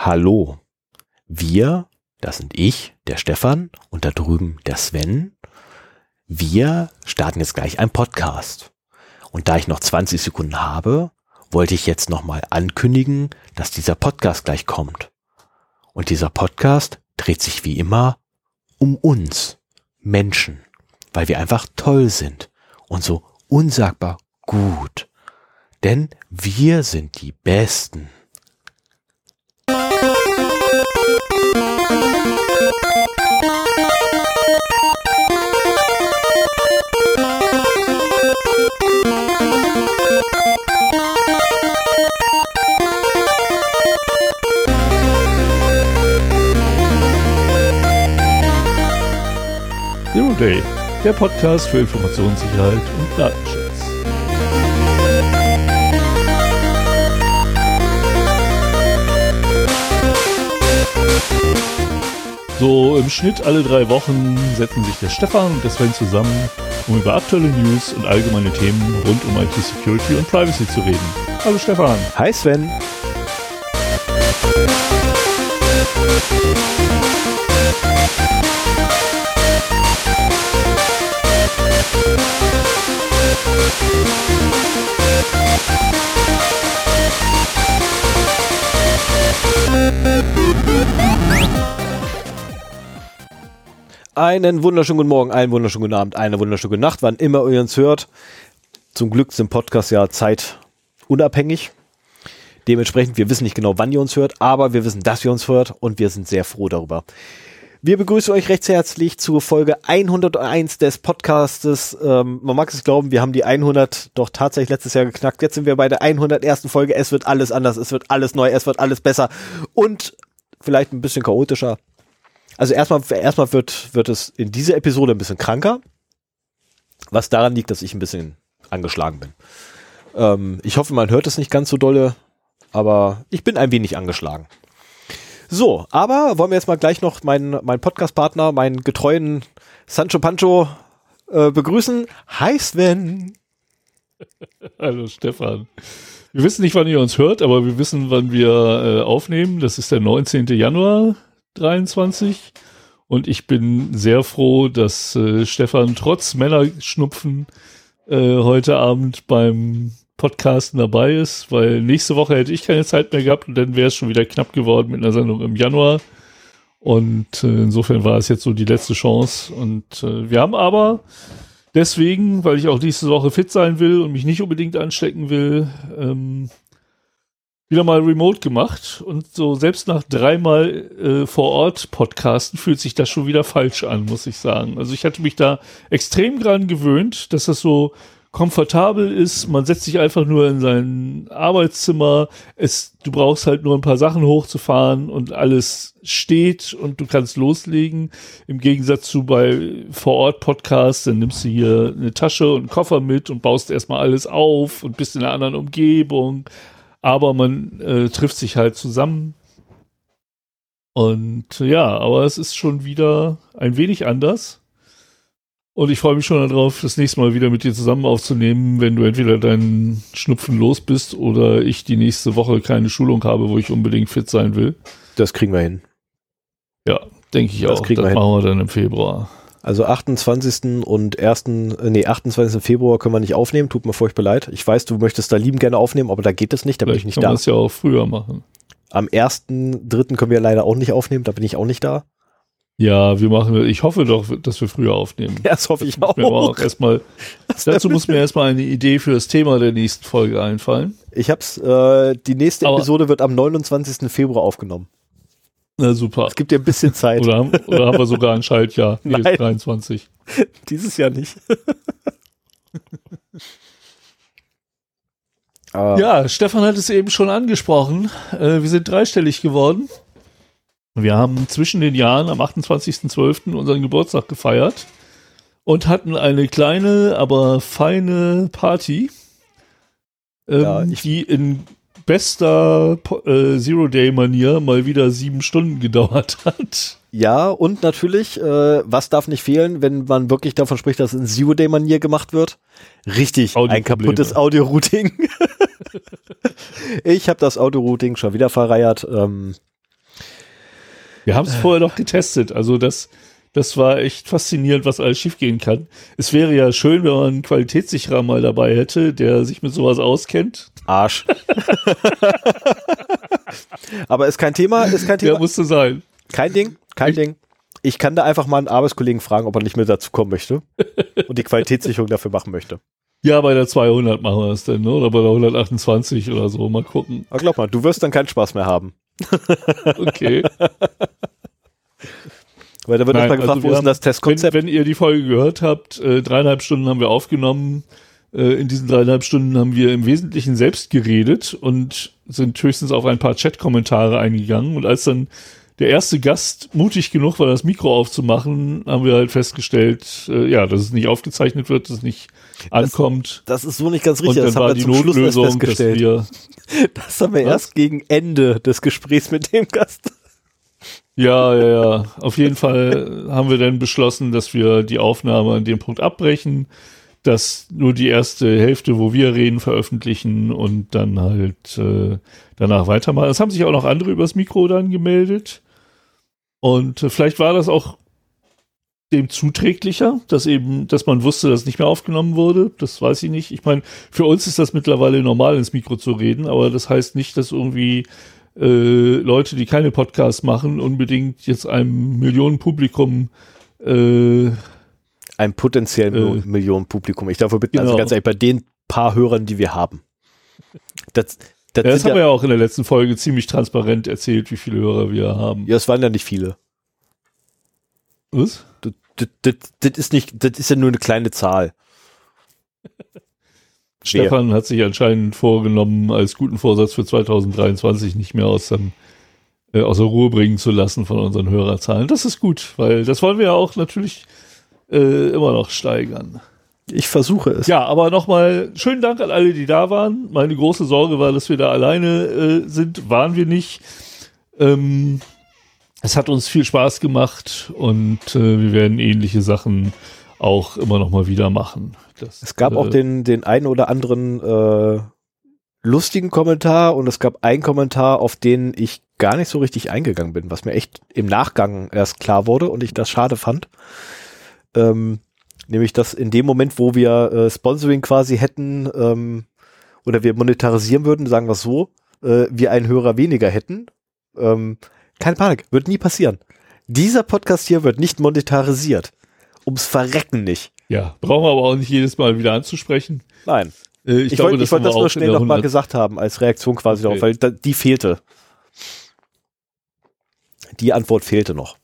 Hallo. Wir, das sind ich, der Stefan und da drüben der Sven. Wir starten jetzt gleich einen Podcast. Und da ich noch 20 Sekunden habe, wollte ich jetzt nochmal ankündigen, dass dieser Podcast gleich kommt. Und dieser Podcast dreht sich wie immer um uns, Menschen, weil wir einfach toll sind und so unsagbar gut. Denn wir sind die Besten. Zero Day, der Podcast für Informationssicherheit und Datenschutz. So im Schnitt alle drei Wochen setzen sich der Stefan und der Sven zusammen, um über aktuelle News und allgemeine Themen rund um IT-Security und Privacy zu reden. Hallo Stefan. Hi Sven. Einen wunderschönen guten Morgen, einen wunderschönen guten Abend, eine wunderschöne Nacht, wann immer ihr uns hört. Zum Glück sind Podcasts ja zeitunabhängig. Dementsprechend, wir wissen nicht genau, wann ihr uns hört, aber wir wissen, dass ihr uns hört und wir sind sehr froh darüber. Wir begrüßen euch recht herzlich zur Folge 101 des Podcastes. Ähm, man mag es glauben, wir haben die 100 doch tatsächlich letztes Jahr geknackt. Jetzt sind wir bei der 101. Folge. Es wird alles anders, es wird alles neu, es wird alles besser und vielleicht ein bisschen chaotischer. Also erstmal, erstmal wird, wird es in dieser Episode ein bisschen kranker, was daran liegt, dass ich ein bisschen angeschlagen bin. Ähm, ich hoffe, man hört es nicht ganz so dolle, aber ich bin ein wenig angeschlagen. So, aber wollen wir jetzt mal gleich noch meinen, meinen Podcast-Partner, meinen getreuen Sancho Pancho äh, begrüßen. Hi Sven. Hallo Stefan. Wir wissen nicht, wann ihr uns hört, aber wir wissen, wann wir äh, aufnehmen. Das ist der 19. Januar 23. Und ich bin sehr froh, dass äh, Stefan trotz Männerschnupfen äh, heute Abend beim Podcasten dabei ist, weil nächste Woche hätte ich keine Zeit mehr gehabt und dann wäre es schon wieder knapp geworden mit einer Sendung im Januar. Und äh, insofern war es jetzt so die letzte Chance. Und äh, wir haben aber deswegen, weil ich auch nächste Woche fit sein will und mich nicht unbedingt anstecken will, ähm, wieder mal remote gemacht und so selbst nach dreimal äh, vor Ort Podcasten fühlt sich das schon wieder falsch an, muss ich sagen. Also ich hatte mich da extrem dran gewöhnt, dass das so komfortabel ist. Man setzt sich einfach nur in sein Arbeitszimmer. Es, du brauchst halt nur ein paar Sachen hochzufahren und alles steht und du kannst loslegen. Im Gegensatz zu bei Vor-Ort-Podcasts, dann nimmst du hier eine Tasche und einen Koffer mit und baust erstmal alles auf und bist in einer anderen Umgebung. Aber man äh, trifft sich halt zusammen. Und ja, aber es ist schon wieder ein wenig anders. Und ich freue mich schon darauf, das nächste Mal wieder mit dir zusammen aufzunehmen, wenn du entweder deinen Schnupfen los bist oder ich die nächste Woche keine Schulung habe, wo ich unbedingt fit sein will. Das kriegen wir hin. Ja, denke ich Das auch. kriegen das wir hin. machen wir dann im Februar. Also 28. und 1. äh, Nee, 28. Februar können wir nicht aufnehmen, tut mir furchtbar leid. Ich weiß, du möchtest da lieben gerne aufnehmen, aber da geht es nicht, da bin ich Vielleicht nicht kann da. man es ja auch früher machen. Am 1.3. können wir leider auch nicht aufnehmen, da bin ich auch nicht da. Ja, wir machen, ich hoffe doch, dass wir früher aufnehmen. Ja, das hoffe ich Muss mir auch. auch erstmal, dazu muss mir erstmal eine Idee für das Thema der nächsten Folge einfallen. Ich hab's, äh, die nächste Aber- Episode wird am 29. Februar aufgenommen. Na super. Es gibt dir ein bisschen Zeit. Oder haben, oder haben wir sogar ein Schaltjahr? Nee, Nein. 23. Dieses Jahr nicht. Ah, Ja, Stefan hat es eben schon angesprochen. Äh, wir sind dreistellig geworden. Wir haben zwischen den Jahren am 28.12. unseren Geburtstag gefeiert und hatten eine kleine, aber feine Party, ähm, Ja, die in bester äh, Zero-Day-Manier mal wieder sieben Stunden gedauert hat. Ja, und natürlich, äh, was darf nicht fehlen, wenn man wirklich davon spricht, dass in Zero-Day-Manier gemacht wird? Richtig, ein Audioprobleme. kaputtes Audio-Routing. ich habe das Audio-Routing schon wieder verreiert. Ähm, Wir haben es vorher noch getestet. Also das, das war echt faszinierend, was alles schiefgehen kann. Es wäre ja schön, wenn man einen Qualitätssicherer mal dabei hätte, der sich mit sowas auskennt. Arsch. Aber ist kein Thema, ist kein Thema. Der musste sein. Kein Ding, kein Ding. Ich kann da einfach mal einen Arbeitskollegen fragen, ob er nicht mehr dazu kommen möchte und die Qualitätssicherung dafür machen möchte. Ja, bei der 200 machen wir das denn, ne? oder bei der 128 oder so. Mal gucken. Aber glaub mal, du wirst dann keinen Spaß mehr haben. Okay. Weil da wird erstmal gefragt, also wo ist denn das Testkonzept? Wenn, wenn ihr die Folge gehört habt, äh, dreieinhalb Stunden haben wir aufgenommen. Äh, in diesen dreieinhalb Stunden haben wir im Wesentlichen selbst geredet und sind höchstens auf ein paar Chat-Kommentare eingegangen. Und als dann der erste Gast mutig genug war, das Mikro aufzumachen, haben wir halt festgestellt, äh, ja, dass es nicht aufgezeichnet wird, dass es nicht ankommt. Das ist so nicht ganz richtig. Das haben wir zum Schluss erst Notlösung, festgestellt. wir Das haben wir Was? erst gegen Ende des Gesprächs mit dem Gast. Ja, ja, ja. Auf jeden Fall haben wir dann beschlossen, dass wir die Aufnahme an dem Punkt abbrechen, dass nur die erste Hälfte, wo wir reden, veröffentlichen und dann halt äh, danach weitermachen. Es haben sich auch noch andere übers Mikro dann gemeldet. Und äh, vielleicht war das auch dem zuträglicher, dass eben, dass man wusste, dass nicht mehr aufgenommen wurde. Das weiß ich nicht. Ich meine, für uns ist das mittlerweile normal, ins Mikro zu reden, aber das heißt nicht, dass irgendwie äh, Leute, die keine Podcasts machen, unbedingt jetzt einem Millionenpublikum äh, Ein potenziell Äh. Millionen Publikum. Ich darf bitten, also Genau. ganz ehrlich, bei den paar Hörern, die wir haben. Das, das, ja, das haben ja, wir ja auch in der letzten Folge ziemlich transparent erzählt, wie viele Hörer wir haben. ja, es waren ja nicht viele. Was? Das, ist nicht, das ist ja nur eine kleine Zahl. Stefan hat sich anscheinend vorgenommen, als guten Vorsatz für 2023 nicht mehr aus, dem, äh, aus der Ruhe bringen zu lassen von unseren Hörerzahlen. Das ist gut, weil das wollen wir ja auch natürlich äh, immer noch steigern. Ich versuche es. Ja, aber nochmal schönen Dank an alle, die da waren. Meine große Sorge war, dass wir da alleine äh, sind. Waren wir nicht. Ähm, es hat uns viel Spaß gemacht und äh, wir werden ähnliche Sachen auch immer noch mal wieder machen. Das, Es gab äh, auch den, den einen oder anderen äh, lustigen Kommentar und es gab einen Kommentar, auf den ich gar nicht so richtig eingegangen bin, was mir echt im Nachgang erst klar wurde und ich das schade fand. Ähm, nämlich, dass in dem Moment, wo wir äh, Sponsoring quasi hätten ähm, oder wir monetarisieren würden, sagen wir es so, äh, wir einen Hörer weniger hätten. Ähm, keine Panik, wird nie passieren. Dieser Podcast hier wird nicht monetarisiert. Ums Verrecken nicht. Ja, brauchen wir aber auch nicht jedes Mal wieder anzusprechen. Nein. Äh, Ich, glaube, wollte ich wollte das nur auch in schnell nochmal 100 gesagt haben, als Reaktion quasi Okay. darauf, weil da, die fehlte. Die Antwort fehlte noch.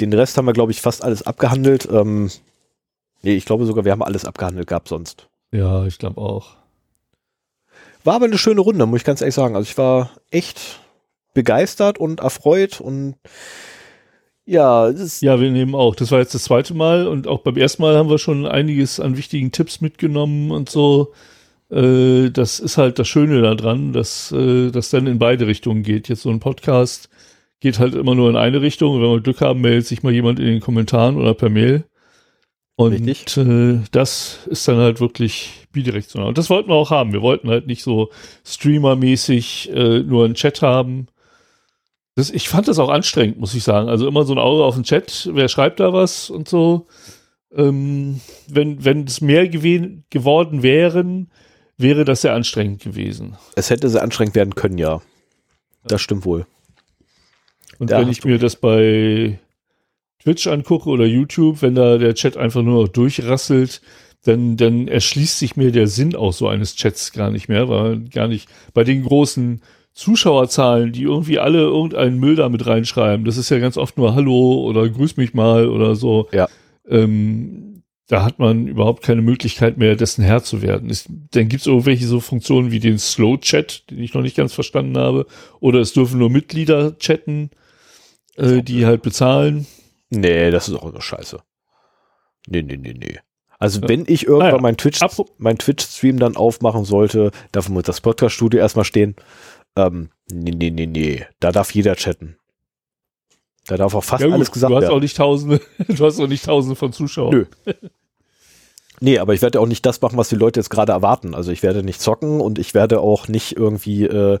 Den Rest haben wir, glaube ich, fast alles abgehandelt. Ähm, nee, ich glaube sogar, wir haben alles abgehandelt gehabt sonst. Ja, ich glaube auch. War aber eine schöne Runde, muss ich ganz ehrlich sagen. Also ich war echt begeistert und erfreut und ja, Ja, wir nehmen auch. Das war jetzt das zweite Mal und auch beim ersten Mal haben wir schon einiges an wichtigen Tipps mitgenommen und so. Äh, das ist halt das Schöne daran, dass äh, das dann in beide Richtungen geht. Jetzt so ein Podcast geht halt immer nur in eine Richtung. Und wenn wir Glück haben, meldet sich mal jemand in den Kommentaren oder per Mail. Und äh, das ist dann halt wirklich bidirektional. Und das wollten wir auch haben. Wir wollten halt nicht so streamermäßig äh, nur einen Chat haben. Das, ich fand das auch anstrengend, muss ich sagen. Also immer so ein Auge auf den Chat, wer schreibt da was und so. Ähm, wenn, wenn es mehr geworden wären, wäre das sehr anstrengend gewesen. es hätte sehr anstrengend werden können, ja. Das stimmt wohl. Und Ja, wenn ich mir das bei Twitch angucke oder YouTube, wenn da der Chat einfach nur noch durchrasselt, dann, dann erschließt sich mir der Sinn auch so eines Chats gar nicht mehr, weil gar nicht bei den großen Zuschauerzahlen, die irgendwie alle irgendeinen Müll da mit reinschreiben, das ist ja ganz oft nur Hallo oder Grüß mich mal oder so. Ja. Ähm, da hat man überhaupt keine Möglichkeit mehr, dessen Herr zu werden. Es, dann gibt es irgendwelche so Funktionen wie den Slow-Chat, den ich noch nicht ganz verstanden habe. Oder es dürfen nur Mitglieder chatten, äh, die halt bezahlen. Nee, das ist auch eine Scheiße. Nee, nee, nee, nee. Also Ja. wenn ich irgendwann Naja, mein Twitch, apro- mein Twitch-Stream dann aufmachen sollte, dafür muss das Podcast-Studio erstmal stehen. Ähm, nee, nee, nee, nee. Da darf jeder chatten. Da darf auch fast Ja, gut, alles gesagt du hast werden. auch nicht tausende, du hast auch nicht tausende von Zuschauern. Nö. Nee, aber ich werde auch nicht das machen, was die Leute jetzt gerade erwarten. Also ich werde nicht zocken und ich werde auch nicht irgendwie äh,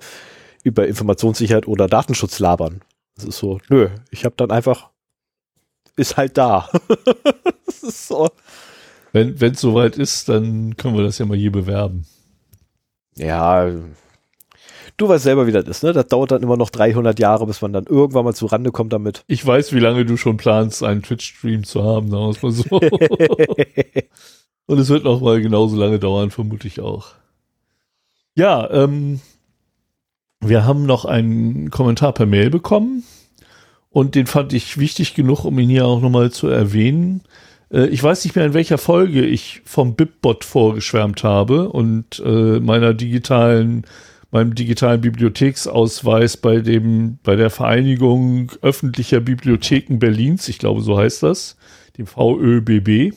über Informationssicherheit oder Datenschutz labern. Das ist so, nö, ich habe dann einfach, ist halt da. das ist so. Wenn es soweit ist, dann können wir das ja mal hier bewerben. Ja, du weißt selber, wie das ist, ne? Das dauert dann immer noch 300 Jahre, bis man dann irgendwann mal zu Rande kommt damit. Ich weiß, wie lange du schon planst, einen Twitch-Stream zu haben, sagen wir mal so. Und es wird noch mal genauso lange dauern, vermute ich auch. Ja, ähm, wir haben noch einen Kommentar per Mail bekommen und den fand ich wichtig genug, um ihn hier auch nochmal zu erwähnen. Äh, ich weiß nicht mehr, in welcher Folge ich vom Bibbot vorgeschwärmt habe und äh, meiner digitalen, meinem digitalen Bibliotheksausweis bei dem, bei der Vereinigung öffentlicher Bibliotheken Berlins, ich glaube, so heißt das, dem VÖBB,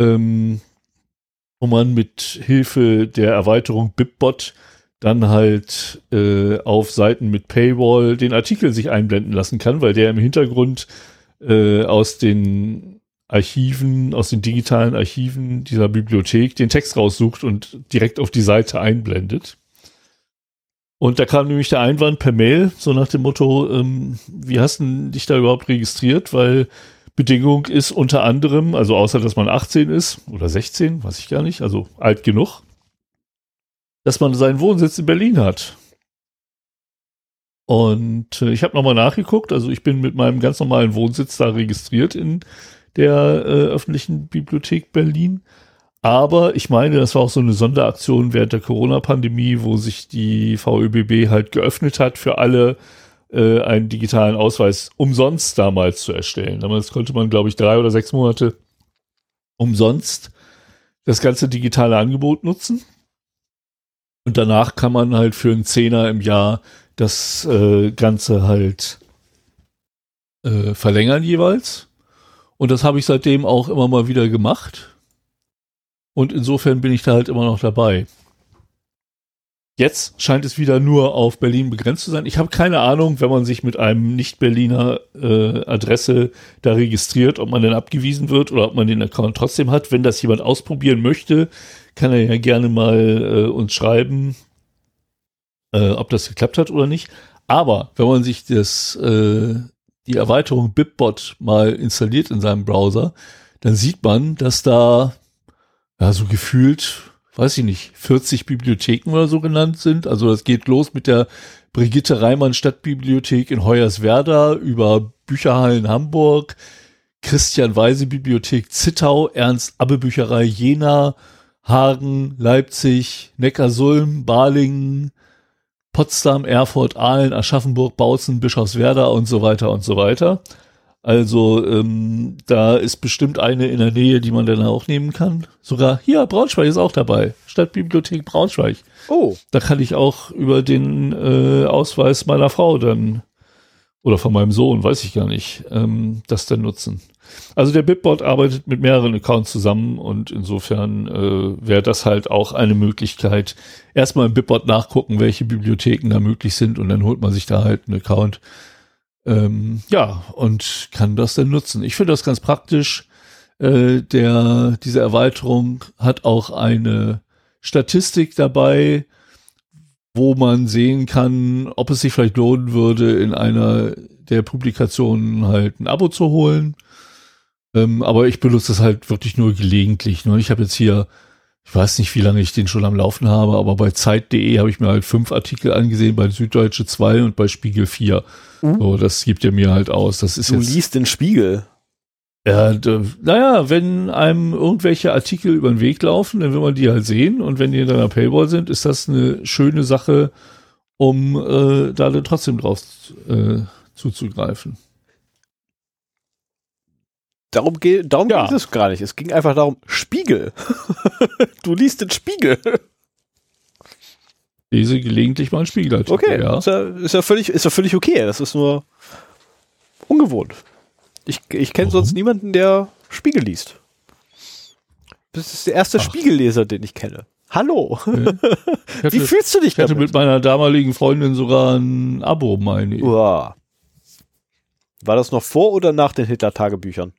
ähm, wo man mit Hilfe der Erweiterung Bibbot dann halt äh, auf Seiten mit Paywall den Artikel sich einblenden lassen kann, weil der im Hintergrund äh, aus den Archiven, aus den digitalen Archiven dieser Bibliothek den Text raussucht und direkt auf die Seite einblendet. Und da kam nämlich der Einwand per Mail, so nach dem Motto, ähm, wie hast du dich da überhaupt registriert? Weil Bedingung ist unter anderem, also außer dass man 18 ist oder 16, weiß ich gar nicht, also alt genug, dass man seinen Wohnsitz in Berlin hat. Und äh, ich habe nochmal nachgeguckt, also ich bin mit meinem ganz normalen Wohnsitz da registriert in der äh, öffentlichen Bibliothek Berlin. Aber ich meine, das war auch so eine Sonderaktion während der Corona-Pandemie, wo sich die VÖBB halt geöffnet hat für alle, äh, einen digitalen Ausweis umsonst damals zu erstellen. Damals konnte man, glaube ich, drei oder sechs Monate umsonst das ganze digitale Angebot nutzen. Und danach kann man halt für einen Zehner im Jahr das äh, Ganze halt äh, verlängern jeweils. Und das habe ich seitdem auch immer mal wieder gemacht. Und insofern bin ich da halt immer noch dabei. Jetzt scheint es wieder nur auf Berlin begrenzt zu sein. Ich habe keine Ahnung, wenn man sich mit einem Nicht-Berliner äh, Adresse da registriert, ob man dann abgewiesen wird oder ob man den Account trotzdem hat. Wenn das jemand ausprobieren möchte, kann er ja gerne mal äh, uns schreiben, äh, ob das geklappt hat oder nicht. Aber wenn man sich das, äh, die Erweiterung Bibbot mal installiert in seinem Browser, dann sieht man, dass da ja so gefühlt, weiß ich nicht, 40 Bibliotheken oder so genannt sind. Also das geht los mit der Brigitte Reimann Stadtbibliothek in Hoyerswerda über Bücherhallen Hamburg, Christian Weise Bibliothek Zittau, Ernst Abbe Bücherei Jena, Hagen, Leipzig, Neckarsulm, Balingen, Potsdam, Erfurt, Aalen, Aschaffenburg, Bautzen, Bischofswerda und so weiter und so weiter. Also ähm, da ist bestimmt eine in der Nähe, die man dann auch nehmen kann. Sogar hier, Braunschweig ist auch dabei. Stadtbibliothek Braunschweig. Oh. Da kann ich auch über den äh, Ausweis meiner Frau dann oder von meinem Sohn, weiß ich gar nicht, ähm, das dann nutzen. Also der Bitbot arbeitet mit mehreren Accounts zusammen und insofern äh, wäre das halt auch eine Möglichkeit. Erstmal im Bitbot nachgucken, welche Bibliotheken da möglich sind und dann holt man sich da halt einen Account. Ähm, ja, und kann das dann nutzen. Ich finde das ganz praktisch. Äh, der, diese Erweiterung hat auch eine Statistik dabei, wo man sehen kann, ob es sich vielleicht lohnen würde, in einer der Publikationen halt ein Abo zu holen. Ähm, aber ich benutze das halt wirklich nur gelegentlich. Ne? Ich habe jetzt hier, ich weiß nicht, wie lange ich den schon am Laufen habe, aber bei Zeit.de habe ich mir halt fünf Artikel angesehen, bei Süddeutsche 2 und bei Spiegel 4. Mhm. So, das gibt er mir halt aus. Das ist du jetzt, liest den Spiegel. Ja, naja, wenn einem irgendwelche Artikel über den Weg laufen, dann will man die halt sehen. Und wenn die in einer Paywall sind, ist das eine schöne Sache, um äh, da dann trotzdem drauf äh, zuzugreifen. Darum, ge darum ja. ging es gar nicht. Es ging einfach darum, Spiegel. du liest den Spiegel. Lese gelegentlich mal einen Spiegel. Okay, ja. Ist, ja, ist, ja völlig, ist ja völlig okay. Das ist nur ungewohnt. Ich, ich kenne sonst niemanden, der Spiegel liest. Das ist der erste Ach. Spiegelleser, den ich kenne. Hallo. Okay. Hatte, Wie fühlst du dich Ich hatte mit meiner damaligen Freundin sogar ein Abo, meine ich. Uah. War das noch vor oder nach den Hitler-Tagebüchern?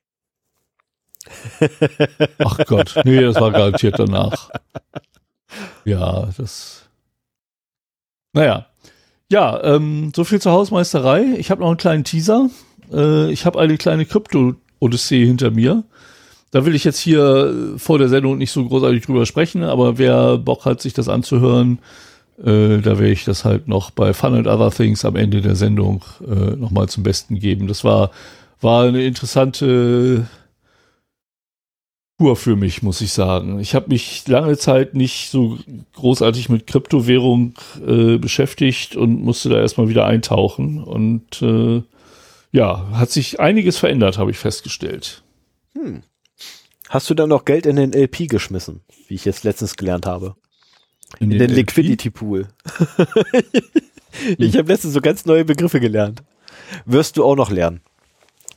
Ach Gott, nee, das war garantiert danach. Ja, das. Naja. Ja, ähm, so viel zur Hausmeisterei. Ich habe noch einen kleinen Teaser. Äh, ich habe eine kleine Krypto-Odyssee hinter mir. Da will ich jetzt hier vor der Sendung nicht so großartig drüber sprechen, aber wer Bock hat, sich das anzuhören, äh, da werde ich das halt noch bei Fun and Other Things am Ende der Sendung äh, nochmal zum Besten geben. Das war, war eine interessante Tour für mich, muss ich sagen. Ich habe mich lange Zeit nicht so großartig mit Kryptowährung äh, beschäftigt und musste da erstmal wieder eintauchen. Und äh, ja, hat sich einiges verändert, habe ich festgestellt. Hm. Hast du dann noch Geld in den LP geschmissen, wie ich jetzt letztens gelernt habe? In, in den, den Liquidity Pool. ich habe letztens so ganz neue Begriffe gelernt. Wirst du auch noch lernen.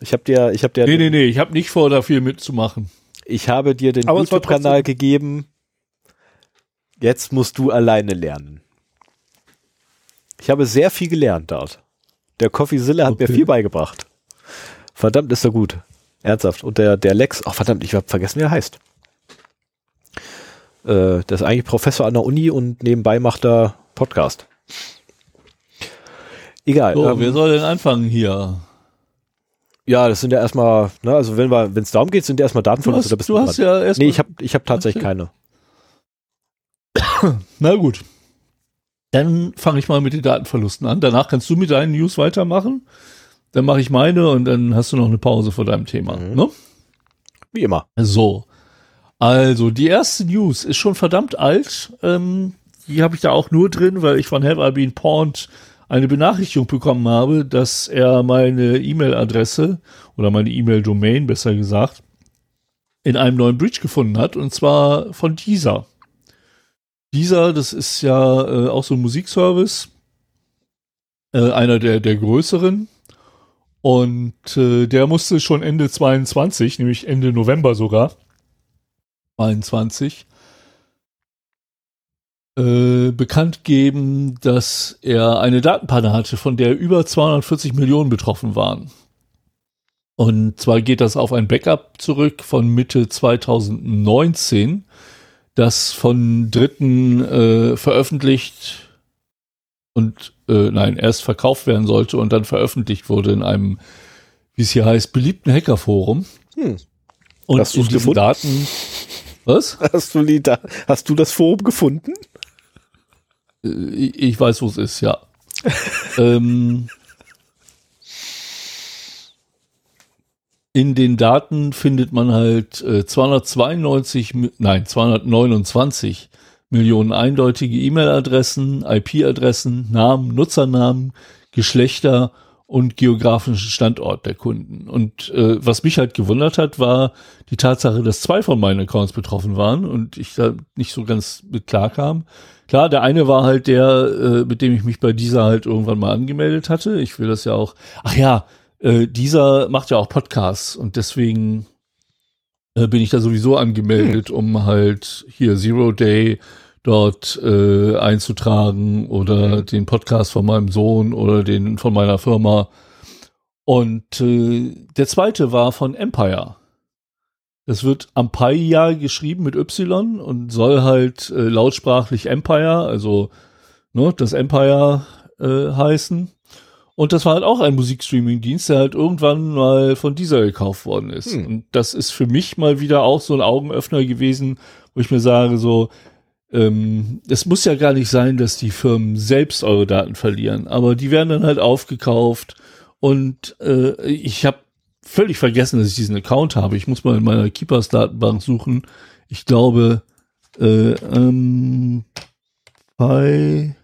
Ich habe dir, ich habe dir. Nee, nee, nee, ich habe nicht vor, da viel mitzumachen. Ich habe dir den YouTube-Kanal gegeben. Jetzt musst du alleine lernen. Ich habe sehr viel gelernt dort. Der Coffeezilla hat okay. mir viel beigebracht. Verdammt ist er gut. Ernsthaft. Und der, der Lex, oh verdammt, ich habe vergessen, wie er heißt. Äh, der ist eigentlich Professor an der Uni und nebenbei macht er Podcast. Egal. So, ähm, wer soll denn anfangen hier? Ja, das sind ja erstmal, ne, also wenn wir, wenn es darum geht, sind ja erstmal Datenverluste. Du hast, du hast ja erstmal. Nee, ich habe ich hab tatsächlich keine. Na gut. Dann fange ich mal mit den Datenverlusten an. Danach kannst du mit deinen News weitermachen. Dann mache ich meine und dann hast du noch eine Pause vor deinem Thema. Mhm. Ne? Wie immer. So. Also, die erste News ist schon verdammt alt. Ähm, die habe ich da auch nur drin, weil ich von Have I Been Pawned eine Benachrichtigung bekommen habe, dass er meine E-Mail-Adresse oder meine E-Mail-Domain, besser gesagt, in einem neuen Bridge gefunden hat, und zwar von dieser. Dieser, das ist ja äh, auch so ein Musikservice, äh, einer der, der größeren. Und äh, der musste schon Ende 22, nämlich Ende November sogar, 22, äh, bekannt geben, dass er eine Datenpanne hatte, von der über 240 Millionen betroffen waren. Und zwar geht das auf ein Backup zurück von Mitte 2019, das von Dritten äh, veröffentlicht und äh, nein, erst verkauft werden sollte und dann veröffentlicht wurde in einem, wie es hier heißt, beliebten Hackerforum. Hm. Und hast in diesen Daten. Was? Hast du, die da hast du das Forum gefunden? Äh, ich weiß, wo es ist, ja. ähm, in den Daten findet man halt äh, 292, nein, 229 Millionen eindeutige E-Mail-Adressen, IP-Adressen, Namen, Nutzernamen, Geschlechter und geografischen Standort der Kunden. Und äh, was mich halt gewundert hat, war die Tatsache, dass zwei von meinen Accounts betroffen waren und ich da nicht so ganz mit klar kam. Klar, der eine war halt der, äh, mit dem ich mich bei dieser halt irgendwann mal angemeldet hatte. Ich will das ja auch. Ach ja, äh, dieser macht ja auch Podcasts und deswegen äh, bin ich da sowieso angemeldet, hm. um halt hier Zero Day dort äh, einzutragen oder mhm. den Podcast von meinem Sohn oder den von meiner Firma. Und äh, der zweite war von Empire. Das wird Empire geschrieben mit Y und soll halt äh, lautsprachlich Empire, also ne, das Empire äh, heißen. Und das war halt auch ein Musikstreaming-Dienst, der halt irgendwann mal von dieser gekauft worden ist. Hm. Und das ist für mich mal wieder auch so ein Augenöffner gewesen, wo ich mir sage, so, ähm, es muss ja gar nicht sein, dass die Firmen selbst eure Daten verlieren, aber die werden dann halt aufgekauft und äh, ich habe völlig vergessen, dass ich diesen Account habe. Ich muss mal in meiner Keepers Datenbank suchen. Ich glaube, äh, ähm, bei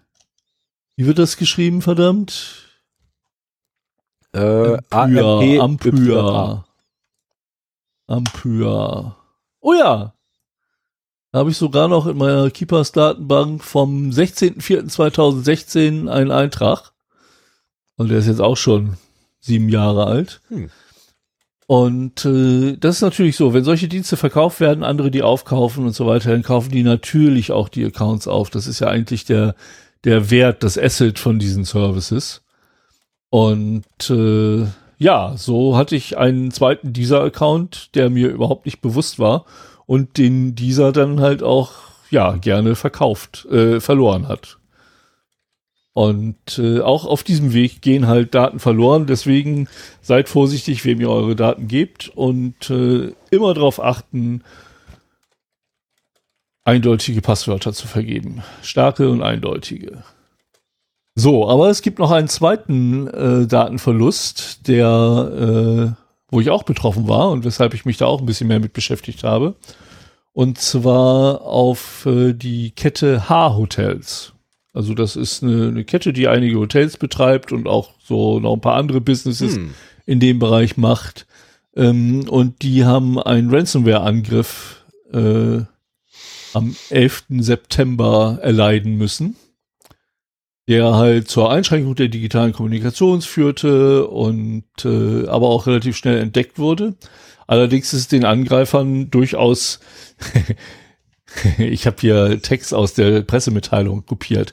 wie wird das geschrieben, verdammt? Äh, Ampyr, Ampyr. Ampyr. Oh ja, habe ich sogar noch in meiner Keepers Datenbank vom 16.04.2016 einen Eintrag. Und der ist jetzt auch schon sieben Jahre alt. Hm. Und äh, das ist natürlich so, wenn solche Dienste verkauft werden, andere die aufkaufen und so weiter, dann kaufen die natürlich auch die Accounts auf. Das ist ja eigentlich der, der Wert, das Asset von diesen Services. Und äh, ja, so hatte ich einen zweiten dieser Account, der mir überhaupt nicht bewusst war und den dieser dann halt auch ja gerne verkauft, äh, verloren hat. Und äh, auch auf diesem Weg gehen halt Daten verloren. Deswegen seid vorsichtig, wem ihr eure Daten gebt und äh, immer darauf achten, eindeutige Passwörter zu vergeben. Starke und eindeutige. So, aber es gibt noch einen zweiten äh, Datenverlust, der, äh, wo ich auch betroffen war und weshalb ich mich da auch ein bisschen mehr mit beschäftigt habe. Und zwar auf äh, die Kette H-Hotels. Also das ist eine, eine, Kette, die einige Hotels betreibt und auch so noch ein paar andere Businesses hm. in dem Bereich macht. Ähm, und die haben einen Ransomware-Angriff äh, am 11. September erleiden müssen, der halt zur Einschränkung der digitalen Kommunikation führte und äh, aber auch relativ schnell entdeckt wurde. Allerdings ist es den Angreifern durchaus ich habe hier Text aus der Pressemitteilung kopiert.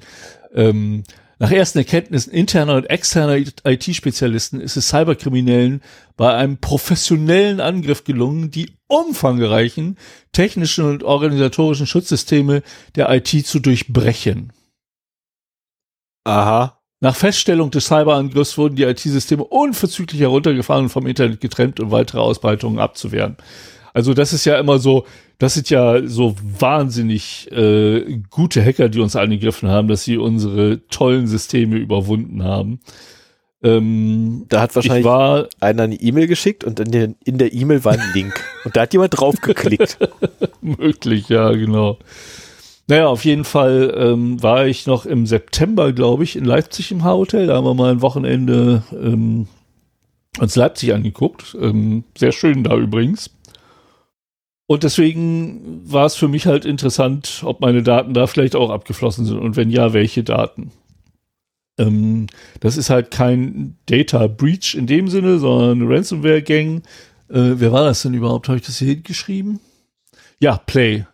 Ähm, nach ersten Erkenntnissen interner und externer IT-Spezialisten ist es Cyberkriminellen bei einem professionellen Angriff gelungen, die umfangreichen technischen und organisatorischen Schutzsysteme der IT zu durchbrechen. Aha. Nach Feststellung des Cyberangriffs wurden die IT-Systeme unverzüglich heruntergefahren und vom Internet getrennt, um weitere Ausbreitungen abzuwehren. Also das ist ja immer so, das sind ja so wahnsinnig äh, gute Hacker, die uns angegriffen haben, dass sie unsere tollen Systeme überwunden haben. Ähm, da hat wahrscheinlich war, einer eine E-Mail geschickt und in der, in der E-Mail war ein Link. und da hat jemand draufgeklickt. Möglich, ja, genau. Naja, auf jeden Fall ähm, war ich noch im September, glaube ich, in Leipzig im H-Hotel. Da haben wir mal ein Wochenende ähm, uns Leipzig angeguckt. Ähm, sehr schön da übrigens. Und deswegen war es für mich halt interessant, ob meine Daten da vielleicht auch abgeflossen sind und wenn ja, welche Daten. Ähm, das ist halt kein Data Breach in dem Sinne, sondern eine Ransomware Gang. Äh, wer war das denn überhaupt? Habe ich das hier hingeschrieben? Ja, Play.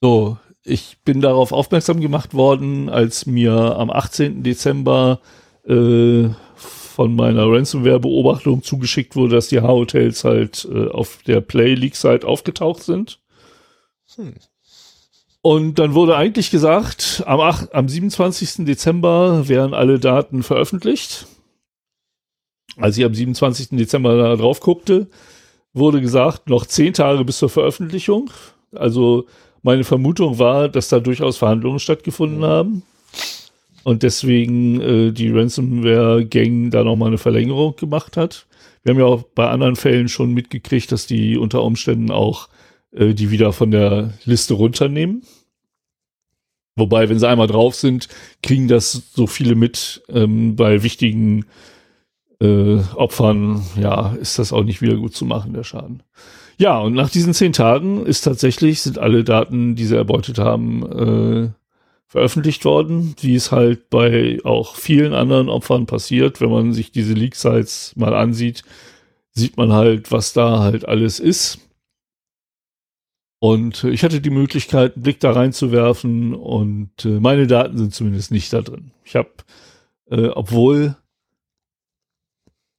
So, ich bin darauf aufmerksam gemacht worden, als mir am 18. Dezember äh, von meiner Ransomware-Beobachtung zugeschickt wurde, dass die H-Hotels halt äh, auf der Play-Leak-Site aufgetaucht sind. Hm. Und dann wurde eigentlich gesagt, am, 8, am 27. Dezember wären alle Daten veröffentlicht. Als ich am 27. Dezember da drauf guckte, wurde gesagt, noch zehn Tage bis zur Veröffentlichung. Also meine Vermutung war, dass da durchaus Verhandlungen stattgefunden mhm. haben und deswegen äh, die Ransomware-Gang da nochmal eine Verlängerung gemacht hat. Wir haben ja auch bei anderen Fällen schon mitgekriegt, dass die unter Umständen auch äh, die wieder von der Liste runternehmen. Wobei, wenn sie einmal drauf sind, kriegen das so viele mit. Ähm, bei wichtigen äh, Opfern, ja, ist das auch nicht wieder gut zu machen, der Schaden. Ja, und nach diesen zehn Tagen ist tatsächlich, sind alle Daten, die sie erbeutet haben, äh, veröffentlicht worden, wie es halt bei auch vielen anderen Opfern passiert. Wenn man sich diese Leak-Sites mal ansieht, sieht man halt, was da halt alles ist. Und ich hatte die Möglichkeit, einen Blick da reinzuwerfen und äh, meine Daten sind zumindest nicht da drin. Ich habe, äh, obwohl,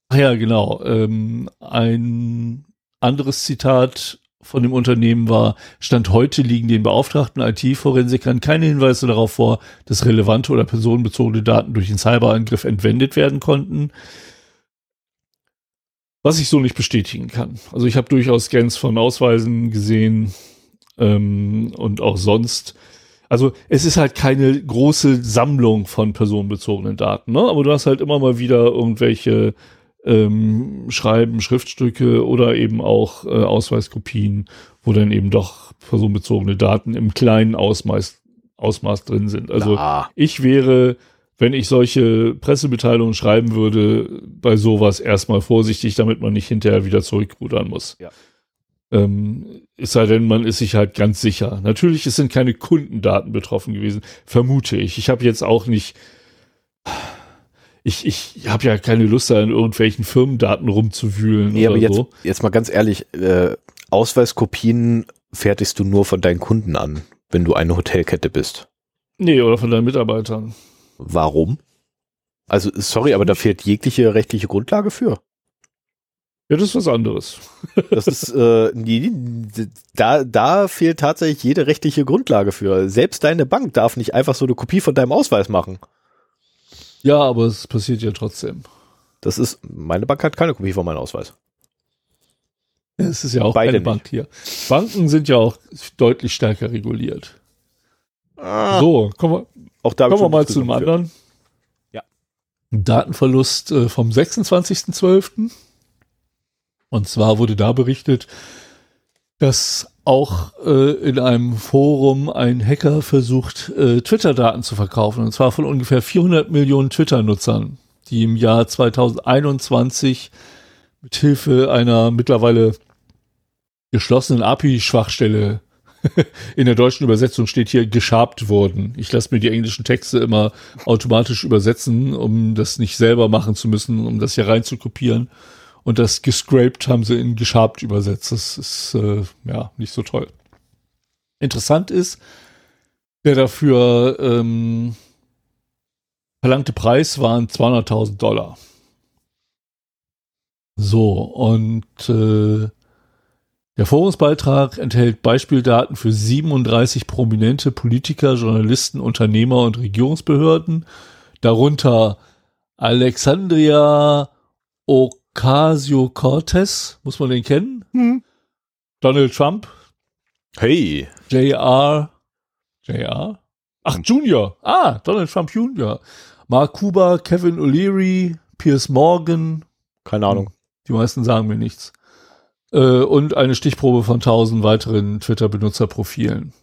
ach ja, genau, ähm, ein anderes Zitat von dem Unternehmen war, Stand heute liegen den beauftragten IT-Forensikern keine Hinweise darauf vor, dass relevante oder personenbezogene Daten durch den Cyberangriff entwendet werden konnten. Was ich so nicht bestätigen kann. Also ich habe durchaus Scans von Ausweisen gesehen ähm, und auch sonst. Also es ist halt keine große Sammlung von personenbezogenen Daten, ne? aber du hast halt immer mal wieder irgendwelche ähm, schreiben, Schriftstücke oder eben auch äh, Ausweiskopien, wo dann eben doch personenbezogene Daten im kleinen Ausmaß, Ausmaß drin sind. Also Na. ich wäre, wenn ich solche Pressemitteilungen schreiben würde, bei sowas erstmal vorsichtig, damit man nicht hinterher wieder zurückrudern muss. Ja. Ähm, es sei denn, man ist sich halt ganz sicher. Natürlich, es sind keine Kundendaten betroffen gewesen, vermute ich. Ich habe jetzt auch nicht ich, ich habe ja keine Lust, da in irgendwelchen Firmendaten rumzuwühlen. Nee, aber jetzt, so. jetzt mal ganz ehrlich, äh, Ausweiskopien fertigst du nur von deinen Kunden an, wenn du eine Hotelkette bist. Nee, oder von deinen Mitarbeitern. Warum? Also, sorry, aber da fehlt jegliche rechtliche Grundlage für. Ja, das ist was anderes. das ist, äh, die, da, da fehlt tatsächlich jede rechtliche Grundlage für. Selbst deine Bank darf nicht einfach so eine Kopie von deinem Ausweis machen. Ja, aber es passiert ja trotzdem. Das ist, meine Bank hat keine Kopie von meinem Ausweis. Es ist ja auch Beide keine Bank hier. Banken sind ja auch deutlich stärker reguliert. Ah, So, kommen wir, kommen wir mal zu einem anderen. Ja. Datenverlust äh, vom 26.12. Und zwar wurde da berichtet, dass auch äh, in einem Forum ein Hacker versucht, äh, Twitter-Daten zu verkaufen. Und zwar von ungefähr 400 Millionen Twitter-Nutzern, die im Jahr 2021 mit Hilfe einer mittlerweile geschlossenen API-Schwachstelle in der deutschen Übersetzung steht hier geschabt wurden. Ich lasse mir die englischen Texte immer automatisch übersetzen, um das nicht selber machen zu müssen, um das hier rein zu kopieren. Und das gescraped haben sie in geschabt übersetzt. Das ist äh, ja nicht so toll. Interessant ist, der dafür ähm, verlangte Preis waren 200.000 Dollar. So, und äh, der Forumsbeitrag enthält Beispieldaten für 37 prominente Politiker, Journalisten, Unternehmer und Regierungsbehörden, darunter Alexandria Ocasio-Cortez, muss man den kennen? Hm. Donald Trump, Hey, JR, JR? Ach, Junior. Ah, Donald Trump Junior. Mark Kuba, Kevin O'Leary, Piers Morgan, keine Ahnung. die meisten sagen mir nichts. Äh, und eine Stichprobe von 1000 weiteren Twitter-Benutzerprofilen.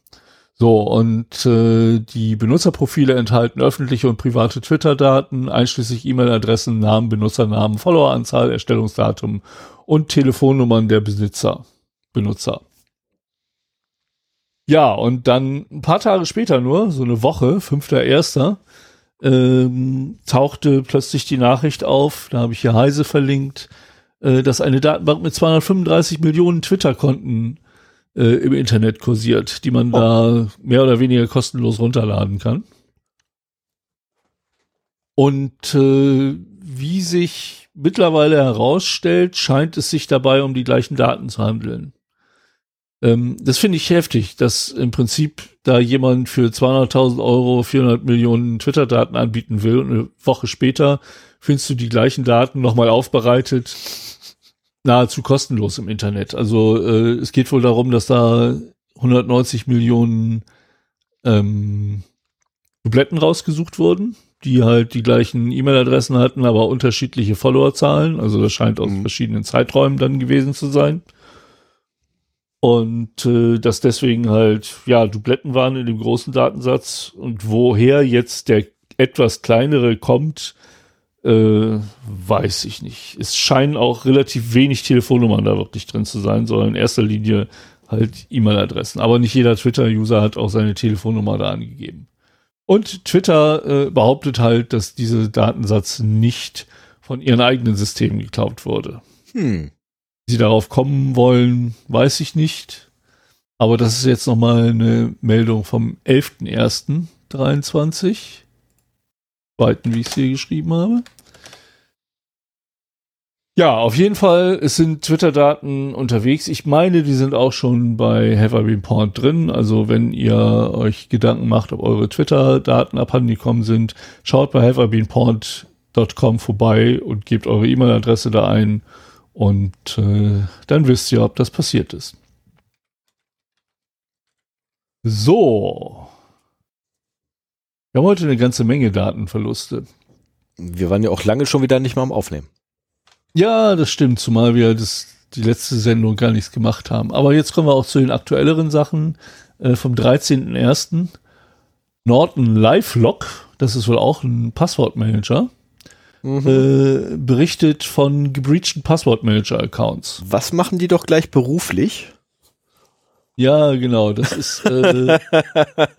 So, und äh, die Benutzerprofile enthalten öffentliche und private Twitter-Daten, einschließlich E-Mail-Adressen, Namen, Benutzernamen, Followeranzahl, Erstellungsdatum und Telefonnummern der Besitzer, Benutzer. Ja, und dann ein paar Tage später nur, so eine Woche, 5.1., ähm, tauchte plötzlich die Nachricht auf, da habe ich hier Heise verlinkt, äh, dass eine Datenbank mit 235 Millionen Twitter-Konten äh, im Internet kursiert, die man Oh. da mehr oder weniger kostenlos runterladen kann. Und äh, wie sich mittlerweile herausstellt, scheint es sich dabei um die gleichen Daten zu handeln. Ähm, das finde ich heftig, dass im Prinzip da jemand für 200.000 Euro 400 Millionen Twitter-Daten anbieten will und eine Woche später findest du die gleichen Daten nochmal aufbereitet, nahezu kostenlos im Internet. Also äh, es geht wohl darum, dass da 190 Millionen ähm, Dubletten rausgesucht wurden, die halt die gleichen E-Mail-Adressen hatten, aber unterschiedliche Followerzahlen. Also das scheint aus Mhm. verschiedenen Zeiträumen dann gewesen zu sein. Und äh, dass deswegen halt, ja, Dubletten waren in dem großen Datensatz und woher jetzt der etwas kleinere kommt, äh, weiß ich nicht. Es scheinen auch relativ wenig Telefonnummern da wirklich drin zu sein, sondern in erster Linie halt E-Mail-Adressen. Aber nicht jeder Twitter-User hat auch seine Telefonnummer da angegeben. Und Twitter äh, behauptet halt, dass dieser Datensatz nicht von ihren eigenen Systemen geklaut wurde. Hm. Wie sie darauf kommen wollen, weiß ich nicht. Aber das ist jetzt nochmal eine Meldung vom 11.01.23. Zweiten, wie ich es hier geschrieben habe. Ja, auf jeden Fall, es sind Twitter-Daten unterwegs. Ich meine, die sind auch schon bei Have I Been Pawned drin. Also wenn ihr euch Gedanken macht, ob eure Twitter-Daten abhandengekommen sind, schaut bei haveibeenpawned.com vorbei und gebt eure E-Mail-Adresse da ein und äh, dann wisst ihr, ob das passiert ist. So. Wir haben heute eine ganze Menge Datenverluste. Wir waren ja auch lange schon wieder nicht mal am Aufnehmen. Ja, das stimmt, zumal wir das, die letzte Sendung gar nichts gemacht haben. Aber jetzt kommen wir auch zu den aktuelleren Sachen äh, vom 13.01. Norton LiveLock, das ist wohl auch ein Passwortmanager, äh, berichtet von gebreachten Passwortmanager-Accounts. Was machen die doch gleich beruflich? Ja, genau. Das ist äh,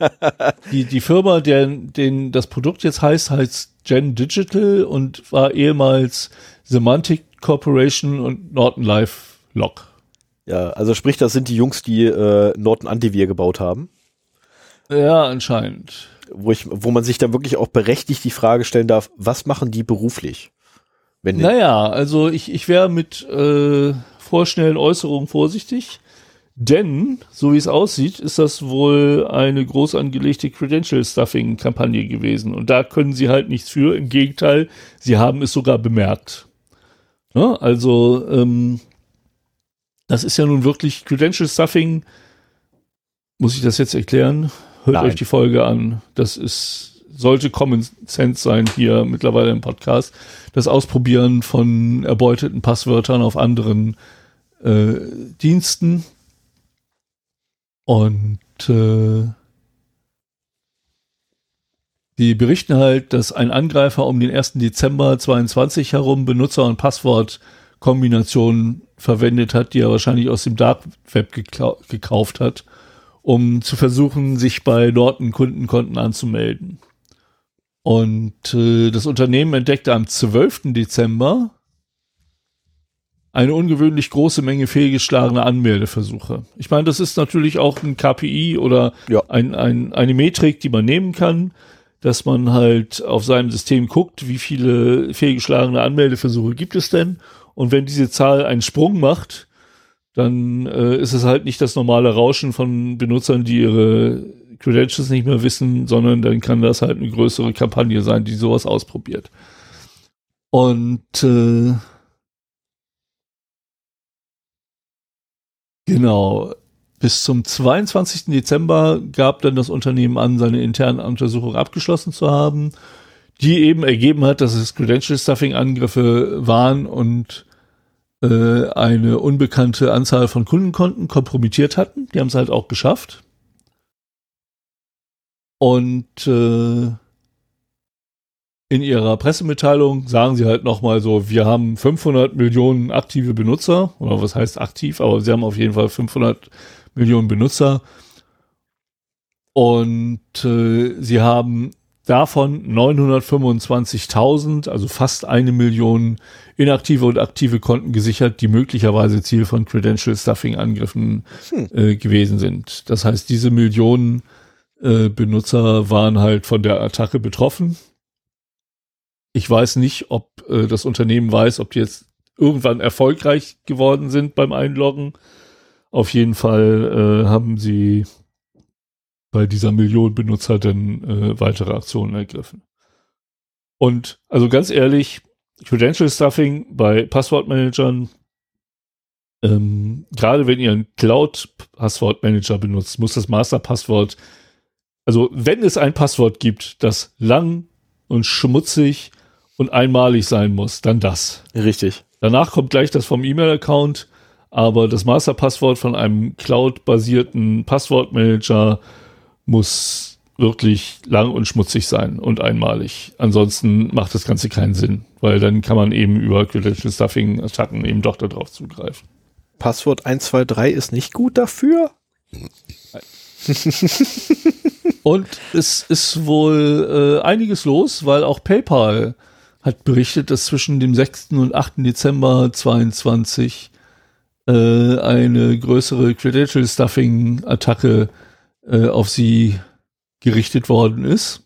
die, die Firma, der den das Produkt jetzt heißt, heißt Gen Digital und war ehemals Semantic Corporation und Norton Live Lock. Ja, also sprich, das sind die Jungs, die äh, Norton Antivir gebaut haben. Ja, anscheinend. Wo, ich, wo man sich dann wirklich auch berechtigt die Frage stellen darf, was machen die beruflich? Wenn Naja, also ich, ich wäre mit äh, vorschnellen Äußerungen vorsichtig. Denn, so wie es aussieht, ist das wohl eine groß angelegte Credential-Stuffing-Kampagne gewesen. Und da können sie halt nichts für. Im Gegenteil, sie haben es sogar bemerkt. Ja, also, ähm, das ist ja nun wirklich Credential-Stuffing. Muss ich das jetzt erklären? Hört Nein. euch die Folge an. Das ist, sollte Common Sense sein hier mittlerweile im Podcast. Das Ausprobieren von erbeuteten Passwörtern auf anderen äh, Diensten. Und äh, die berichten halt, dass ein Angreifer um den 1. Dezember 22 herum Benutzer- und Passwortkombinationen verwendet hat, die er wahrscheinlich aus dem Dark Web geklau- gekauft hat, um zu versuchen, sich bei Norton Kundenkonten anzumelden. Und äh, das Unternehmen entdeckte am 12. Dezember eine ungewöhnlich große Menge fehlgeschlagener Anmeldeversuche. Ich meine, das ist natürlich auch ein KPI oder Ja. ein, ein, eine Metrik, die man nehmen kann, dass man halt auf seinem System guckt, wie viele fehlgeschlagene Anmeldeversuche gibt es denn. Und wenn diese Zahl einen Sprung macht, dann äh, ist es halt nicht das normale Rauschen von Benutzern, die ihre Credentials nicht mehr wissen, sondern dann kann das halt eine größere Kampagne sein, die sowas ausprobiert. Und äh, genau, bis zum 22. Dezember gab dann das Unternehmen an, seine interne Untersuchung abgeschlossen zu haben, die eben ergeben hat, dass es Credential Stuffing Angriffe waren und äh, eine unbekannte Anzahl von Kundenkonten kompromittiert hatten. Die haben es halt auch geschafft. Und äh, in ihrer Pressemitteilung sagen sie halt nochmal so, wir haben 500 Millionen aktive Benutzer, oder was heißt aktiv, aber sie haben auf jeden Fall 500 Millionen Benutzer. Und äh, sie haben davon 925.000, also fast eine Million inaktive und aktive Konten gesichert, die möglicherweise Ziel von Credential Stuffing Angriffen Hm. äh, gewesen sind. Das heißt, diese Millionen äh, Benutzer waren halt von der Attacke betroffen. Ich weiß nicht, ob äh, das Unternehmen weiß, ob die jetzt irgendwann erfolgreich geworden sind beim Einloggen. Auf jeden Fall äh, haben sie bei dieser Million Benutzer dann äh, weitere Aktionen ergriffen. Und also ganz ehrlich, Credential Stuffing bei Passwortmanagern, ähm, gerade wenn ihr einen Cloud-Passwortmanager benutzt, muss das Masterpasswort, also wenn es ein Passwort gibt, das lang und schmutzig und einmalig sein muss, dann das. Richtig. Danach kommt gleich das vom E-Mail-Account, aber das Masterpasswort von einem Cloud-basierten Passwortmanager muss wirklich lang und schmutzig sein und einmalig. Ansonsten macht das Ganze keinen Sinn, weil dann kann man eben über Credential Stuffing Attacken eben doch darauf zugreifen. Passwort 123 ist nicht gut dafür. Und es ist wohl äh, einiges los, weil auch PayPal hat berichtet, dass zwischen dem 6. und 8. Dezember 22 äh, eine größere Credential Stuffing Attacke äh, auf sie gerichtet worden ist.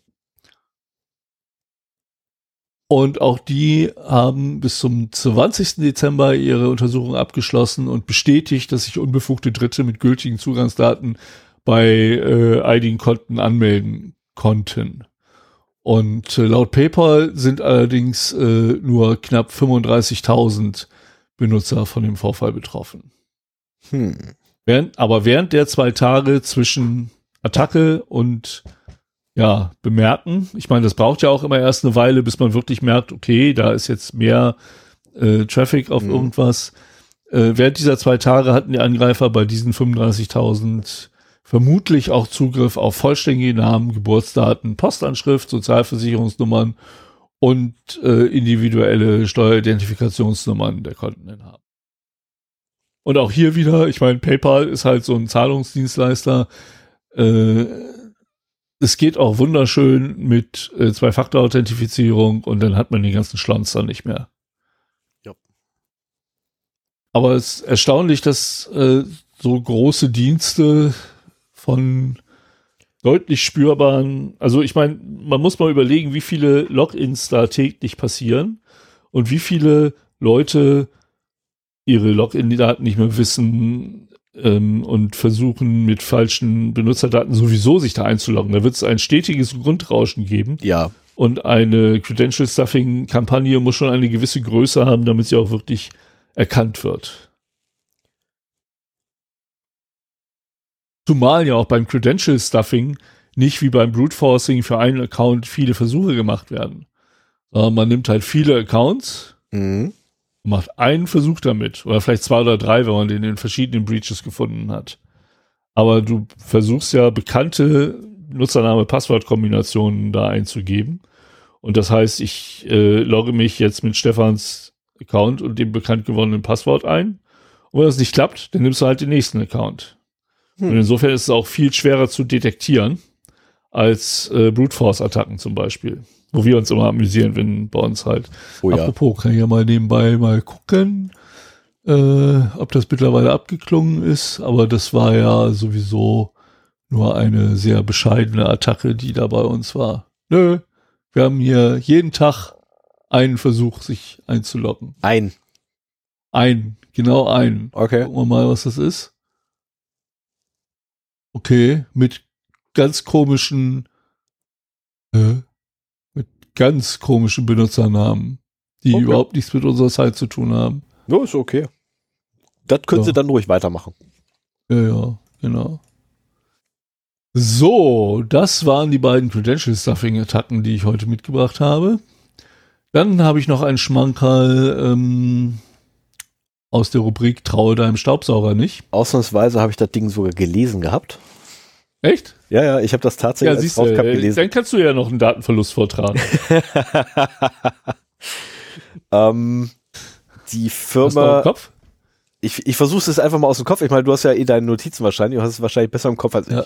Und auch die haben bis zum 20. Dezember ihre Untersuchung abgeschlossen und bestätigt, dass sich unbefugte Dritte mit gültigen Zugangsdaten bei äh, einigen Konten anmelden konnten. Und äh, laut PayPal sind allerdings äh, nur knapp 35.000 Benutzer von dem Vorfall betroffen. Hm. Während, aber während der zwei Tage zwischen Attacke und ja, bemerken, ich meine, das braucht ja auch immer erst eine Weile, bis man wirklich merkt, okay, da ist jetzt mehr äh, Traffic auf Mhm. irgendwas. Äh, während dieser zwei Tage hatten die Angreifer bei diesen 35.000 vermutlich auch Zugriff auf vollständige Namen, Geburtsdaten, Postanschrift, Sozialversicherungsnummern und äh, individuelle Steueridentifikationsnummern der Konteninhaber. Und auch hier wieder, ich meine, PayPal ist halt so ein Zahlungsdienstleister. Äh, es geht auch wunderschön mit äh, Zwei-Faktor-Authentifizierung und dann hat man den ganzen Schlons dann nicht mehr. Ja. Aber es ist erstaunlich, dass äh, so große Dienste von deutlich spürbaren, also ich meine, man muss mal überlegen, wie viele Logins da täglich passieren und wie viele Leute ihre Login-Daten nicht mehr wissen, ähm, und versuchen mit falschen Benutzerdaten sowieso sich da einzuloggen. Da wird es ein stetiges Grundrauschen geben. Ja. Und eine Credential Stuffing Kampagne muss schon eine gewisse Größe haben, damit sie auch wirklich erkannt wird. Zumal ja auch beim Credential Stuffing nicht wie beim Brute Forcing für einen Account viele Versuche gemacht werden. Sondern man nimmt halt viele Accounts Mhm. und macht einen Versuch damit. Oder vielleicht zwei oder drei, wenn man den in verschiedenen Breaches gefunden hat. Aber du versuchst ja bekannte Nutzername-Passwort-Kombinationen da einzugeben. Und das heißt, ich äh, logge mich jetzt mit Stefans Account und dem bekannt gewonnenen Passwort ein. Und wenn das nicht klappt, dann nimmst du halt den nächsten Account. Hm. Und insofern ist es auch viel schwerer zu detektieren als äh, Brute Force Attacken zum Beispiel. Wo wir uns immer amüsieren, wenn bei uns halt. Oh ja. Apropos, kann ich ja mal nebenbei mal gucken, äh, ob das mittlerweile abgeklungen ist. Aber das war ja sowieso nur eine sehr bescheidene Attacke, die da bei uns war. Nö, wir haben hier jeden Tag einen Versuch, sich einzuloggen. Ein. Ein, genau einen. Okay. Gucken wir mal, was das ist. Okay, mit ganz komischen, äh, mit ganz komischen Benutzernamen, die Okay. überhaupt nichts mit unserer Zeit zu tun haben. Ja, ist okay. Das können Ja. sie dann ruhig weitermachen. Ja, ja, genau. So, das waren die beiden Credential Stuffing Attacken, die ich heute mitgebracht habe. Dann habe ich noch einen Schmankerl ähm, aus der Rubrik Traue deinem Staubsauger nicht. Ausnahmsweise habe ich das Ding sogar gelesen gehabt. Echt? Ja, ja, ich habe das tatsächlich Ja, als du, äh, gelesen. dann kannst du ja noch einen Datenverlust vortragen. ähm, die Hast du noch im Firma, Kopf? ich, ich versuche es einfach mal aus dem Kopf. Ich meine, du hast ja eh deine Notizen wahrscheinlich, du hast es wahrscheinlich besser im Kopf als ich. Ja,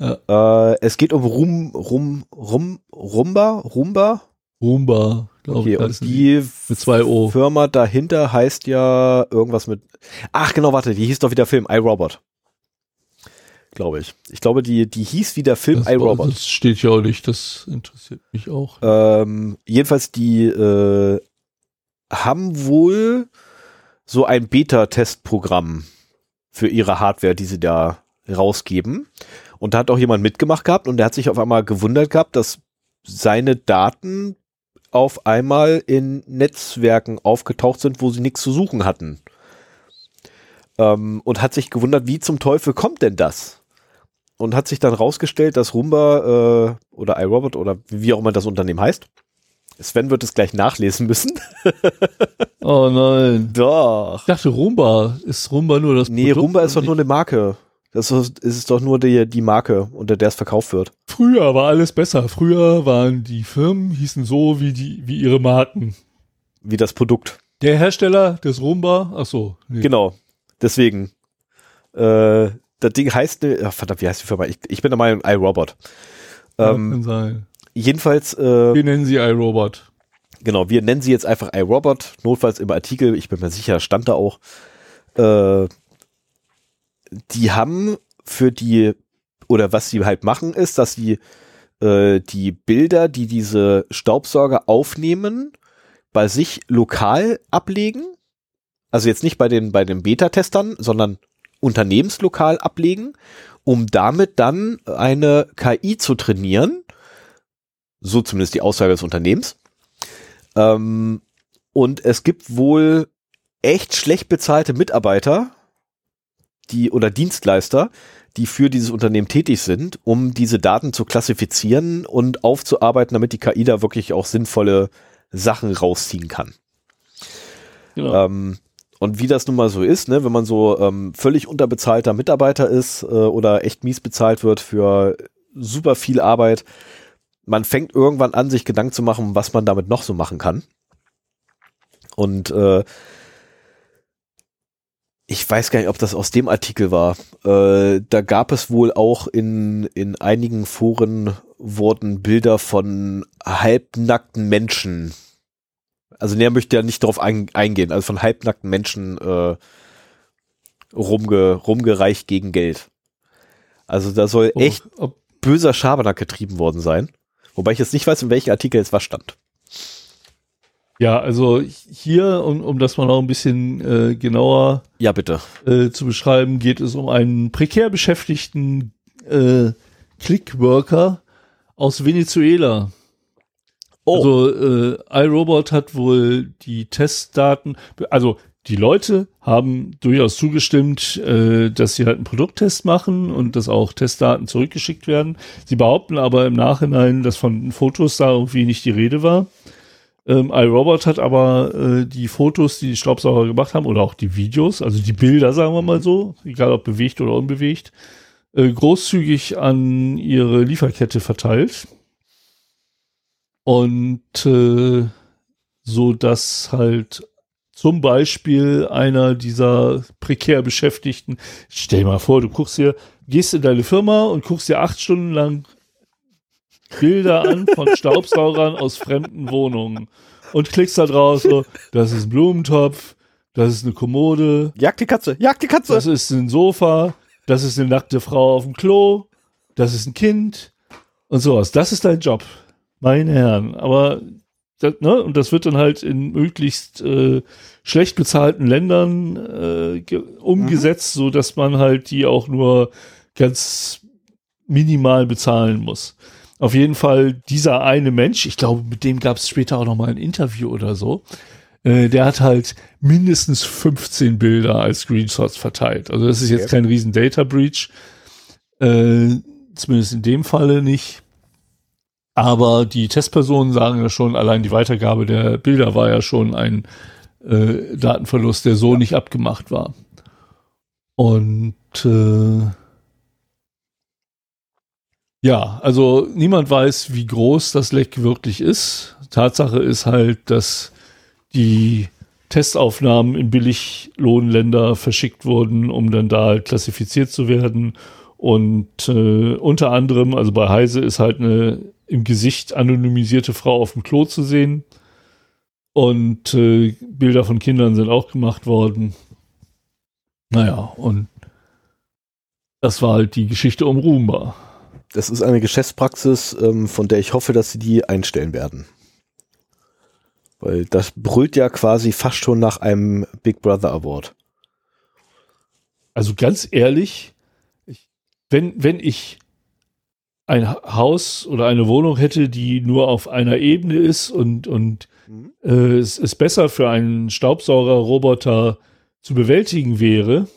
ja, ja. Äh, es geht um Rum, Rum, Rum, Rumba, Rumba. Roomba, glaube Okay, ich. und die Mit zwei O. Firma dahinter heißt ja irgendwas mit. Ach genau, warte, die hieß doch wie der Film iRobot. Glaube ich. Ich glaube, die, die hieß wie der Film Das, war- iRobot. das steht ja auch nicht, das interessiert mich auch. Ähm, jedenfalls, die äh, haben wohl so ein Beta-Testprogramm für ihre Hardware, die sie da rausgeben. Und da hat auch jemand mitgemacht gehabt und der hat sich auf einmal gewundert gehabt, dass seine Daten auf einmal in Netzwerken aufgetaucht sind, wo sie nichts zu suchen hatten. Ähm, und hat sich gewundert, wie zum Teufel kommt denn das? Und hat sich dann rausgestellt, dass Roomba äh, oder iRobot oder wie auch immer das Unternehmen heißt. Sven wird es gleich nachlesen müssen. Oh nein. Doch. Ich dachte, Roomba. Ist Roomba nur das Nee, Produkt Roomba ist doch nur eine Marke. Das ist, ist doch nur die, die Marke, unter der es verkauft wird. Früher war alles besser. Früher waren die Firmen, hießen so wie die, wie ihre Marken. Wie das Produkt. Der Hersteller des Roomba, ach so. Nee. Genau. Deswegen. Äh, das Ding heißt, ach, verdammt, wie heißt die Firma? Ich, ich bin der Meinung, iRobot. Ähm, kann sein. jedenfalls, äh, Wir nennen sie iRobot. genau, wir nennen sie jetzt einfach iRobot, notfalls im Artikel, ich bin mir sicher, stand da auch. Äh, die haben für die, oder was sie halt machen, ist, dass sie äh, die Bilder, die diese Staubsauger aufnehmen, bei sich lokal ablegen. Also jetzt nicht bei den, bei den Beta-Testern, sondern unternehmenslokal ablegen, um damit dann eine KI zu trainieren. So zumindest die Aussage des Unternehmens. Ähm, und es gibt wohl echt schlecht bezahlte Mitarbeiter, die oder Dienstleister, die für dieses Unternehmen tätig sind, um diese Daten zu klassifizieren und aufzuarbeiten, damit die KI da wirklich auch sinnvolle Sachen rausziehen kann. Genau. Ähm, und wie das nun mal so ist, ne, wenn man so ähm, völlig unterbezahlter Mitarbeiter ist äh, oder echt mies bezahlt wird für super viel Arbeit, man fängt irgendwann an, sich Gedanken zu machen, was man damit noch so machen kann. Und äh, ich weiß gar nicht, ob das aus dem Artikel war. Äh, da gab es wohl auch in, in einigen Foren wurden Bilder von halbnackten Menschen also näher möchte ja nicht darauf ein, eingehen, also von halbnackten Menschen äh, rumge, rumgereicht gegen Geld. Also da soll Oh, echt ob, böser Schabernack getrieben worden sein. Wobei ich jetzt nicht weiß, in welchem Artikel jetzt was stand. Ja, also hier, um, um das mal noch ein bisschen äh, genauer Ja, bitte. äh, zu beschreiben, geht es um einen prekär beschäftigten äh, Clickworker aus Venezuela. Oh. Also äh, iRobot hat wohl die Testdaten, also die Leute haben durchaus zugestimmt, äh, dass sie halt einen Produkttest machen und dass auch Testdaten zurückgeschickt werden. Sie behaupten aber im Nachhinein, dass von Fotos da irgendwie nicht die Rede war. Ähm, iRobot hat aber äh, die Fotos, die die Staubsauger gemacht haben, oder auch die Videos, also die Bilder, sagen wir mal so, egal ob bewegt oder unbewegt, äh, großzügig an ihre Lieferkette verteilt. Und äh, so dass halt zum Beispiel einer dieser prekär Beschäftigten, stell dir mal vor, du guckst dir, gehst in deine Firma und guckst dir acht Stunden lang Bilder an von Staubsaugern aus fremden Wohnungen und klickst da draus so, das ist ein Blumentopf, das ist eine Kommode, Jagd die Katze, jagd die Katze. das ist ein Sofa, das ist eine nackte Frau auf dem Klo, das ist ein Kind und sowas. Das ist dein Job, meine Herren. Aber das, ne, und das wird dann halt in möglichst äh, schlecht bezahlten Ländern äh, ge- umgesetzt, so dass man halt die auch nur ganz minimal bezahlen muss. Auf jeden Fall dieser eine Mensch, ich glaube, mit dem gab es später auch noch mal ein Interview oder so. Äh, der hat halt mindestens 15 Bilder als Screenshots verteilt. Also das ist jetzt kein riesen Data Breach. Äh, zumindest in dem Falle nicht. Aber die Testpersonen sagen ja schon, allein die Weitergabe der Bilder war ja schon ein äh, Datenverlust, der so nicht abgemacht war. Und äh, ja, also niemand weiß, wie groß das Leck wirklich ist. Tatsache ist halt, dass die Testaufnahmen in Billiglohnländer verschickt wurden, um dann da halt klassifiziert zu werden. Und äh, unter anderem, also bei Heise ist halt eine im Gesicht anonymisierte Frau auf dem Klo zu sehen. Und äh, Bilder von Kindern sind auch gemacht worden. Naja, und das war halt die Geschichte um Roomba. Das ist eine Geschäftspraxis, ähm, von der ich hoffe, dass sie die einstellen werden. Weil das brüllt ja quasi fast schon nach einem Big Brother Award. Also ganz ehrlich, ich, wenn, wenn ich ein Ha- Haus oder eine Wohnung hätte, die nur auf einer Ebene ist und, und Mhm. äh, es ist besser für einen Staubsaugerroboter zu bewältigen wäre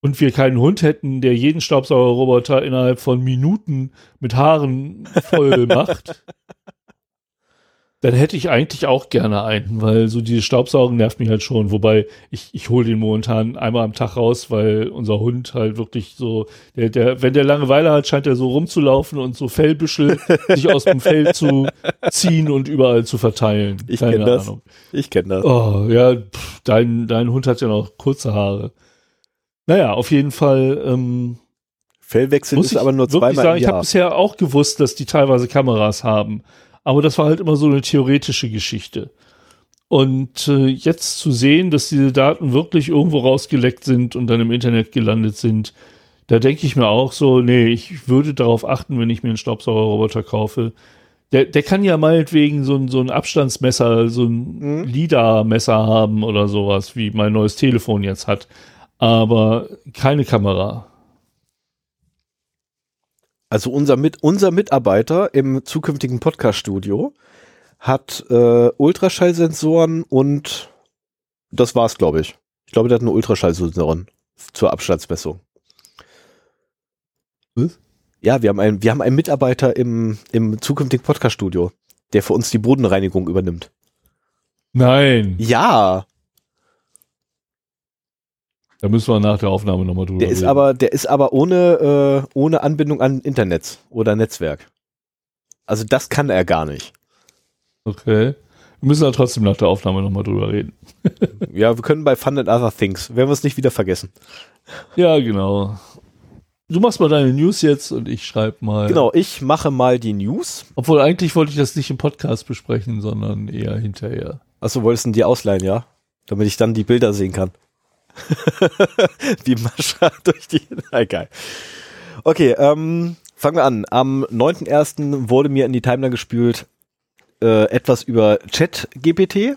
und wir keinen Hund hätten, der jeden Staubsaugerroboter innerhalb von Minuten mit Haaren voll macht, dann hätte ich eigentlich auch gerne einen, weil so dieses Staubsaugen nervt mich halt schon. Wobei ich, ich hole den momentan einmal am Tag raus, weil unser Hund halt wirklich so, der, der, wenn der Langeweile hat, scheint er so rumzulaufen und so Fellbüschel sich aus dem Fell zu ziehen und überall zu verteilen. Ich Keine kenn das. Ahnung. Ich kenne das. Oh, ja, pff, dein, dein Hund hat ja noch kurze Haare. Naja, auf jeden Fall ähm, Fellwechsel muss ist ich aber nur zweimal sagen, im ich habe Jahr. bisher auch gewusst, dass die teilweise Kameras haben. Aber das war halt immer so eine theoretische Geschichte. Und äh, jetzt zu sehen, dass diese Daten wirklich irgendwo rausgeleckt sind und dann im Internet gelandet sind, da denke ich mir auch so, nee, ich würde darauf achten, wenn ich mir einen Staubsaugerroboter kaufe. Der, der kann ja meinetwegen so ein, so ein Abstandsmesser, so ein Mhm. LIDAR-Messer haben oder sowas, wie mein neues Telefon jetzt hat. Aber keine Kamera. Also unser, Mit unser Mitarbeiter im zukünftigen Podcast-Studio hat äh, Ultraschallsensoren und das war's, glaube ich. Ich glaube, der hat eine Ultraschallsensoren zur Abstandsmessung. Was? Ja, wir haben einen, wir haben einen Mitarbeiter im, im zukünftigen Podcast-Studio, der für uns die Bodenreinigung übernimmt. Nein. Ja, Da müssen wir nach der Aufnahme nochmal drüber der ist reden. aber, der ist aber ohne, äh, ohne Anbindung an Internet oder Netzwerk. Also das kann er gar nicht. Okay. Wir müssen da trotzdem nach der Aufnahme nochmal drüber reden. Ja, wir können bei Fun and Other Things, werden wir es nicht wieder vergessen. Ja, genau. Du machst mal deine News jetzt und ich schreibe mal. Genau, ich mache mal die News. Obwohl eigentlich wollte ich das nicht im Podcast besprechen, sondern eher hinterher. Achso, wolltest du die ausleihen, ja? Damit ich dann die Bilder sehen kann. Wie Mascha durch die. Egal. Okay, ähm, fangen wir an. Am 9.1. wurde mir in die Timeline gespült äh, etwas über Chat-GPT.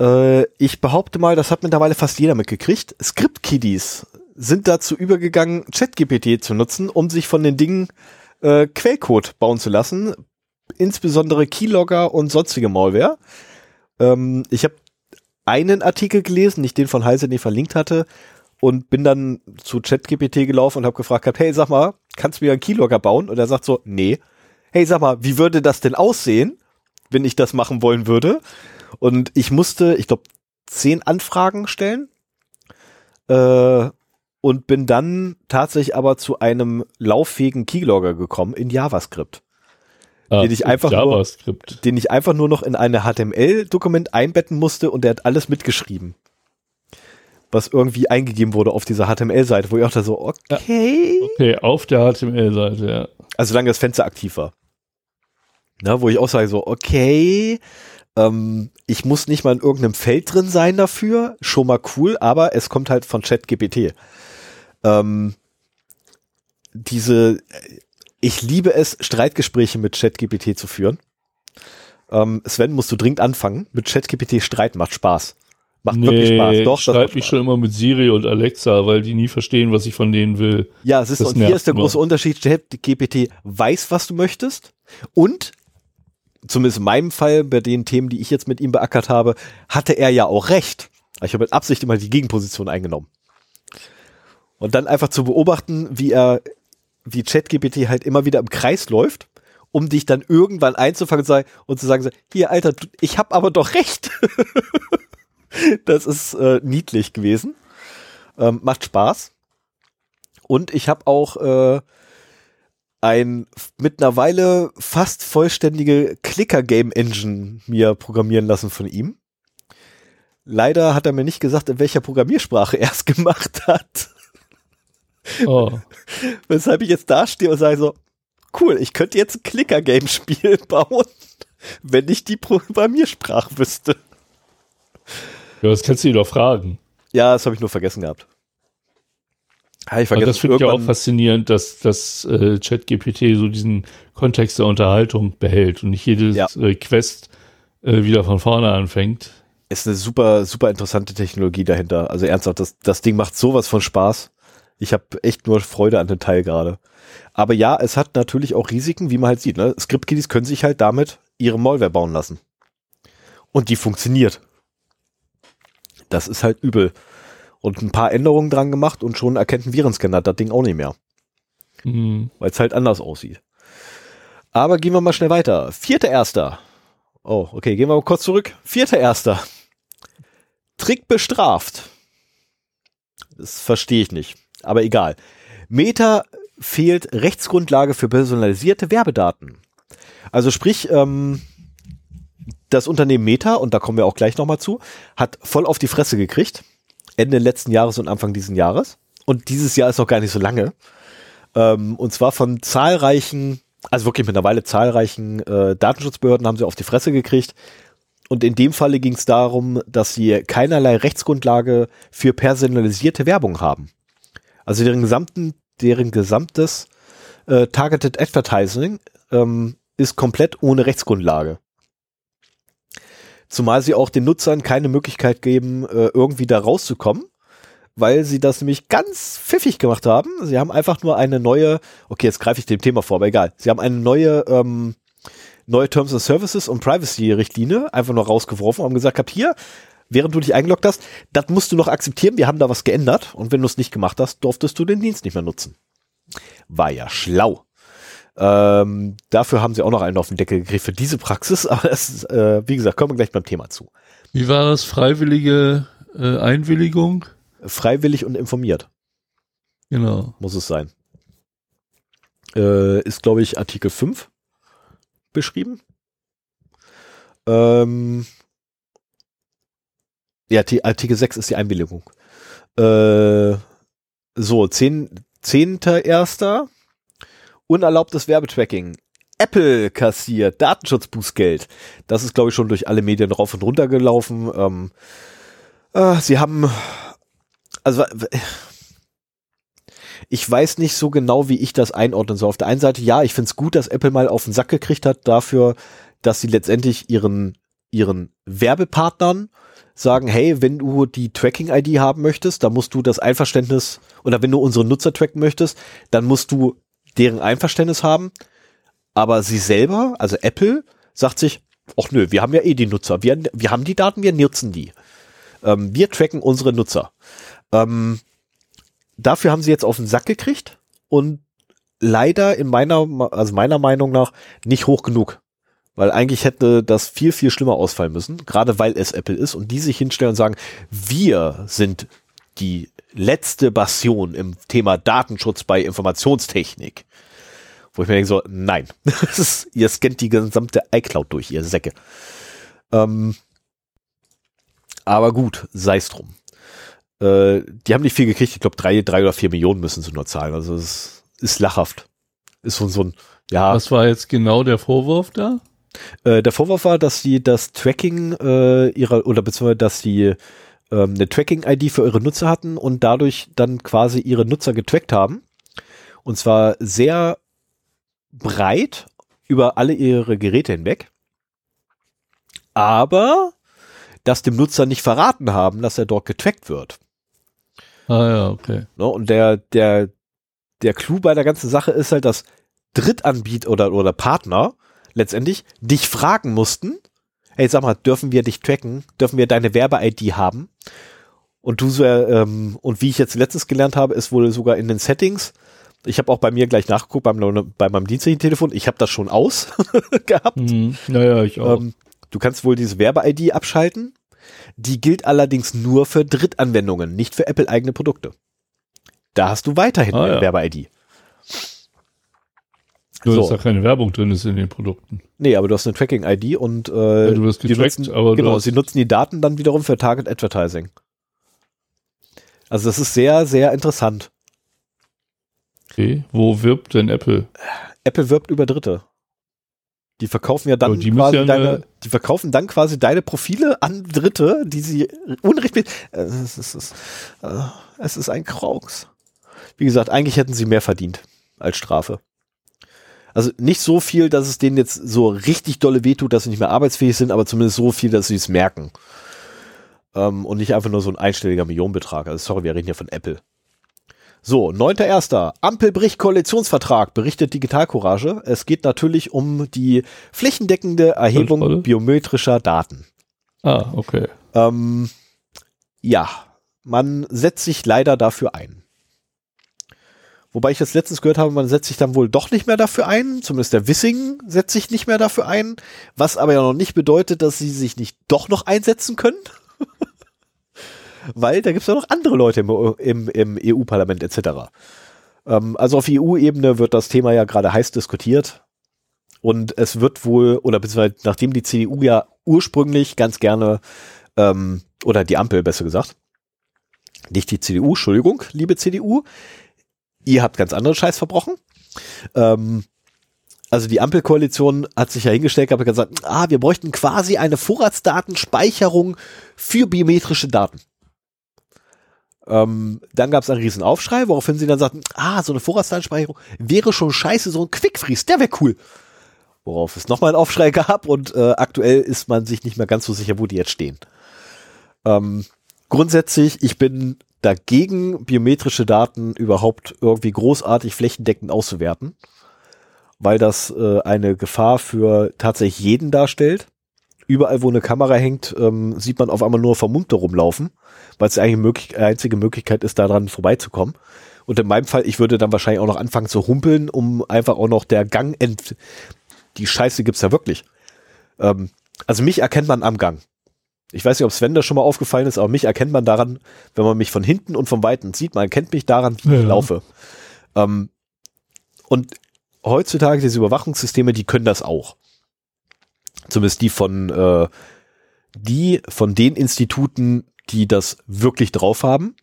Äh, ich behaupte mal, das hat mittlerweile fast jeder mitgekriegt. Script-Kiddies sind dazu übergegangen, Chat-GPT zu nutzen, um sich von den Dingen äh, Quellcode bauen zu lassen. Insbesondere Keylogger und sonstige Malware. Ähm, ich habe einen Artikel gelesen, nicht den von Heise, den ich verlinkt hatte, und bin dann zu ChatGPT gelaufen und habe gefragt, hey, sag mal, kannst du mir einen Keylogger bauen? Und er sagt so, nee. Hey, sag mal, wie würde das denn aussehen, wenn ich das machen wollen würde? Und ich musste, ich glaube, zehn Anfragen stellen äh, und bin dann tatsächlich aber zu einem lauffähigen Keylogger gekommen in JavaScript. Ah, den ich einfach nur, den ich einfach nur noch in eine HTML-Dokument einbetten musste und der hat alles mitgeschrieben. Was irgendwie eingegeben wurde auf dieser HTML-Seite, wo ich auch da so, okay. Okay, auf der HTML-Seite, ja. Also solange das Fenster aktiv war. Na, wo ich auch sage so, okay, ähm, ich muss nicht mal in irgendeinem Feld drin sein dafür, schon mal cool, aber es kommt halt von ChatGPT. Ähm, diese, ich liebe es, Streitgespräche mit ChatGPT zu führen. Ähm, Sven, musst du dringend anfangen. Mit ChatGPT Streit macht Spaß. Macht wirklich Spaß. Doch, ich streite mich schon immer mit Siri und Alexa, weil die nie verstehen, was ich von denen will. Ja, es ist, Das und hier ist der nur. große Unterschied. ChatGPT weiß, was du möchtest und zumindest in meinem Fall, bei den Themen, die ich jetzt mit ihm beackert habe, hatte er ja auch recht. Ich habe mit Absicht immer die Gegenposition eingenommen. Und dann einfach zu beobachten, wie er, wie ChatGPT halt immer wieder im Kreis läuft, um dich dann irgendwann einzufangen und, zu sagen, hier, Alter, ich habe aber doch recht. das ist äh, niedlich gewesen. Ähm, macht Spaß. Und ich habe auch äh, ein mittlerweile fast vollständige Clicker-Game-Engine mir programmieren lassen von ihm. Leider hat er mir nicht gesagt, in welcher Programmiersprache er es gemacht hat. Oh. Weshalb ich jetzt da stehe und sage so, cool, ich könnte jetzt ein Clicker-Game-Spiel bauen, wenn ich die Programmiersprache wüsste. Ja, das kannst du ihn doch fragen. Ja, das habe ich nur vergessen gehabt. Habe ich Aber vergessen. das finde ich ja auch faszinierend, dass das äh, ChatGPT so diesen Kontext der Unterhaltung behält und nicht jedes Ja. äh, Quest äh, wieder von vorne anfängt. ist eine super, super interessante Technologie dahinter. Also ernsthaft, das, das Ding macht sowas von Spaß. Ich habe echt nur Freude an dem Teil gerade. Aber ja, es hat natürlich auch Risiken, wie man halt sieht. Ne? Script-Kiddies können sich halt damit ihre Malware bauen lassen. Und die funktioniert. Das ist halt übel. Und ein paar Änderungen dran gemacht und schon erkennt ein Virenscanner das Ding auch nicht mehr. Mhm. weil es halt anders aussieht. Aber gehen wir mal schnell weiter. Vierter Erster. Oh, okay, gehen wir mal kurz zurück. Vierter Erster. Trick bestraft. Das verstehe ich nicht. Aber egal. Meta fehlt Rechtsgrundlage für personalisierte Werbedaten. Also sprich, ähm, das Unternehmen Meta, und da kommen wir auch gleich nochmal zu, hat voll auf die Fresse gekriegt. Ende letzten Jahres und Anfang diesen Jahres. Und dieses Jahr ist noch gar nicht so lange. Ähm, und zwar von zahlreichen, also wirklich mittlerweile zahlreichen äh, Datenschutzbehörden haben sie auf die Fresse gekriegt. Und in dem Falle ging es darum, dass sie keinerlei Rechtsgrundlage für personalisierte Werbung haben. Also deren gesamten, deren gesamtes äh, Targeted Advertising ähm, ist komplett ohne Rechtsgrundlage. Zumal sie auch den Nutzern keine Möglichkeit geben, äh, irgendwie da rauszukommen weil sie das nämlich ganz pfiffig gemacht haben. Sie haben einfach nur eine neue, okay, jetzt greife ich dem Thema vor, aber egal. Sie haben eine neue, ähm, neue Terms and Services und Privacy-Richtlinie einfach nur rausgeworfen und haben gesagt, habt hier, während du dich eingeloggt hast, das musst du noch akzeptieren, wir haben da was geändert und wenn du es nicht gemacht hast, durftest du den Dienst nicht mehr nutzen. War ja schlau. Ähm, dafür haben sie auch noch einen auf den Deckel gekriegt für diese Praxis, aber das ist, äh, wie gesagt, kommen wir gleich beim Thema zu. Wie war das? Freiwillige äh, Einwilligung? Freiwillig und informiert. Genau. muss es sein. Äh, ist, glaube ich, Artikel 5 beschrieben. Ähm, ja, Artikel 6 ist die Einwilligung. Äh, so, 10. 10.1. Unerlaubtes Werbetracking. Apple kassiert Datenschutzbußgeld. Das ist, glaube ich, schon durch alle Medien rauf und runter gelaufen. Ähm, äh, sie haben, also ich weiß nicht so genau, wie ich das einordnen soll. Auf der einen Seite, ja, ich finde es gut, dass Apple mal auf den Sack gekriegt hat dafür, dass sie letztendlich ihren, ihren Werbepartnern sagen, hey, wenn du die Tracking-ID haben möchtest, dann musst du das Einverständnis, oder wenn du unsere Nutzer tracken möchtest, dann musst du deren Einverständnis haben. Aber sie selber, also Apple, sagt sich, ach nö, wir haben ja eh die Nutzer, wir, wir haben die Daten, wir nutzen die. Ähm, wir tracken unsere Nutzer. Ähm, dafür haben sie jetzt auf den Sack gekriegt und leider in meiner, also meiner Meinung nach nicht hoch genug. Weil eigentlich hätte das viel, viel schlimmer ausfallen müssen, gerade weil es Apple ist und die sich hinstellen und sagen, wir sind die letzte Bastion im Thema Datenschutz bei Informationstechnik. Wo ich mir denke so, nein, ihr scannt die gesamte iCloud durch, ihr Säcke. Ähm, aber gut, sei es drum. Äh, die haben nicht viel gekriegt, ich glaube drei, drei oder vier Millionen müssen sie nur zahlen. Also es ist lachhaft. Ist so, so ein, ja. Was war jetzt genau der Vorwurf da? Äh, der Vorwurf war, dass sie das Tracking äh, ihrer, oder beziehungsweise, dass sie ähm, eine Tracking-ID für ihre Nutzer hatten und dadurch dann quasi ihre Nutzer getrackt haben. Und zwar sehr breit über alle ihre Geräte hinweg. Aber das dem Nutzer nicht verraten haben, dass er dort getrackt wird. Ah ja, okay. Ne? Und der, der, der Clou bei der ganzen Sache ist halt, dass Drittanbieter oder, oder Partner letztendlich dich fragen mussten, hey, sag mal, dürfen wir dich tracken? Dürfen wir deine Werbe-ID haben? Und du so, ähm, und wie ich jetzt letztens gelernt habe, ist wohl sogar in den Settings, ich habe auch bei mir gleich nachgeguckt beim, bei meinem dienstlichen Telefon, ich habe das schon aus gehabt. Mhm. Naja, ich auch. Ähm, du kannst wohl diese Werbe-ID abschalten. Die gilt allerdings nur für Drittanwendungen, nicht für Apple eigene Produkte. Da hast du weiterhin ah, eine ja. Werbe-ID. Nur, so. dass da keine Werbung drin ist in den Produkten. Nee, aber du hast eine Tracking-ID und äh, ja, du wirst getrackt, nutzen, aber genau, sie nutzen die Daten dann wiederum für Target Advertising. Also das ist sehr, sehr interessant. Okay, wo wirbt denn Apple? Apple wirbt über Dritte. Die verkaufen ja dann quasi ja deine, die verkaufen dann quasi deine Profile an Dritte, die sie unrechtmäßig. Äh, es ist, äh, es ist ein Kraugs. Wie gesagt, eigentlich hätten sie mehr verdient als Strafe. Also nicht so viel, dass es denen jetzt so richtig dolle wehtut, dass sie nicht mehr arbeitsfähig sind, aber zumindest so viel, dass sie es merken. Ähm, und nicht einfach nur so ein einstelliger Millionenbetrag. Also sorry, wir reden hier von Apple. So, 9.1. Ampel bricht Koalitionsvertrag, berichtet Digital Courage. Es geht natürlich um die flächendeckende Erhebung biometrischer Daten. Ah, okay. Ähm, ja, man setzt sich leider dafür ein. Wobei ich das letztens gehört habe, man setzt sich dann wohl doch nicht mehr dafür ein. Zumindest der Wissing setzt sich nicht mehr dafür ein. Was aber ja noch nicht bedeutet, dass sie sich nicht doch noch einsetzen können weil da gibt es ja noch andere Leute im, im, im EU-Parlament etc. Ähm, also auf EU-Ebene wird das Thema ja gerade heiß diskutiert. Und es wird wohl, oder beziehungsweise nachdem die CDU ja ursprünglich ganz gerne, ähm, oder die Ampel besser gesagt, nicht die CDU, Entschuldigung, liebe CDU, ihr habt ganz andere Scheiß verbrochen. Ähm, also die Ampelkoalition hat sich ja hingestellt, aber gesagt, ah, wir bräuchten quasi eine Vorratsdatenspeicherung für biometrische Daten. Ähm, dann gab es einen riesen Aufschrei, woraufhin sie dann sagten, ah, so eine Vorratsdatenspeicherung wäre schon scheiße, so ein Quickfreeze, der wäre cool. Worauf es nochmal einen Aufschrei gab und äh, aktuell ist man sich nicht mehr ganz so sicher, wo die jetzt stehen. Ähm, grundsätzlich, ich bin dagegen, biometrische Daten überhaupt irgendwie großartig flächendeckend auszuwerten, weil das äh, eine Gefahr für tatsächlich jeden darstellt überall, wo eine Kamera hängt, ähm, sieht man auf einmal nur Vermummte rumlaufen, weil es eigentlich möglich, einzige Möglichkeit ist, daran vorbeizukommen. Und in meinem Fall, ich würde dann wahrscheinlich auch noch anfangen zu humpeln, um einfach auch noch der Gang ent... Die Scheiße gibt's ja wirklich. Ähm, also mich erkennt man am Gang. Ich weiß nicht, ob Sven das schon mal aufgefallen ist, aber mich erkennt man daran, wenn man mich von hinten und von Weitem sieht. Man erkennt mich daran, wie ja. ich laufe. Ähm, und heutzutage diese Überwachungssysteme, die können das auch zumindest die von äh, die von den Instituten, die das wirklich drauf haben,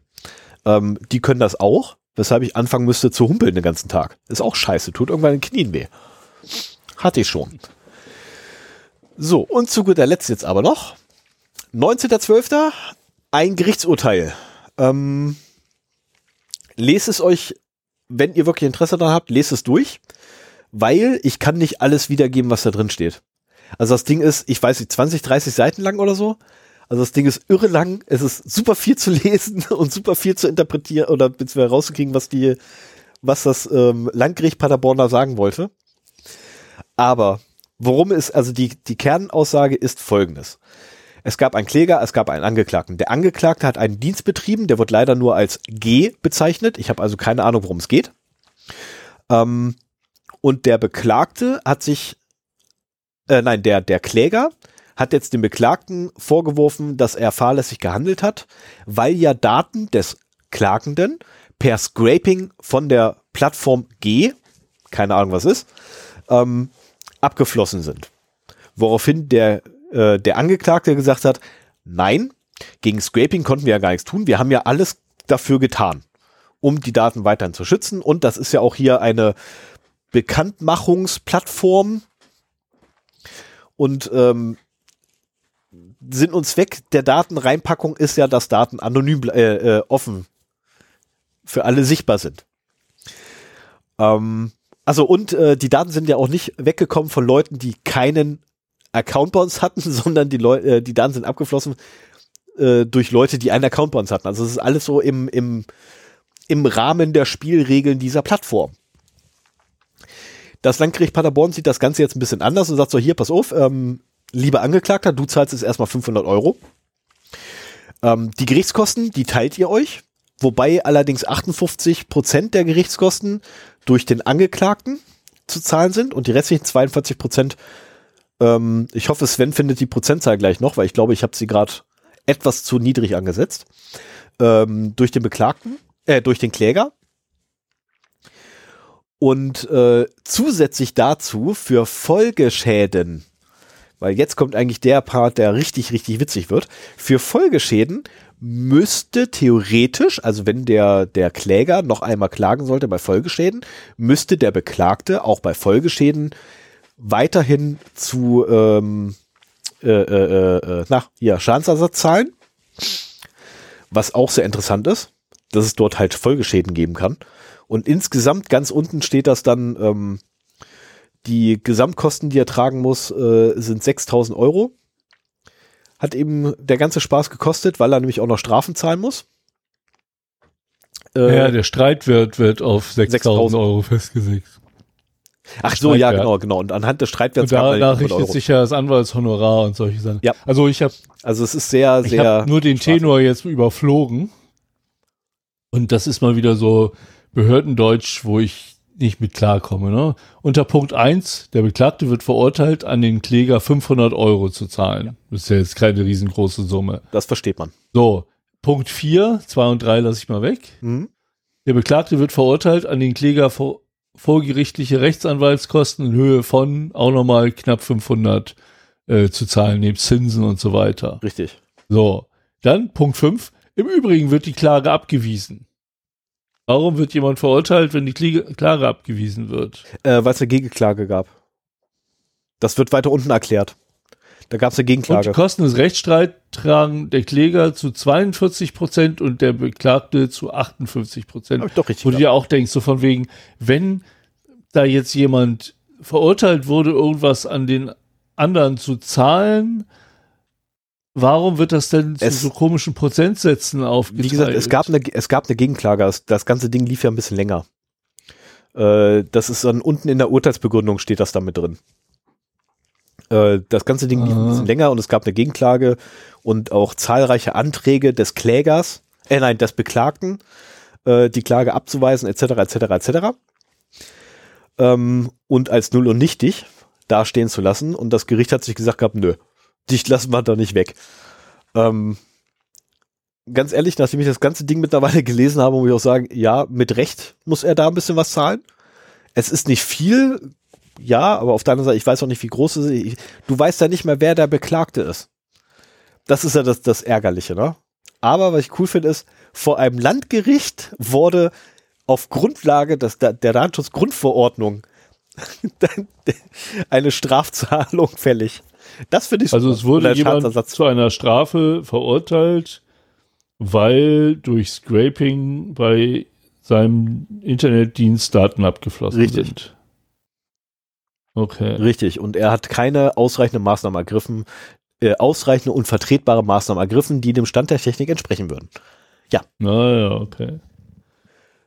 ähm, die können das auch, weshalb ich anfangen müsste zu humpeln den ganzen Tag. Ist auch scheiße, tut irgendwann in den Knien weh. Hatte ich schon. So, und zu guter Letzt jetzt aber noch. 19.12. ein Gerichtsurteil. Ähm, lest es euch, wenn ihr wirklich Interesse daran habt, lest es durch, weil ich kann nicht alles wiedergeben, was da drin steht. Also das Ding ist, ich weiß nicht, 20, 30 Seiten lang oder so. Also das Ding ist irre lang. Es ist super viel zu lesen und super viel zu interpretieren oder beziehungsweise rauszukriegen, was die, was das ähm, Landgericht Paderborn da sagen wollte. Aber worum ist, also die, die Kernaussage ist folgendes. Es gab einen Kläger, es gab einen Angeklagten. Der Angeklagte hat einen Dienst betrieben, der wird leider nur als G bezeichnet. Ich habe also keine Ahnung, worum es geht. Ähm, und der Beklagte hat sich, äh, nein, der, der Kläger hat jetzt dem Beklagten vorgeworfen, dass er fahrlässig gehandelt hat, weil ja Daten des Klagenden per Scraping von der Plattform G, keine Ahnung was ist, ähm, abgeflossen sind. Woraufhin der, äh, der Angeklagte gesagt hat, nein, gegen Scraping konnten wir ja gar nichts tun, wir haben ja alles dafür getan, um die Daten weiterhin zu schützen. Und das ist ja auch hier eine Bekanntmachungsplattform. Und ähm, Sinn und Zweck der Datenreinpackung ist ja, dass Daten anonym äh, äh, offen für alle sichtbar sind. Ähm, also und äh, die Daten sind ja auch nicht weggekommen von Leuten, die keinen Account bei uns hatten, sondern die Leute, äh, die Daten sind abgeflossen äh, durch Leute, die einen Account bei uns hatten. Also es ist alles so im, im, im Rahmen der Spielregeln dieser Plattform. Das Landgericht Paderborn sieht das Ganze jetzt ein bisschen anders und sagt so, hier, pass auf, ähm, lieber Angeklagter, du zahlst jetzt erstmal 500 Euro. Ähm, die Gerichtskosten, die teilt ihr euch, wobei allerdings 58 Prozent der Gerichtskosten durch den Angeklagten zu zahlen sind und die restlichen 42 Prozent, ähm, ich hoffe, Sven findet die Prozentzahl gleich noch, weil ich glaube, ich habe sie gerade etwas zu niedrig angesetzt, ähm, durch den Beklagten, äh, durch den Kläger. Und äh, zusätzlich dazu für Folgeschäden, weil jetzt kommt eigentlich der Part, der richtig, richtig witzig wird, für Folgeschäden müsste theoretisch, also wenn der, der Kläger noch einmal klagen sollte bei Folgeschäden, müsste der Beklagte auch bei Folgeschäden weiterhin zu ähm, äh, äh, äh, na, hier, Schadensersatz zahlen. Was auch sehr interessant ist, dass es dort halt Folgeschäden geben kann. Und insgesamt ganz unten steht das dann, ähm, die Gesamtkosten, die er tragen muss, äh, sind 6000 Euro. Hat eben der ganze Spaß gekostet, weil er nämlich auch noch Strafen zahlen muss. Äh, ja, der Streitwert wird auf 6000 Euro festgelegt. Ach so, ja, genau, genau. Und anhand des Streitwerts und danach richtet sich ja das Anwaltshonorar und solche Sachen. Ja. Also ich habe, also es ist sehr, sehr. Ich nur den Tenor jetzt überflogen. Und das ist mal wieder so Behördendeutsch, wo ich nicht mit klarkomme. Ne? Unter Punkt 1, der Beklagte wird verurteilt, an den Kläger 500 Euro zu zahlen. Ja. Das ist ja jetzt keine riesengroße Summe. Das versteht man. So, Punkt 4, 2 und 3 lasse ich mal weg. Mhm. Der Beklagte wird verurteilt, an den Kläger vor, vorgerichtliche Rechtsanwaltskosten in Höhe von auch nochmal knapp 500 äh, zu zahlen, neben Zinsen und so weiter. Richtig. So, dann Punkt 5. Im Übrigen wird die Klage abgewiesen. Warum wird jemand verurteilt, wenn die Klage abgewiesen wird? Äh, Weil es eine Gegenklage gab. Das wird weiter unten erklärt. Da gab es eine Gegenklage. Und die Kosten des Rechtsstreits tragen der Kläger zu 42 Prozent und der Beklagte zu 58 Prozent. Doch richtig. Wo du dir auch denkst, so von wegen, wenn da jetzt jemand verurteilt wurde, irgendwas an den anderen zu zahlen, Warum wird das denn zu so komischen Prozentsätzen aufgeteilt? Wie gesagt, es gab eine, es gab eine Gegenklage. Das ganze Ding lief ja ein bisschen länger. Äh, das ist dann unten in der Urteilsbegründung steht das da mit drin. Äh, das ganze Ding lief ein bisschen länger und es gab eine Gegenklage und auch zahlreiche Anträge des Klägers, äh nein, des Beklagten, äh, die Klage abzuweisen, etc., etc., etc. Ähm, und als null und nichtig dastehen zu lassen. Und das Gericht hat sich gesagt gehabt, nö, dich lassen wir da nicht weg. Ähm, ganz ehrlich, nachdem ich das ganze Ding mittlerweile gelesen habe, muss ich auch sagen, ja, mit Recht muss er da ein bisschen was zahlen. Es ist nicht viel, ja, aber auf der anderen Seite, ich weiß auch nicht, wie groß es ist. Du weißt ja nicht mehr, wer der Beklagte ist. Das ist ja das, das Ärgerliche, ne? Aber was ich cool finde, ist, vor einem Landgericht wurde auf Grundlage des, der, der Datenschutzgrundverordnung eine Strafzahlung fällig. Das finde ich Also es wurde jemand zu einer Strafe verurteilt, weil durch Scraping bei seinem Internetdienst Daten abgeflossen Richtig. sind. Okay. Richtig. Und er hat keine ausreichenden Maßnahmen ergriffen, äh, ausreichende und vertretbare Maßnahmen ergriffen, die dem Stand der Technik entsprechen würden. Naja, okay.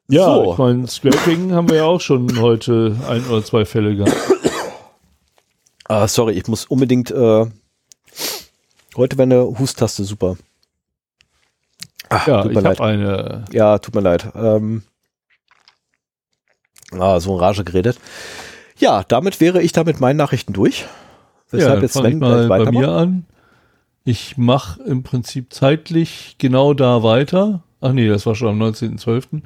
Ja, So. ich meine, Scraping haben wir ja auch schon heute ein oder zwei Fälle gehabt. Ah, sorry, ich muss unbedingt, äh, heute wäre eine Hustaste super. Ach, Ja, tut ich habe eine. Ja, tut mir leid. Ähm, ah, so in Rage geredet. Ja, damit wäre ich da mit meinen Nachrichten durch. Weshalb dann jetzt fang ich Sven mal bei mir an. Ich mache im Prinzip zeitlich genau da weiter. Ach nee, das war schon am 19.12.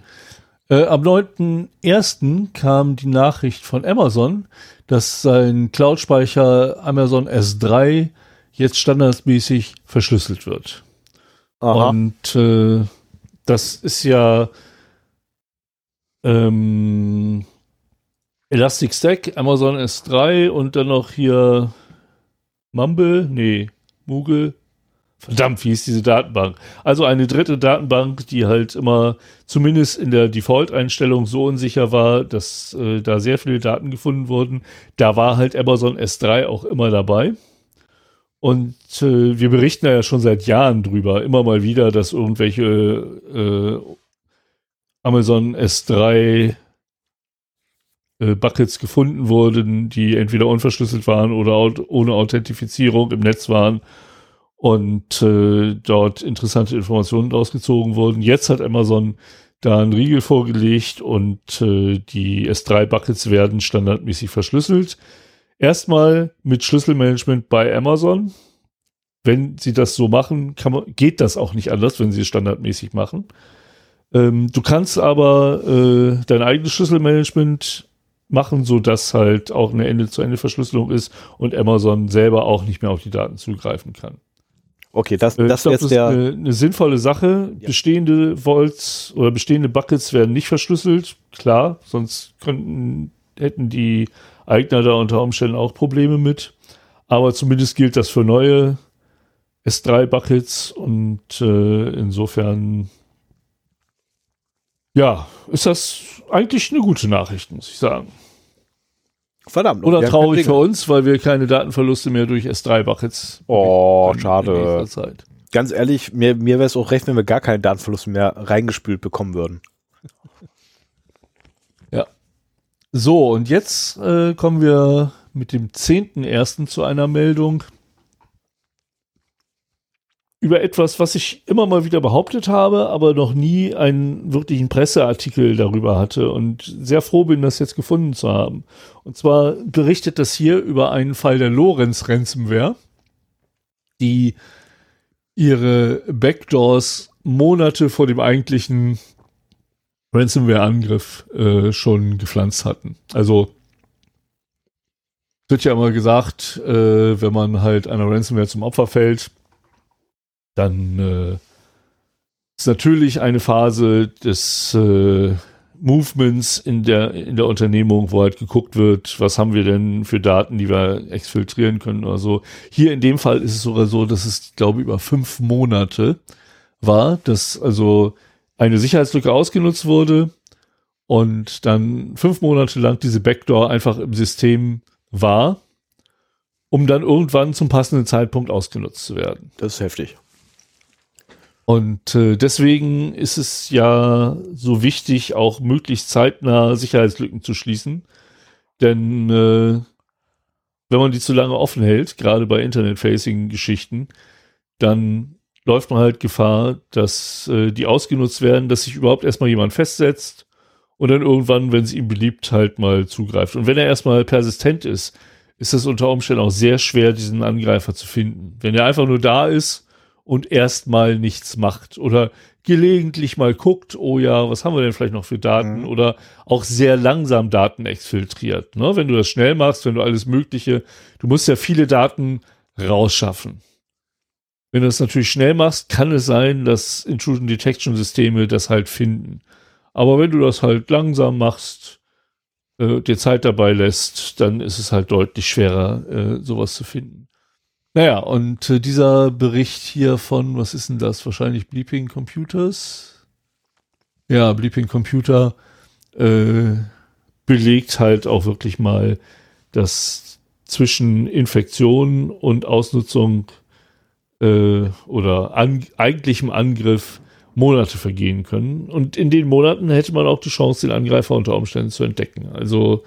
Äh, am 9.1. kam die Nachricht von Amazon, dass sein Cloud-Speicher Amazon S3 jetzt standardmäßig verschlüsselt wird. Aha. Und äh, das ist ja ähm, Elastic Stack, Amazon S3 und dann noch hier Mumble, nee, Moogle. Verdammt, wie ist diese Datenbank? Also eine dritte Datenbank, die halt immer zumindest in der Default-Einstellung so unsicher war, dass äh, da sehr viele Daten gefunden wurden. Da war halt Amazon S3 auch immer dabei. Und äh, wir berichten da ja schon seit Jahren drüber, immer mal wieder, dass irgendwelche äh, Amazon S3 äh, Buckets gefunden wurden, die entweder unverschlüsselt waren oder aut ohne Authentifizierung im Netz waren und äh, dort interessante Informationen rausgezogen wurden. Jetzt hat Amazon da einen Riegel vorgelegt und äh, die S3-Buckets werden standardmäßig verschlüsselt. Erstmal mit Schlüsselmanagement bei Amazon. Wenn sie das so machen, kann man, geht das auch nicht anders, wenn sie es standardmäßig machen. Ähm, du kannst aber äh, dein eigenes Schlüsselmanagement machen, so dass halt auch eine Ende-zu-Ende-Verschlüsselung ist und Amazon selber auch nicht mehr auf die Daten zugreifen kann. Okay, das, Äh, das ich glaub, der. ist eine, eine sinnvolle Sache. Ja. Bestehende Vaults oder bestehende Buckets werden nicht verschlüsselt, klar, sonst könnten, hätten die Eigner da unter Umständen auch Probleme mit. Aber zumindest gilt das für neue S3-Buckets und äh, insofern ja, ist das eigentlich eine gute Nachricht, muss ich sagen. verdammt. Oder traurig für uns, weil wir keine Datenverluste mehr durch S3-Buckets Oh, in schade. nächster Zeit. Ganz ehrlich, mir, mir wäre es auch recht, wenn wir gar keine Datenverluste mehr reingespült bekommen würden. So, und jetzt äh, kommen wir mit dem 10.01. zu einer Meldung über etwas, was ich immer mal wieder behauptet habe, aber noch nie einen wirklichen Presseartikel darüber hatte und sehr froh bin, das jetzt gefunden zu haben. Und zwar berichtet das hier über einen Fall der Lorenz Ransomware, die ihre Backdoors Monate vor dem eigentlichen Ransomware-Angriff äh, schon gepflanzt hatten. Also wird ja immer gesagt, äh, wenn man halt einer Ransomware zum Opfer fällt, dann äh, ist natürlich eine Phase des äh, Movements in der, in der Unternehmung, wo halt geguckt wird, was haben wir denn für Daten, die wir exfiltrieren können oder so. Hier in dem Fall ist es sogar so, dass es, glaube ich, über fünf Monate war, dass also eine Sicherheitslücke ausgenutzt wurde und dann fünf Monate lang diese Backdoor einfach im System war, um dann irgendwann zum passenden Zeitpunkt ausgenutzt zu werden. Das ist heftig. Und äh, deswegen ist es ja so wichtig, auch möglichst zeitnah Sicherheitslücken zu schließen. Denn äh, wenn man die zu lange offen hält, gerade bei Internet-Facing-Geschichten, dann läuft man halt Gefahr, dass äh, die ausgenutzt werden, dass sich überhaupt erstmal jemand festsetzt und dann irgendwann, wenn es ihm beliebt, halt mal zugreift. Und wenn er erstmal persistent ist, ist es unter Umständen auch sehr schwer, diesen Angreifer zu finden. Wenn er einfach nur da ist und erstmal nichts macht oder gelegentlich mal guckt, oh ja, was haben wir denn vielleicht noch für Daten Mhm. oder auch sehr langsam Daten exfiltriert. Ne? Wenn du das schnell machst, wenn du alles Mögliche, du musst ja viele Daten rausschaffen. Wenn du das natürlich schnell machst, kann es sein, dass Intrusion Detection Systeme das halt finden. Aber wenn du das halt langsam machst, äh, dir Zeit dabei lässt, dann ist es halt deutlich schwerer, äh, sowas zu finden. Naja, und äh, dieser Bericht hier von, was ist denn das? Wahrscheinlich Bleeping Computers? Ja, Bleeping Computer äh, belegt halt auch wirklich mal, dass zwischen Infektion und Ausnutzung äh, oder an, eigentlichem Angriff Monate vergehen können. Und in den Monaten hätte man auch die Chance, den Angreifer unter Umständen zu entdecken. Also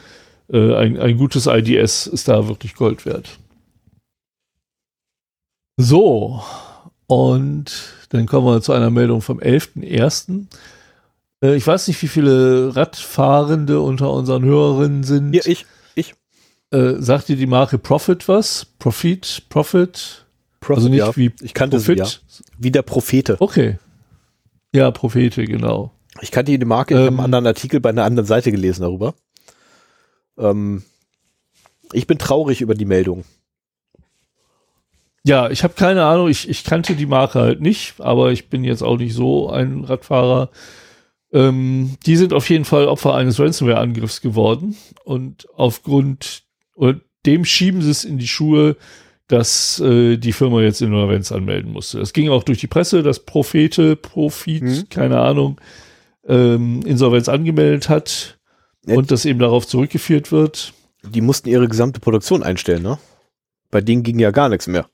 äh, ein, ein gutes IDS ist da wirklich Gold wert. So, und dann kommen wir zu einer Meldung vom 11.01. Äh, ich weiß nicht, wie viele Radfahrende unter unseren Hörerinnen sind. Ja, ich. Ich. Äh, sagt dir die Marke Profit was? Profit? Profit? Prophet, also nicht ja. wie ich kannte sie, ja. Wie der Prophete. Okay. Ja, Prophete, genau. Ich kannte die Marke, ich habe Ähm. einen anderen Artikel bei einer anderen Seite gelesen darüber. Ähm, ich bin traurig über die Meldung. Ja, ich habe keine Ahnung, ich, ich kannte die Marke halt nicht, aber ich bin jetzt auch nicht so ein Radfahrer. Ähm, die sind auf jeden Fall Opfer eines Ransomware-Angriffs geworden und aufgrund und dem schieben sie es in die Schuhe, dass äh, die Firma jetzt Insolvenz anmelden musste. Das ging auch durch die Presse, dass Prophete, Profit, Mhm. keine Ahnung, ähm, Insolvenz angemeldet hat Ja. und das eben darauf zurückgeführt wird. Die mussten ihre gesamte Produktion einstellen, ne? Bei denen ging ja gar nichts mehr.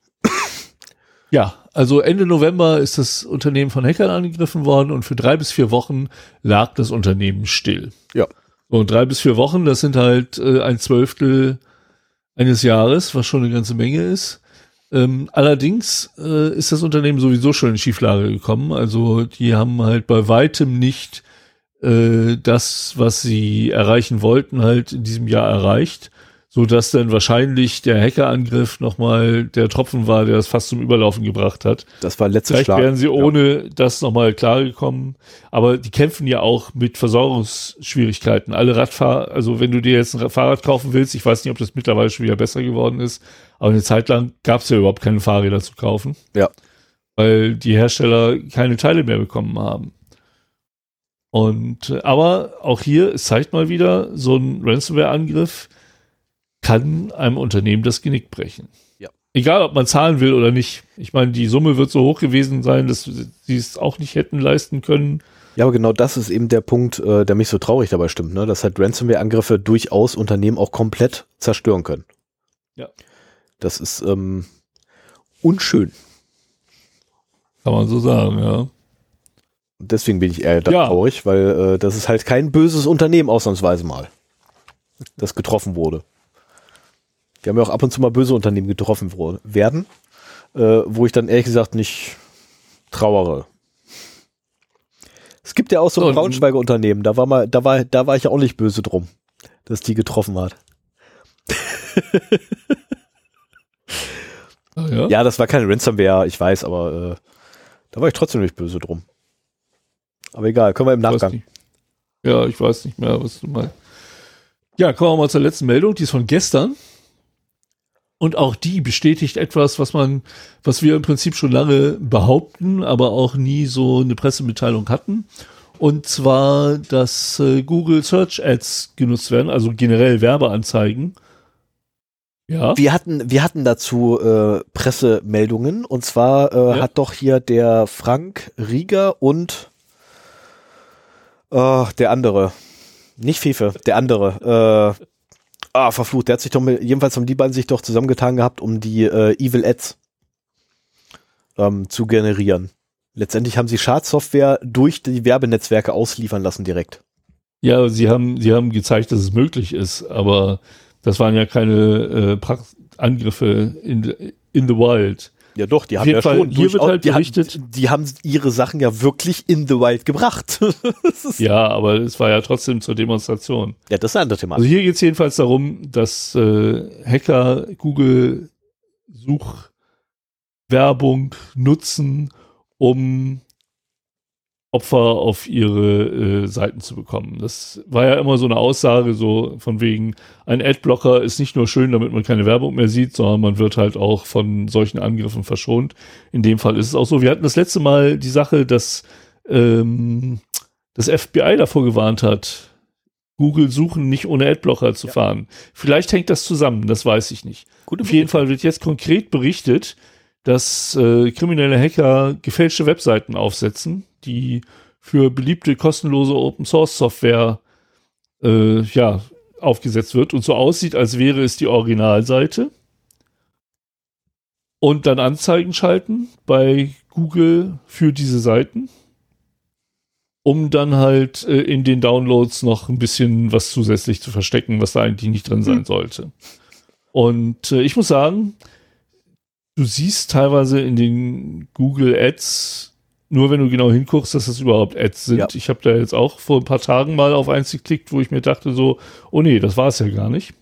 Ja, also Ende November ist das Unternehmen von Hackern angegriffen worden und für drei bis vier Wochen lag das Unternehmen still. Ja. Und drei bis vier Wochen, das sind halt äh, ein Zwölftel eines Jahres, was schon eine ganze Menge ist. Ähm, allerdings äh, ist das Unternehmen sowieso schon in Schieflage gekommen. Also die haben halt bei weitem nicht äh, das, was sie erreichen wollten, halt in diesem Jahr erreicht so dass dann wahrscheinlich der Hackerangriff nochmal der Tropfen war, der das fast zum Überlaufen gebracht hat. Das war letzter Vielleicht Schlag. wären sie ohne das nochmal klargekommen. Aber die kämpfen ja auch mit Versorgungsschwierigkeiten. Alle Radfahrer, also wenn du dir jetzt ein Fahrrad kaufen willst, ich weiß nicht, ob das mittlerweile schon wieder besser geworden ist, aber eine Zeit lang gab es ja überhaupt keine Fahrräder zu kaufen. Ja. Weil die Hersteller keine Teile mehr bekommen haben. Und, aber auch hier, es zeigt mal wieder, so ein Ransomware-Angriff kann einem Unternehmen das Genick brechen. Ja. Egal, ob man zahlen will oder nicht. Ich meine, die Summe wird so hoch gewesen sein, dass sie es auch nicht hätten leisten können. Ja, aber genau das ist eben der Punkt, äh, der mich so traurig dabei stimmt, ne? dass halt Ransomware-Angriffe durchaus Unternehmen auch komplett zerstören können. Ja. Das ist ähm, unschön. Kann man so sagen, ja. Deswegen bin ich eher Ja. traurig, weil äh, das ist halt kein böses Unternehmen ausnahmsweise mal, das getroffen wurde. Wir haben ja auch ab und zu mal böse Unternehmen getroffen wurde, werden, äh, wo ich dann ehrlich gesagt nicht trauere. Es gibt ja auch so ein Braunschweiger Unternehmen, da war mal, da war, da war ich ja auch nicht böse drum, dass die getroffen hat. Ah, ja. Ja, das war keine Ransomware, ich weiß, aber äh, da war ich trotzdem nicht böse drum. Aber egal, können wir im Nachgang. Ja, ich weiß nicht mehr, was du meinst. Ja, kommen wir mal zur letzten Meldung, die ist von gestern. Und auch die bestätigt etwas, was man, was wir im Prinzip schon lange behaupten, aber auch nie so eine Pressemitteilung hatten. Und zwar, dass äh, Google Search Ads genutzt werden, also generell Werbeanzeigen. Ja. Wir hatten, wir hatten dazu äh, Pressemeldungen und zwar äh, Ja. hat doch hier der Frank Rieger und äh, der andere, nicht Fefe, der andere, äh, ah, verflucht, der hat sich doch mit, jedenfalls haben die beiden sich doch zusammengetan gehabt, um die äh, Evil Ads ähm, zu generieren. Letztendlich haben sie Schadsoftware durch die Werbenetzwerke ausliefern lassen direkt. Ja, sie haben, sie haben gezeigt, dass es möglich ist, aber das waren ja keine äh, Angriffe in, in the wild. Ja doch, die Auf haben ja Fall, schon hier wird halt die, berichtet- die haben ihre Sachen ja wirklich in the wild gebracht. Ja, aber es war ja trotzdem zur Demonstration. ja, das ist ein anderes Thema. Also hier geht es jedenfalls darum, dass äh, Hacker Google Suchwerbung nutzen, um Opfer auf ihre äh, Seiten zu bekommen. Das war ja immer so eine Aussage, so von wegen, ein Adblocker ist nicht nur schön, damit man keine Werbung mehr sieht, sondern man wird halt auch von solchen Angriffen verschont. In dem Fall ist es auch so. Wir hatten das letzte Mal die Sache, dass ähm, das FBI davor gewarnt hat, Google suchen nicht ohne Adblocker zu fahren. Vielleicht hängt das zusammen, das weiß ich nicht. Gute Auf jeden Fall wird jetzt konkret berichtet, dass äh, kriminelle Hacker gefälschte Webseiten aufsetzen, die für beliebte kostenlose Open Source Software äh, ja aufgesetzt wird und so aussieht, als wäre es die Originalseite. Und dann Anzeigen schalten bei Google für diese Seiten, um dann halt äh, in den Downloads noch ein bisschen was zusätzlich zu verstecken, was da eigentlich nicht drin sein mhm. sollte. Und äh, ich muss sagen, du siehst teilweise in den Google Ads nur wenn du genau hinguckst, dass das überhaupt Ads sind. Ja. Ich habe da jetzt auch vor ein paar Tagen mal auf eins geklickt, wo ich mir dachte so, oh nee, das war es ja gar nicht.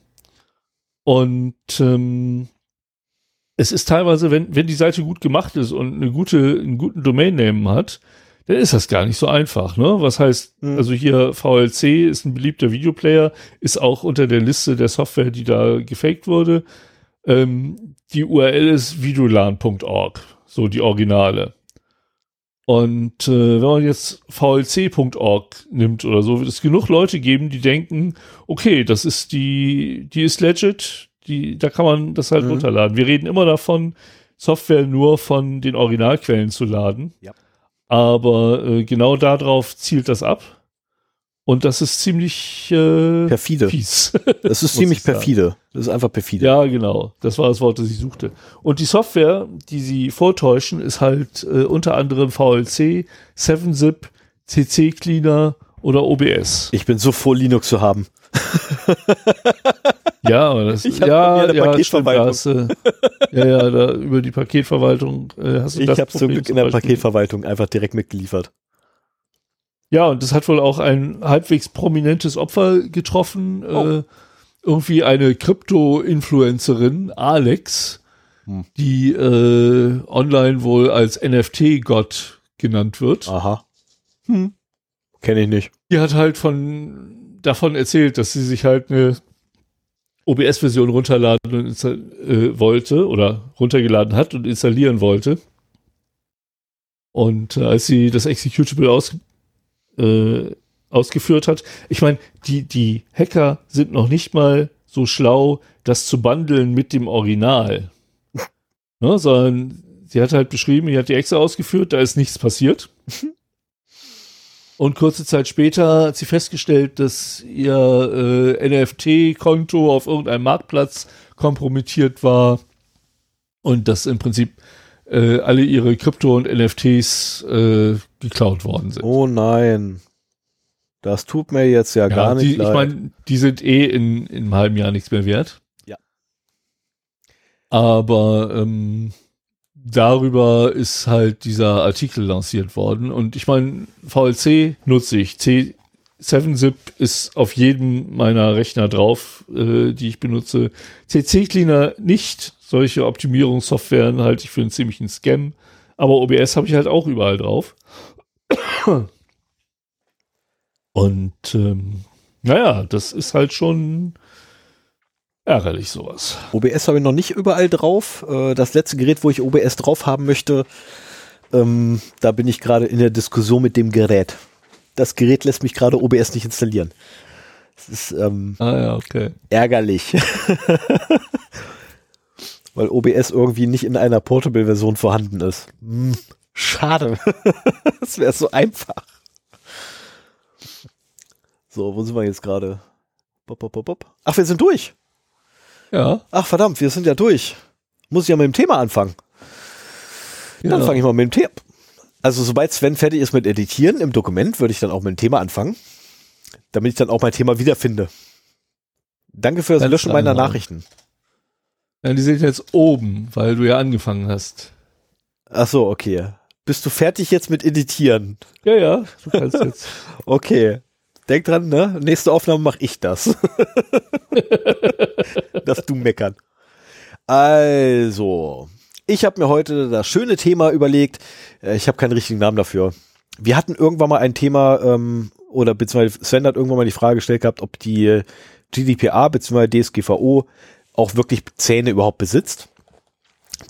Und ähm, es ist teilweise, wenn, wenn die Seite gut gemacht ist und eine gute, einen guten Domain-Name hat, dann ist das gar nicht so einfach, ne? Was heißt, mhm. also hier VLC ist ein beliebter Videoplayer, ist auch unter der Liste der Software, die da gefaked wurde. Ähm, die URL ist videolan.org, so die Originale. Und äh, wenn man jetzt vlc.org nimmt oder so, wird es genug Leute geben, die denken, okay, das ist die, die ist legit, die, da kann man das halt mhm. runterladen. Wir reden immer davon, Software nur von den Originalquellen zu laden. Ja. Aber äh, genau darauf zielt das ab. Und das ist ziemlich äh, perfide. Fies, das ist ziemlich perfide. Das ist einfach perfide. Ja, genau. Das war das Wort, das ich suchte. Und die Software, die sie vortäuschen, ist halt äh, unter anderem VLC, 7-Zip, CC Cleaner oder OBS. Ich bin so froh, Linux zu haben. ja, aber das ich ja, ja, Paketverwaltung. Stimmt, äh, ja, ja, da über die Paketverwaltung äh, hast du ich das. Ich habe zum Glück in der Paketverwaltung einfach direkt mitgeliefert. Ja, und das hat wohl auch ein halbwegs prominentes Opfer getroffen. Oh. Äh, irgendwie eine Krypto-Influencerin, Alex, hm. die äh, online wohl als NFT-Gott genannt wird. Aha. Hm. Kenne ich nicht. Die hat halt von davon erzählt, dass sie sich halt eine OBS-Version runterladen äh, wollte oder runtergeladen hat und installieren wollte. Und äh, als sie das Executable aus, äh, ausgeführt hat. Ich meine, die, die Hacker sind noch nicht mal so schlau, das zu bundeln mit dem Original. ne, sondern sie hat halt beschrieben, sie hat die Exe ausgeführt, da ist nichts passiert. Und kurze Zeit später hat sie festgestellt, dass ihr äh, NFT-Konto auf irgendeinem Marktplatz kompromittiert war und dass im Prinzip äh, alle ihre Krypto und NFTs äh, geklaut worden sind. Oh nein. Das tut mir jetzt ja, ja gar nicht die, leid. Ich meine, die sind eh in, in einem halben Jahr nichts mehr wert. Ja. Aber ähm, darüber ist halt dieser Artikel lanciert worden. Und ich meine, VLC nutze ich. C7-Zip ist auf jedem meiner Rechner drauf, äh, die ich benutze. CC Cleaner nicht. Solche Optimierungssoftwaren halte ich für einen ziemlichen Scam. Aber OBS habe ich halt auch überall drauf. Und ähm, naja, das ist halt schon ärgerlich sowas. OBS habe ich noch nicht überall drauf. Äh, das letzte Gerät, wo ich OBS drauf haben möchte, ähm, da bin ich gerade in der Diskussion mit dem Gerät. Das Gerät lässt mich gerade OBS nicht installieren. Das ist ähm, ah, ja, okay. ärgerlich. weil OBS irgendwie nicht in einer Portable-Version vorhanden ist. Hm, schade. das wäre so einfach. So, wo sind wir jetzt gerade? Ach, wir sind durch. Ja. Ach, verdammt, wir sind ja durch. Muss ich ja mit dem Thema anfangen. Ja. Dann fange ich mal mit dem Thema. Also, sobald Sven fertig ist mit Editieren im Dokument, würde ich dann auch mit dem Thema anfangen. Damit ich dann auch mein Thema wiederfinde. Danke für das Ganz Löschen meiner Nachrichten. Ja, die sind jetzt oben, weil du ja angefangen hast. Ach so, okay. Bist du fertig jetzt mit Editieren? Ja, ja, du kannst jetzt. okay. Denk dran, ne? Nächste Aufnahme mache ich das. dass du meckern. Also, ich habe mir heute das schöne Thema überlegt. Äh, ich habe keinen richtigen Namen dafür. Wir hatten irgendwann mal ein Thema, ähm, oder beziehungsweise Sven hat irgendwann mal die Frage gestellt gehabt, ob die GDPR bzw. DSGVO auch wirklich Zähne überhaupt besitzt.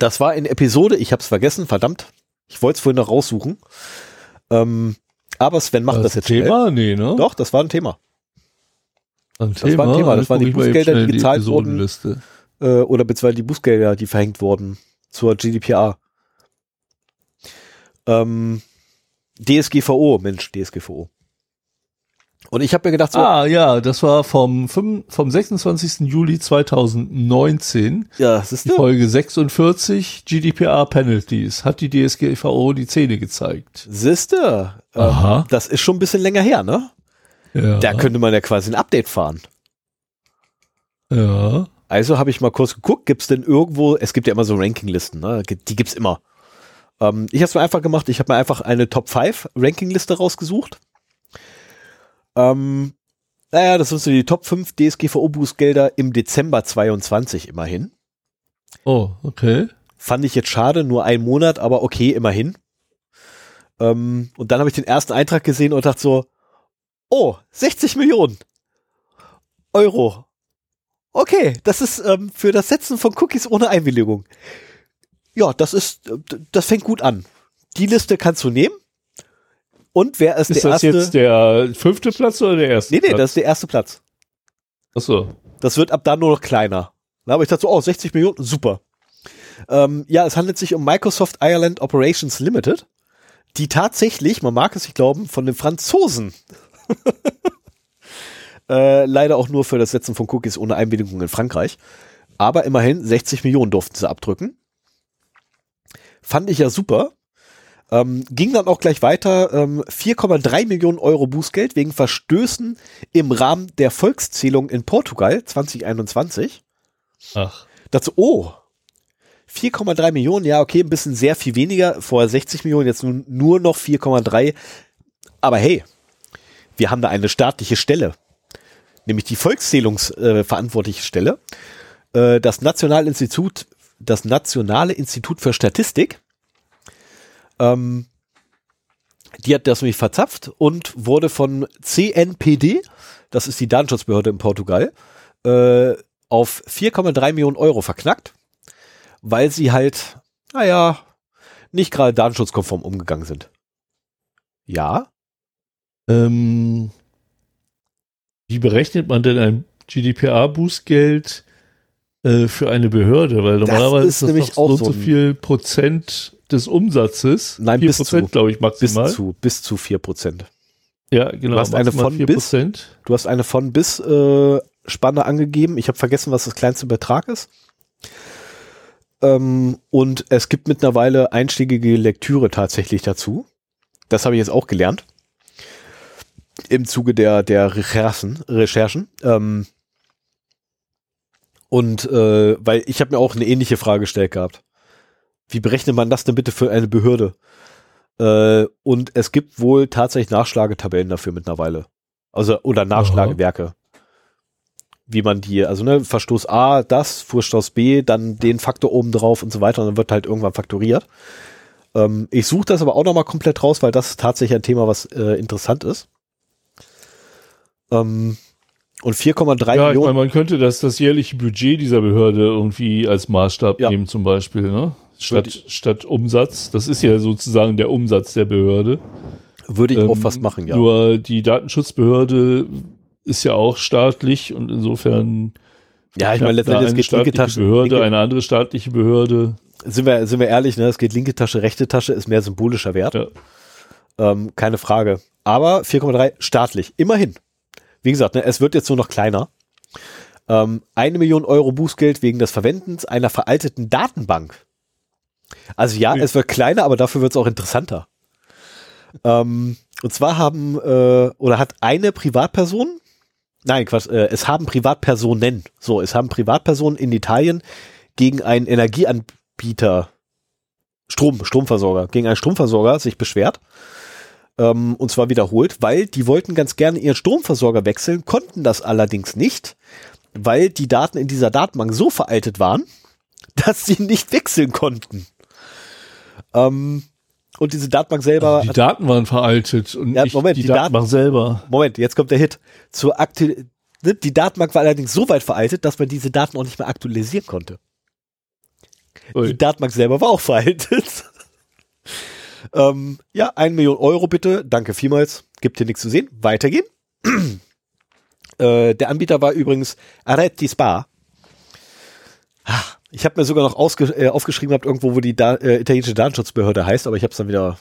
Das war in Episode, ich habe es vergessen, verdammt. Ich wollte es vorhin noch raussuchen. Ähm, aber Sven macht das, das jetzt Thema? Schnell. Nee, ne? Doch, das war ein Thema. Ein das Thema? war ein Thema. Das waren die Bußgelder, die gezahlt die wurden. Äh, oder beziehungsweise die Bußgelder, die verhängt wurden zur GDPR. Ähm, DSGVO, Mensch, DSGVO. Und ich habe mir gedacht, so, Ah, ja, das war vom, fünf- vom 26. Juli 2019. ja, siehst Die du? Folge 46, GDPR Penalties. Hat die DSGVO die Zähne gezeigt? Siehst du? Ähm, Aha. das ist schon ein bisschen länger her, ne? Ja. Da könnte man ja quasi ein Update fahren. ja. Also habe ich mal kurz geguckt, gibt's denn irgendwo, es gibt ja immer so Rankinglisten, ne? die gibt's immer. Ähm, ich habe es mir einfach gemacht, ich habe mir einfach eine Top 5 Rankingliste rausgesucht. Ähm, naja, das sind so die Top 5 DSGVO-Bußgelder im Dezember 22 immerhin. Oh, okay. Fand ich jetzt schade, nur ein Monat, aber okay, immerhin. Ähm, und dann habe ich den ersten Eintrag gesehen und dachte so, oh, 60 Millionen Euro. Okay, das ist ähm, für das Setzen von Cookies ohne Einwilligung. Ja, das ist, äh, das fängt gut an. Die Liste kannst du nehmen. Und wer ist, Ist der das erste? jetzt der fünfte Platz oder der erste? nee, nee, Platz? das ist der erste Platz. Achso. Das wird ab da nur noch kleiner. Da habe ich dachte so, oh, 60 Millionen, super. Ähm, ja, es handelt sich um Microsoft Ireland Operations Limited, die tatsächlich, man mag es nicht glauben, von den Franzosen äh, leider auch nur für das Setzen von Cookies ohne Einwilligung in Frankreich. Aber immerhin 60 Millionen durften sie abdrücken. Fand ich ja super. Ähm, ging dann auch gleich weiter. Ähm, 4,3 Millionen Euro Bußgeld wegen Verstößen im Rahmen der Volkszählung in Portugal 2021. Ach. Dazu, oh, 4,3 Millionen, ja, okay, ein bisschen sehr viel weniger. Vorher 60 Millionen, jetzt nun nur noch 4,3. Aber hey, wir haben da eine staatliche Stelle, nämlich die Volkszählungsverantwortliche äh, Stelle, äh, das Nationale Institut, das Nationale Institut für Statistik. Ähm, die hat das nämlich verzapft und wurde von CNPD, das ist die Datenschutzbehörde in Portugal, äh, auf 4,3 Millionen Euro verknackt, weil sie halt, naja, nicht gerade datenschutzkonform umgegangen sind. Ja, Ähm, wie berechnet man denn ein GDPR-Bußgeld äh, für eine Behörde? Weil Das normalerweise ist ist das nämlich auch so so viel Prozent des Umsatzes. Nein, Vier bis Prozent, zu. glaube ich, bis maximal. zu, bis zu 4 Prozent. Ja, genau. Du hast eine von vier bis? Prozent. Du hast eine von bis äh, Spanne angegeben. Ich habe vergessen, was das kleinste Betrag ist. Ähm, und es gibt mittlerweile einschlägige Lektüre tatsächlich dazu. Das habe ich jetzt auch gelernt. Im Zuge der, der Recherchen. Recherchen. Ähm, und äh, weil ich habe mir auch eine ähnliche Frage gestellt gehabt. Wie berechnet man das denn bitte für eine Behörde? Äh, und es gibt wohl tatsächlich Nachschlagetabellen dafür mittlerweile. Also, oder Nachschlagewerke. Wie man die, also ne, Verstoß A, das, Vorstoß B, dann den Faktor oben drauf und so weiter und dann wird halt irgendwann faktoriert. Ähm, ich suche das aber auch nochmal komplett raus, weil das ist tatsächlich ein Thema, was äh, interessant ist. Ähm, und 4,3 Ja, ich meine, Millionen. man könnte das, das jährliche Budget dieser Behörde irgendwie als Maßstab Ja. nehmen, zum Beispiel, ne? Statt, statt Umsatz. Das ist ja sozusagen der Umsatz der Behörde. Würde ich auch Ähm, was machen, ja. Nur die Datenschutzbehörde ist ja auch staatlich und insofern Ja, ich meine, letztendlich geht linke staatliche Tasche. Behörde, linke, eine andere staatliche Behörde. sind, wir, sind wir ehrlich, ne? Es geht linke Tasche, rechte Tasche, ist mehr symbolischer Wert. Ja. Ähm, keine Frage. Aber 4,3 staatlich. Immerhin. Wie gesagt, ne, es wird jetzt nur noch kleiner. Ähm, eine Million Euro Bußgeld wegen des Verwendens einer veralteten Datenbank. Also ja, es wird kleiner, aber dafür wird es auch interessanter. Ähm, und zwar haben äh, oder hat eine Privatperson, nein, Quatsch, äh, es haben Privatpersonen, so, es haben Privatpersonen in Italien gegen einen Energieanbieter, Strom, Stromversorger, gegen einen Stromversorger sich beschwert. Ähm, und zwar wiederholt, weil die wollten ganz gerne ihren Stromversorger wechseln, konnten das allerdings nicht, weil die Daten in dieser Datenbank so veraltet waren, dass sie nicht wechseln konnten. Ähm, und diese Datenbank selber, Also die Daten waren veraltet und Ja, Moment, die, die Datenbank selber. Moment, jetzt kommt der Hit. Zur Aktu ne, die Datenbank war allerdings so weit veraltet, dass man diese Daten auch nicht mehr aktualisieren konnte. Ui. Die Datenbank selber war auch veraltet. ähm, ja, eine Million Euro bitte. Danke vielmals. Gibt hier nichts zu sehen. Weitergehen. äh, der Anbieter war übrigens Aretti Spa. Ah, Ich habe mir sogar noch äh, aufgeschrieben gehabt, irgendwo, wo die da äh, italienische Datenschutzbehörde heißt, aber ich habe es dann wieder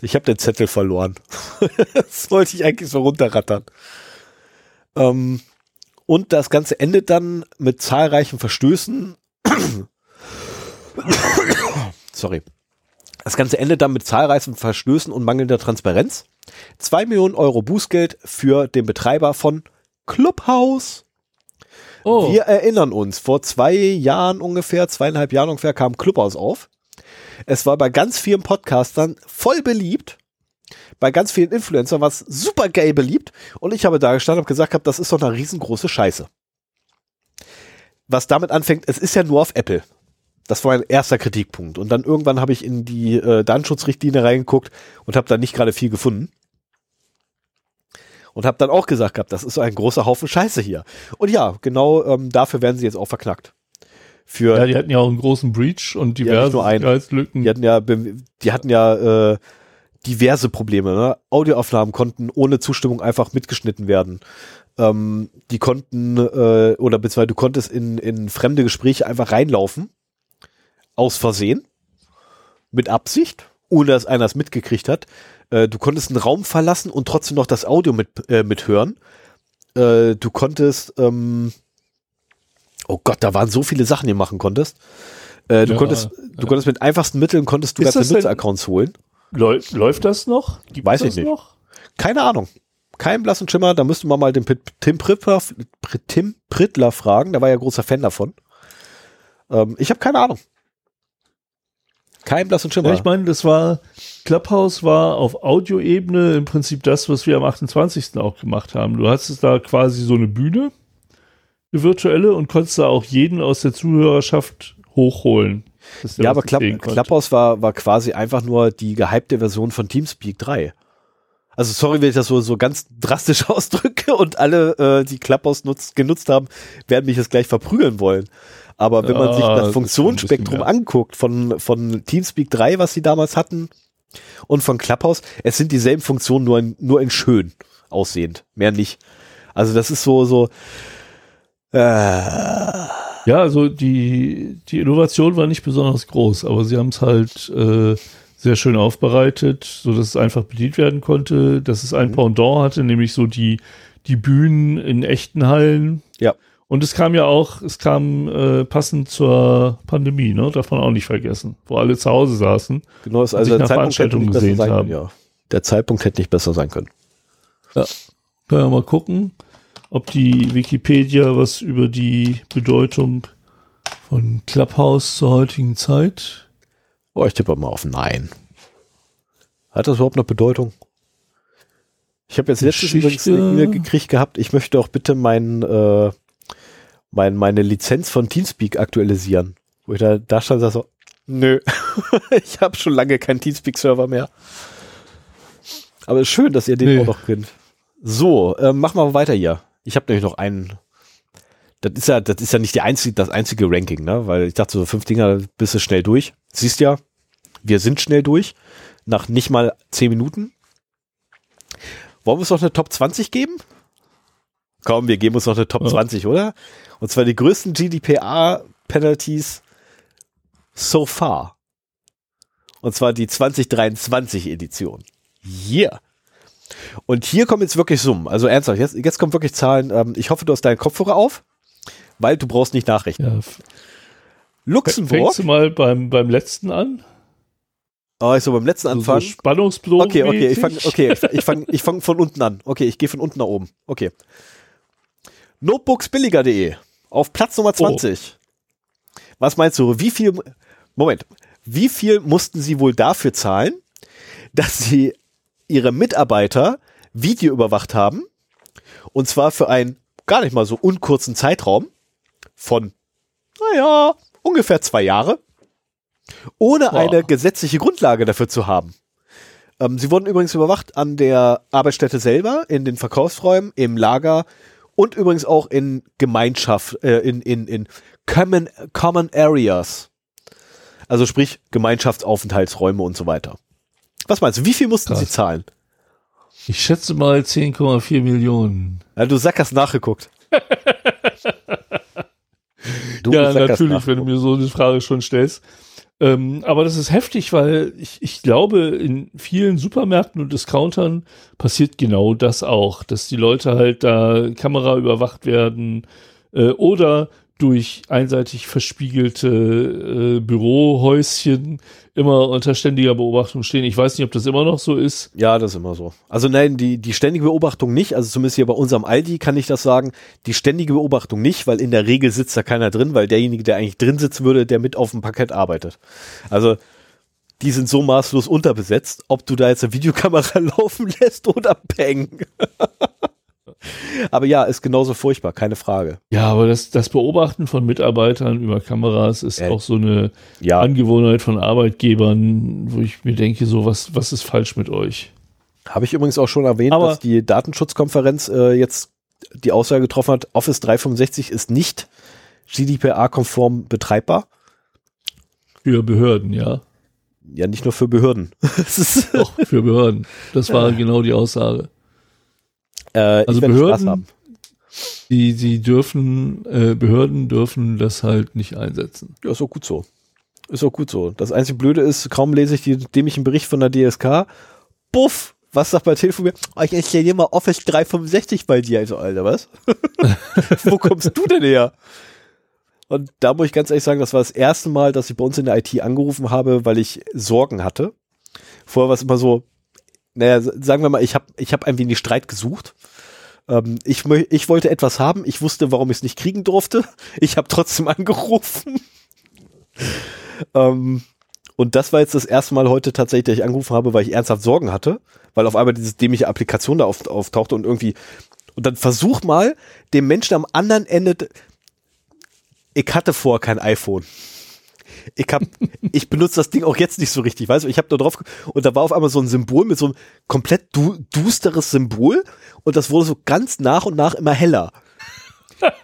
Ich habe den Zettel verloren. das wollte ich eigentlich so runterrattern. Ähm, und das Ganze endet dann mit zahlreichen Verstößen. Sorry. Das Ganze endet dann mit zahlreichen Verstößen und mangelnder Transparenz. Zwei Millionen Euro Bußgeld für den Betreiber von Clubhouse. Oh, Wir erinnern uns, vor zwei Jahren ungefähr, zweieinhalb Jahren ungefähr kam Clubhouse auf. Es war bei ganz vielen Podcastern voll beliebt. Bei ganz vielen Influencern war es super gay beliebt. Und ich habe da gestanden und gesagt, hab, das ist doch eine riesengroße Scheiße. Was damit anfängt, es ist ja nur auf Apple. Das war mein erster Kritikpunkt. Und dann irgendwann habe ich in die äh, Datenschutzrichtlinie reingeguckt und habe da nicht gerade viel gefunden. Und habe dann auch gesagt gehabt, das ist so ein großer Haufen Scheiße hier. Und ja, genau ähm, dafür werden sie jetzt auch verknackt. Für ja, die hatten ja auch einen großen Breach und diverse nur einen. Sicherheitslücken. Die hatten ja, die hatten ja äh, diverse Probleme. Ne? Audioaufnahmen konnten ohne Zustimmung einfach mitgeschnitten werden. Ähm, die konnten äh, oder beziehungsweise du konntest in, in fremde Gespräche einfach reinlaufen, aus Versehen, mit Absicht, ohne dass einer es mitgekriegt hat. Äh, du konntest einen Raum verlassen und trotzdem noch das Audio mit äh, mithören. Äh, du konntest, ähm, oh Gott, da waren so viele Sachen, die du machen konntest. Äh, du Ja, konntest, du konntest mit einfachsten Mitteln konntest du Ist ganze Nutzeraccounts holen. Läuft, läuft das noch? Gibt Weiß das ich nicht. Noch? Keine Ahnung. Kein blassen Schimmer, da müsste man mal den Pit- Tim Prittler, Tim Prittler fragen, der war ja großer Fan davon. Ähm, ich habe keine Ahnung. Kein blassen Schimmer. Ja, ich meine, das war, Clubhouse war auf Audioebene im Prinzip das, was wir am 28. auch gemacht haben. Du hattest da quasi so eine Bühne, eine virtuelle, und konntest da auch jeden aus der Zuhörerschaft hochholen. ja, aber Club. Clubhouse war, war quasi einfach nur die gehypte Version von Teamspeak 3. Also sorry, wenn ich das so, so ganz drastisch ausdrücke und alle, äh, die Clubhouse nutzt, genutzt haben, werden mich jetzt gleich verprügeln wollen. Aber wenn man sich Ja, das Funktionsspektrum anguckt von, von Teamspeak 3, was sie damals hatten, und von Clubhouse, es sind dieselben Funktionen, nur in, nur in schön aussehend. Mehr nicht. Also das ist so, so, äh, Ja, also die, die Innovation war nicht besonders groß, aber sie haben es halt äh, sehr schön aufbereitet, so dass es einfach bedient werden konnte, dass es Mhm. ein Pendant hatte, nämlich so die, die Bühnen in echten Hallen. Ja. Und es kam ja auch, es kam äh, passend zur Pandemie, ne? Darf man auch nicht vergessen, wo alle zu Hause saßen. genau, ist sich also der nach Zeitpunkt hätte Veranstaltungen nicht besser gesehnt sein haben. ja. Der Zeitpunkt hätte nicht besser sein können. Können wir mal gucken, ob die Wikipedia was über die Bedeutung von Clubhouse zur heutigen Zeit. Oh, ich tippe mal auf Nein. Hat das überhaupt noch Bedeutung? Ich habe jetzt letztens übrigens eine E-Mail gekriegt gehabt, ich möchte doch bitte mein, äh, mein, meine Lizenz von Teamspeak aktualisieren. Wo ich da, da stand, so, nö, ich habe schon lange keinen Teamspeak-Server mehr. Aber ist schön, dass ihr den Nee. auch noch könnt. So, ähm, machen wir weiter hier. Ich habe nämlich noch einen. Das ist ja, das ist ja nicht die einzige, das einzige Ranking, ne? Weil ich dachte, so fünf Dinger bist du schnell durch. Siehst ja, wir sind schnell durch. Nach nicht mal zehn Minuten. Wollen wir uns noch eine Top 20 geben? Komm, wir geben uns noch eine Top Ja. 20, oder? Und zwar die größten GDPR-Penalties so far. Und zwar die 2023 Edition. Yeah. Und hier kommen jetzt wirklich Summen. Also ernsthaft, jetzt, jetzt kommen wirklich Zahlen. Ähm, ich hoffe, du hast deinen Kopfhörer auf, weil du brauchst nicht nachrechnen. Ja, Luxemburg. fängst du mal beim, beim letzten an? Oh, ich so beim letzten So, so Anfang. Spannungsbogen. Okay, okay, ich fange okay, ich, ich fang, ich fang von unten an. Okay, ich gehe von unten nach oben. Okay. Notebooksbilliger.de auf Platz Nummer 20. Was meinst du, wie viel Moment, wie viel mussten sie wohl dafür zahlen, dass sie ihre Mitarbeiter Video überwacht haben und zwar für einen gar nicht mal so unkurzen Zeitraum von naja, ungefähr zwei Jahre, ohne Boah. eine gesetzliche Grundlage dafür zu haben. Ähm, sie wurden übrigens überwacht an der Arbeitsstätte selber, in den Verkaufsräumen, im Lager und übrigens auch in Gemeinschaft, äh, in, in, in Common, Common Areas. Also sprich Gemeinschaftsaufenthaltsräume und so weiter. Was meinst du, wie viel mussten Krass. sie zahlen? Ich schätze mal 10,4 Millionen. Ja, du Sack hast nachgeguckt. du ja, natürlich, wenn du nachgeguckt. mir so eine Frage schon stellst. Ähm, aber das ist heftig, weil ich, ich glaube, in vielen Supermärkten und Discountern passiert genau das auch, dass die Leute halt da Kamera überwacht werden äh, oder durch einseitig verspiegelte äh, Bürohäuschen immer unter ständiger Beobachtung stehen. Ich weiß nicht, ob das immer noch so ist. Ja, das ist immer so. Also nein, die, die ständige Beobachtung nicht. Also zumindest hier bei unserem Aldi kann ich das sagen. Die ständige Beobachtung nicht, weil in der Regel sitzt da keiner drin, weil derjenige, der eigentlich drin sitzen würde, der mit auf dem Parkett arbeitet. Also die sind so maßlos unterbesetzt, ob du da jetzt eine Videokamera laufen lässt oder Peng. aber ja, ist genauso furchtbar, keine Frage. Ja, aber das, das Beobachten von Mitarbeitern über Kameras ist Äh, auch so eine Ja, Angewohnheit von Arbeitgebern, wo ich mir denke, so was, was ist falsch mit euch? habe ich übrigens auch schon erwähnt, Aber- dass die Datenschutzkonferenz äh, jetzt die Aussage getroffen hat, Office 365 ist nicht GDPR-konform betreibbar. Für Behörden, ja. Ja, nicht nur für Behörden. Doch, für Behörden. Das war genau die Aussage. Äh, Also Behörden- Spaß haben. Die, die dürfen, äh, Behörden dürfen das halt nicht einsetzen. Ja, ist auch gut so. Ist auch gut so. Das einzige Blöde ist, kaum lese ich die dämlichen Bericht von der DSK. Buff! Was sagt mein Telefon mir? Oh, ich installiere mal Office 365 bei dir. Also, Alter, was? Wo kommst du denn her? Und da muss ich ganz ehrlich sagen, das war das erste Mal, dass ich bei uns in der IT angerufen habe, weil ich Sorgen hatte. Vorher war es immer so, naja, sagen wir mal, ich habe ich hab ein wenig Streit gesucht. Ähm, ich, ich wollte etwas haben, ich wusste, warum ich es nicht kriegen durfte. Ich habe trotzdem angerufen. ähm, und das war jetzt das erste Mal heute tatsächlich, dass ich angerufen habe, weil ich ernsthaft Sorgen hatte, weil auf einmal diese dämliche Applikation da auf, auftauchte und irgendwie, und dann versuch mal, dem Menschen am anderen Ende, ich hatte vorher kein iPhone. Ich hab, ich benutze das Ding auch jetzt nicht so richtig, weißt du, ich habe da drauf, und da war auf einmal so ein Symbol mit so einem komplett du, dusteres Symbol und das wurde so ganz nach und nach immer heller.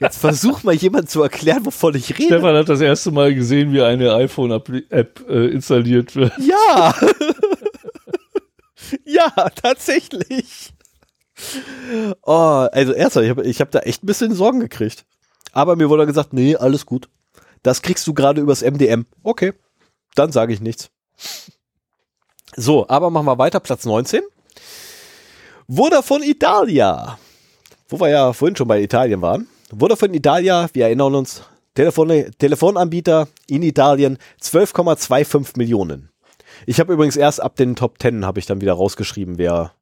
Jetzt versuch mal jemand zu erklären, wovon ich rede. Stefan hat das erste Mal gesehen, wie eine iPhone-App äh, installiert wird. Ja. ja, tatsächlich. Oh, also ernsthaft, ich habe ich hab da echt ein bisschen Sorgen gekriegt. Aber mir wurde gesagt, nee, alles gut. Das kriegst du gerade übers MDM. Okay, dann sage ich nichts. So, aber machen wir weiter, Platz 19. Vodafone Italia. Wo wir ja vorhin schon bei Italien waren. Vodafone Italia, wir erinnern uns, Telefon Telefonanbieter in Italien, 12,25 Millionen. Ich habe übrigens erst ab den Top 10 habe ich dann wieder rausgeschrieben, wer,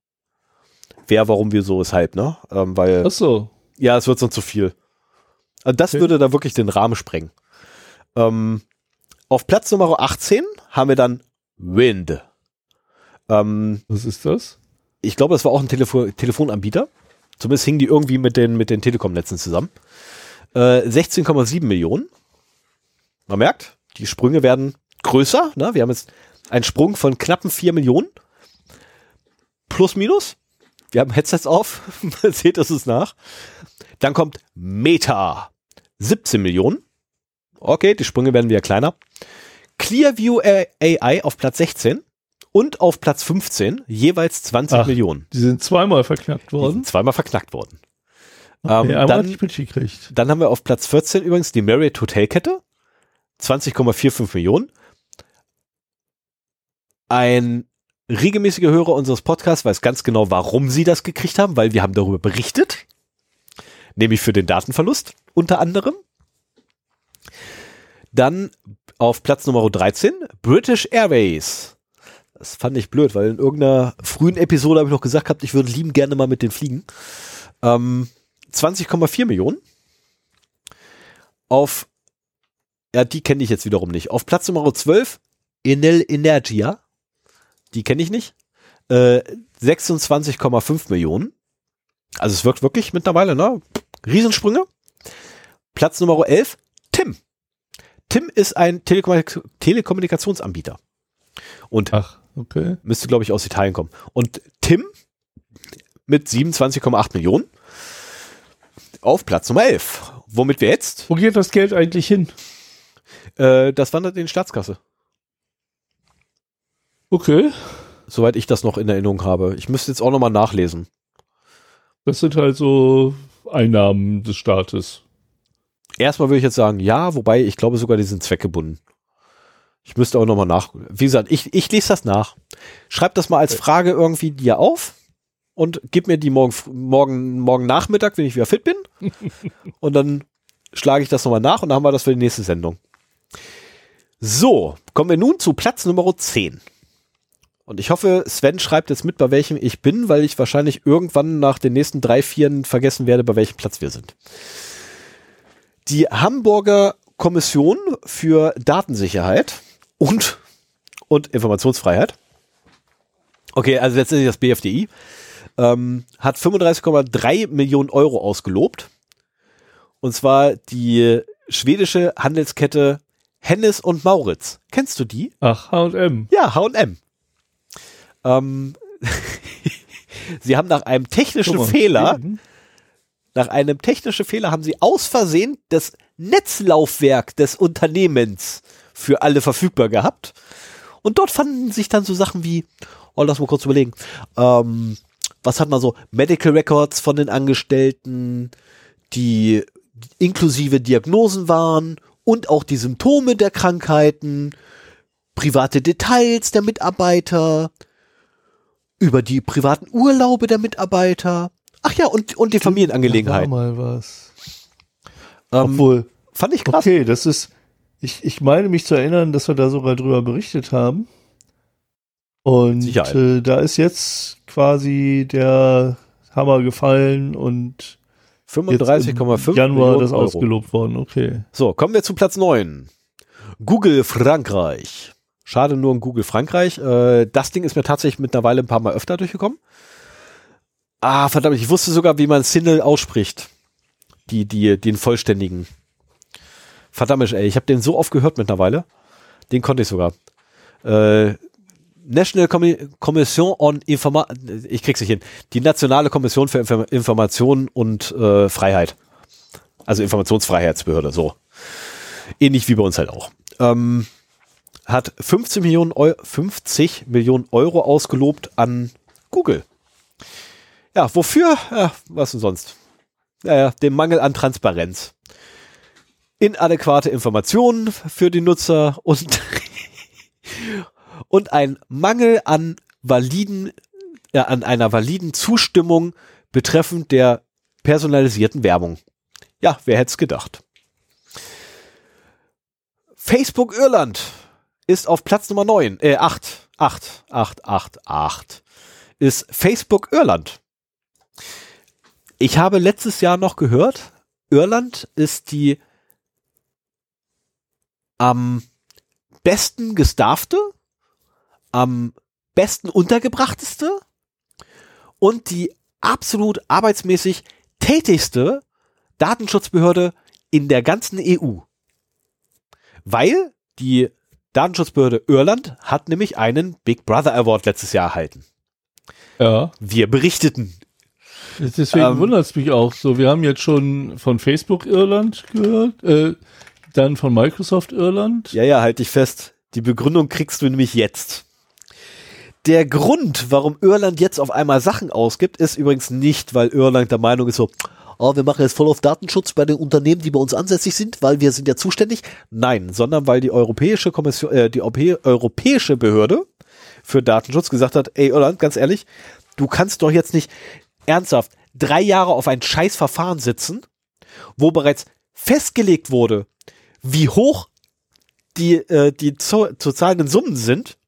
wer, warum, wieso, weshalb, ne? Ähm, weil, Ach so. ja, es wird sonst zu viel. Also das Okay. würde da wirklich den Rahmen sprengen. Ähm, auf Platz Nummer 18 haben wir dann Wind. Ähm, Was ist das? ich glaube, das war auch ein Telefo Telefonanbieter. Zumindest hingen die irgendwie mit den, mit den Telekom-Netzen zusammen. Äh, 16,7 Millionen. Man merkt, die Sprünge werden größer. Ne? Wir haben jetzt einen Sprung von knappen 4 Millionen. Plus, minus. Wir haben Headsets auf. Man Seht es uns nach. Dann kommt Meta. 17 Millionen. Okay, die Sprünge werden wieder kleiner. Clearview AI auf Platz 16 und auf Platz 15 jeweils 20 Ach, Millionen. Die sind zweimal verknackt Die worden. sind zweimal verknackt worden. Okay, Ähm, dann-. Dann haben wir auf Platz 14 übrigens die Marriott Hotelkette. 20,45 Millionen. Ein regelmäßiger Hörer unseres Podcasts weiß ganz genau, warum sie das gekriegt haben, weil wir haben darüber berichtet. Nämlich für den Datenverlust unter anderem. Dann auf Platz Nummer 13 British Airways. Das fand ich blöd, weil in irgendeiner frühen Episode habe ich noch gesagt gehabt, ich würde lieben gerne mal mit den fliegen. Ähm, 20,4 Millionen. Auf, ja, die kenne ich jetzt wiederum nicht. Auf Platz Nummer 12, Enel Energia. Die kenne ich nicht. Äh, 26,5 Millionen. Also es wirkt wirklich mittlerweile, ne? Riesensprünge. Platz Nummer 11, Tim. Tim ist ein Telekommunik Telekommunikationsanbieter. Und Ach, okay. müsste, glaube ich, aus Italien kommen. Und Tim mit 27,8 Millionen auf Platz Nummer 11. Womit wir jetzt, Wo geht das Geld eigentlich hin? äh, das wandert in die Staatskasse. Okay. Soweit ich das noch in Erinnerung habe. Ich müsste jetzt auch nochmal nachlesen. Das sind halt so Einnahmen des Staates. Erstmal würde ich jetzt sagen, ja, wobei ich glaube sogar, die sind zweckgebunden. Ich müsste auch nochmal nach. Wie gesagt, ich, ich lese das nach. Schreib das mal als Frage irgendwie dir auf und gib mir die morgen, morgen, morgen Nachmittag, wenn ich wieder fit bin. und dann schlage ich das nochmal nach und dann haben wir das für die nächste Sendung. So, kommen wir nun zu Platz Nummer 10. Und ich hoffe, Sven schreibt jetzt mit, bei welchem ich bin, weil ich wahrscheinlich irgendwann nach den nächsten drei, vier vergessen werde, bei welchem Platz wir sind. Die Hamburger Kommission für Datensicherheit und, und Informationsfreiheit. Okay, also letztendlich das BFDI ähm, hat 35,3 Millionen Euro ausgelobt. Und zwar die schwedische Handelskette Hennes und Mauritz. Kennst du die? Ach, H&M. Ja, H&M. Ähm, sie haben nach einem technischen Fehler, Schweden. Nach einem technischen Fehler haben sie aus Versehen das Netzlaufwerk des Unternehmens für alle verfügbar gehabt. Und dort fanden sich dann so Sachen wie, oh, lass mal kurz überlegen, ähm, was hat man so? Medical Records von den Angestellten, die inklusive Diagnosen waren und auch die Symptome der Krankheiten, private Details der Mitarbeiter, über die privaten Urlaube der Mitarbeiter. Ach ja, und, und die Familienangelegenheiten. mal was. Ähm, Obwohl. Fand ich krass. Okay, das ist, ich, ich meine mich zu erinnern, dass wir da sogar drüber berichtet haben. Und äh, da ist jetzt quasi der Hammer gefallen und 35,5 Januar das Euro. ausgelobt worden. Okay. So, kommen wir zu Platz 9. Google Frankreich. Schade nur in Google Frankreich. Äh, das Ding ist mir tatsächlich mittlerweile ein paar Mal öfter durchgekommen. Ah, verdammt, ich wusste sogar, wie man Single ausspricht. Die, die, den vollständigen. Verdammt, ey, ich habe den so oft gehört mittlerweile. Den konnte ich sogar. Äh, National Commission on Informa ich krieg's nicht hin. Die Nationale Kommission für Inform Information und äh, Freiheit. Also Informationsfreiheitsbehörde, so. Ähnlich wie bei uns halt auch. Ähm, hat 15 Millionen, Eu 50 Millionen Euro ausgelobt an Google. Ja, wofür? Ja, was denn sonst? Naja, dem Mangel an Transparenz. Inadäquate Informationen für die Nutzer und und ein Mangel an validen, äh, an einer validen Zustimmung betreffend der personalisierten Werbung. Ja, wer hätte es gedacht? Facebook Irland ist auf Platz Nummer 9, äh, 8, 8, 8, 8, 8, ist Facebook Irland. Ich habe letztes Jahr noch gehört, Irland ist die am besten gestaffte am besten untergebrachteste und die absolut arbeitsmäßig tätigste Datenschutzbehörde in der ganzen EU. Weil die Datenschutzbehörde Irland hat nämlich einen Big Brother Award letztes Jahr erhalten. Ja. Wir berichteten. Deswegen ähm, wundert es mich auch so. Wir haben jetzt schon von Facebook Irland gehört, äh, dann von Microsoft Irland. Ja, ja, halt dich fest. Die Begründung kriegst du nämlich jetzt. Der Grund, warum Irland jetzt auf einmal Sachen ausgibt, ist übrigens nicht, weil Irland der Meinung ist so, oh, wir machen jetzt voll auf Datenschutz bei den Unternehmen, die bei uns ansässig sind, weil wir sind ja zuständig. Nein, sondern weil die europäische Kommission, äh, die europäische Behörde für Datenschutz gesagt hat, ey Irland, ganz ehrlich, du kannst doch jetzt nicht ernsthaft drei Jahre auf ein Scheißverfahren sitzen, wo bereits festgelegt wurde, wie hoch die, äh, die zu, zu zahlenden Summen sind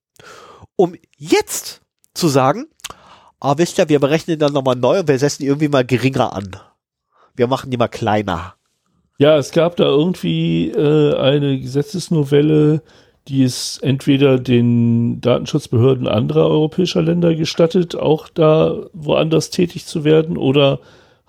um jetzt zu sagen, ah, wisst ihr, wir berechnen dann nochmal neu und wir setzen die irgendwie mal geringer an. Wir machen die mal kleiner. Ja, es gab da irgendwie äh, eine Gesetzesnovelle, die es entweder den Datenschutzbehörden anderer europäischer Länder gestattet, auch da woanders tätig zu werden oder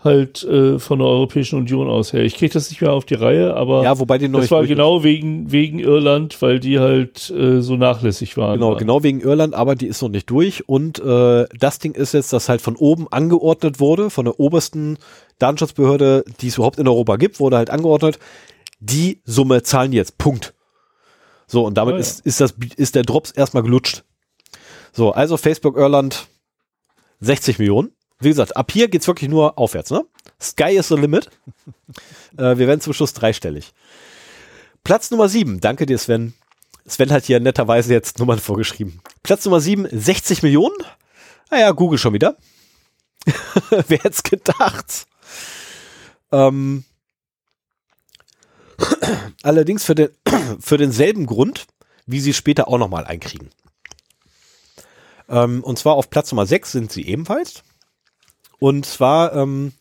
halt äh, von der Europäischen Union aus her. Ich kriege das nicht mehr auf die Reihe, aber ja, wobei die das war genau wegen, wegen Irland, weil die halt äh, so nachlässig waren. Genau, genau wegen Irland, aber die ist noch nicht durch. Und äh, das Ding ist jetzt, dass halt von oben angeordnet wurde, von der obersten Datenschutzbehörde, die es überhaupt in Europa gibt, wurde halt angeordnet, die Summe zahlen jetzt. Punkt. So, und damit oh, ja. ist, ist, das, ist der Drops erstmal gelutscht. So, also Facebook Irland 60 Millionen wie gesagt, ab hier geht es wirklich nur aufwärts. Ne? Sky is the limit. äh, wir werden zum Schluss dreistellig. Platz Nummer sieben. Danke dir, Sven. Sven hat hier netterweise jetzt Nummern vorgeschrieben. Platz Nummer 7, 60 Millionen. Naja, Google schon wieder. Wer hätte es gedacht? Ähm, allerdings für, den, für denselben Grund, wie sie später auch nochmal einkriegen. Ähm, und zwar auf Platz Nummer 6 sind sie ebenfalls. Und zwar ähm,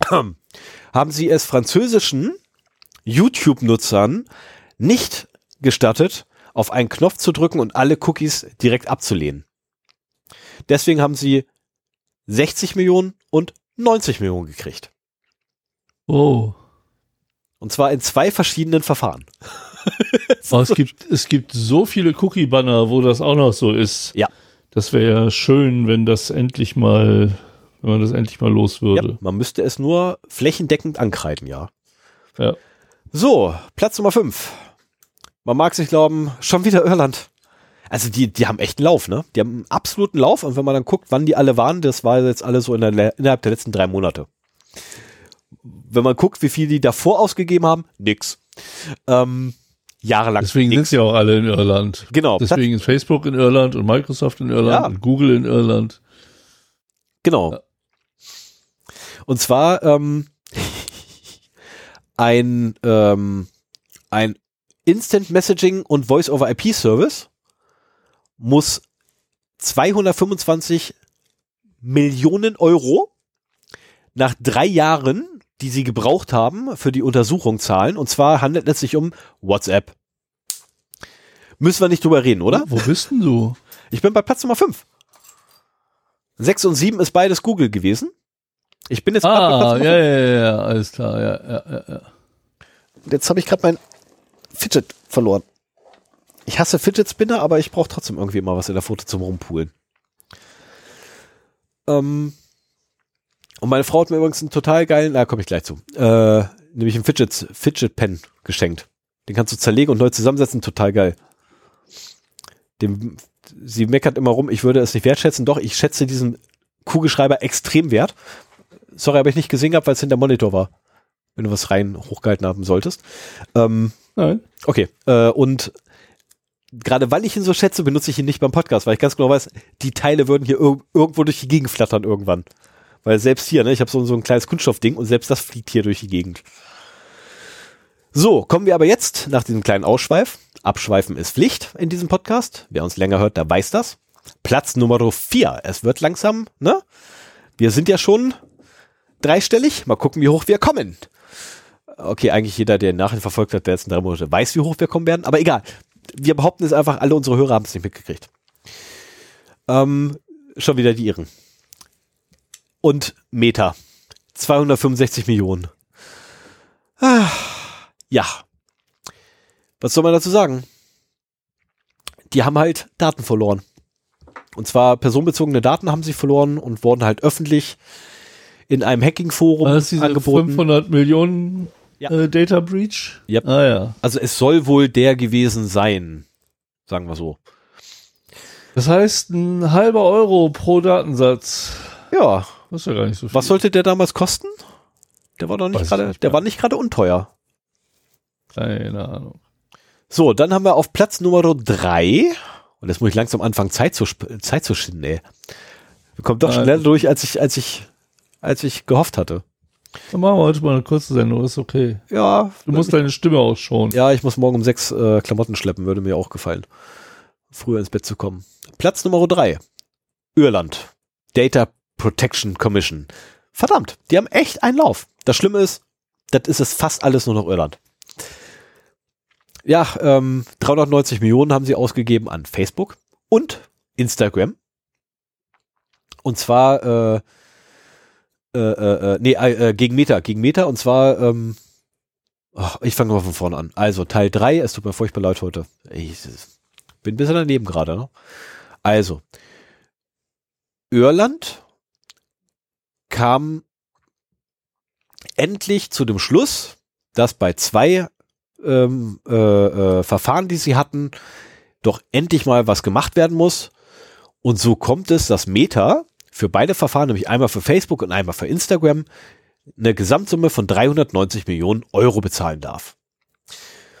haben sie es französischen YouTube-Nutzern nicht gestattet, auf einen Knopf zu drücken und alle Cookies direkt abzulehnen. Deswegen haben sie 60 Millionen und 90 Millionen gekriegt. Oh. Und zwar in zwei verschiedenen Verfahren. oh, es, gibt, es gibt so viele Cookie-Banner, wo das auch noch so ist. Ja. Das wäre ja schön, wenn das endlich mal, wenn man das endlich mal los würde. Ja, man müsste es nur flächendeckend ankreiden, ja. Ja. So, Platz Nummer 5. Man mag sich glauben, schon wieder Irland. Also die, die haben echt einen Lauf, ne? Die haben einen absoluten Lauf und wenn man dann guckt, wann die alle waren, das war jetzt alles so in der, innerhalb der letzten drei Monate. Wenn man guckt, wie viel die davor ausgegeben haben, nix. Ähm, jahrelang. Deswegen nix. sind sie auch alle in Irland. Genau. Deswegen ist Facebook in Irland und Microsoft in Irland ja. und Google in Irland. Genau. Ja. Und zwar ähm, ein, ähm, ein Instant Messaging und Voice over IP Service muss 225 Millionen Euro nach drei Jahren, die sie gebraucht haben, für die Untersuchung zahlen. Und zwar handelt es sich um WhatsApp. Müssen wir nicht drüber reden, oder? Wo bist denn du? Ich bin bei Platz Nummer 5. 6 und 7 ist beides Google gewesen. Ich bin jetzt ah, bei Platz Nummer ja, ja, ja, alles klar, ja, ja, ja. ja. Jetzt habe ich gerade mein Fidget verloren. Ich hasse Fidget Spinner, aber ich brauche trotzdem irgendwie mal was in der Foto zum Rumpulen. Ähm, und meine Frau hat mir übrigens einen total geilen, da komme ich gleich zu, äh, nämlich einen Fidget, Fidget Pen geschenkt. Den kannst du zerlegen und neu zusammensetzen, total geil. Dem, sie meckert immer rum, ich würde es nicht wertschätzen, doch, ich schätze diesen Kugelschreiber extrem wert. Sorry, habe ich nicht gesehen gehabt, weil es hinter Monitor war. Wenn du was rein hochgehalten haben solltest. Ähm, Nein. Okay. Äh, und gerade weil ich ihn so schätze, benutze ich ihn nicht beim Podcast, weil ich ganz genau weiß, die Teile würden hier ir irgendwo durch die Gegend flattern irgendwann. Weil selbst hier, ne, ich habe so, so ein kleines Kunststoffding und selbst das fliegt hier durch die Gegend. So, kommen wir aber jetzt nach diesem kleinen Ausschweif. Abschweifen ist Pflicht in diesem Podcast. Wer uns länger hört, der weiß das. Platz Nummer vier. Es wird langsam, ne? Wir sind ja schon dreistellig. Mal gucken, wie hoch wir kommen. Okay, eigentlich jeder, der nachher verfolgt hat, der jetzt in drei Monate weiß, wie hoch wir kommen werden. Aber egal wir behaupten es einfach, alle unsere Hörer haben es nicht mitgekriegt. Ähm, schon wieder die Iren. Und Meta. 265 Millionen. Ah, ja. Was soll man dazu sagen? Die haben halt Daten verloren. Und zwar personenbezogene Daten haben sie verloren und wurden halt öffentlich in einem Hacking-Forum angeboten. 500 Millionen ja. Äh, Data Breach? Yep. Ah, ja. Also es soll wohl der gewesen sein, sagen wir so. Das heißt, ein halber Euro pro Datensatz. Ja. Das ist ja gar nicht so viel. Was sollte der damals kosten? Der war doch nicht gerade, der war nicht gerade unteuer. Keine Ahnung. So, dann haben wir auf Platz Nummer drei und jetzt muss ich langsam anfangen, Zeit zu, Zeit zu schinden, ey. Wir kommen doch schneller durch, als ich, als ich, als ich gehofft hatte. Dann machen wir heute mal eine kurze Sendung, ist okay. Ja. Du musst deine Stimme ausschauen. Ja, ich muss morgen um sechs äh, Klamotten schleppen, würde mir auch gefallen. Früher ins Bett zu kommen. Platz Nummer drei. Irland. Data Protection Commission. Verdammt, die haben echt einen Lauf. Das Schlimme ist, das ist es fast alles nur noch Irland. Ja, ähm, 390 Millionen haben sie ausgegeben an Facebook und Instagram. Und zwar äh, äh, äh, äh, nee, äh, äh, gegen Meta, gegen Meta und zwar, ähm, oh, ich fange mal von vorne an. Also Teil 3, es tut mir furchtbar leid heute. Ich bin ein bisschen daneben gerade. Ne? Also, Irland kam endlich zu dem Schluss, dass bei zwei ähm, äh, äh, Verfahren, die sie hatten, doch endlich mal was gemacht werden muss. Und so kommt es, dass Meta für beide Verfahren, nämlich einmal für Facebook und einmal für Instagram, eine Gesamtsumme von 390 Millionen Euro bezahlen darf.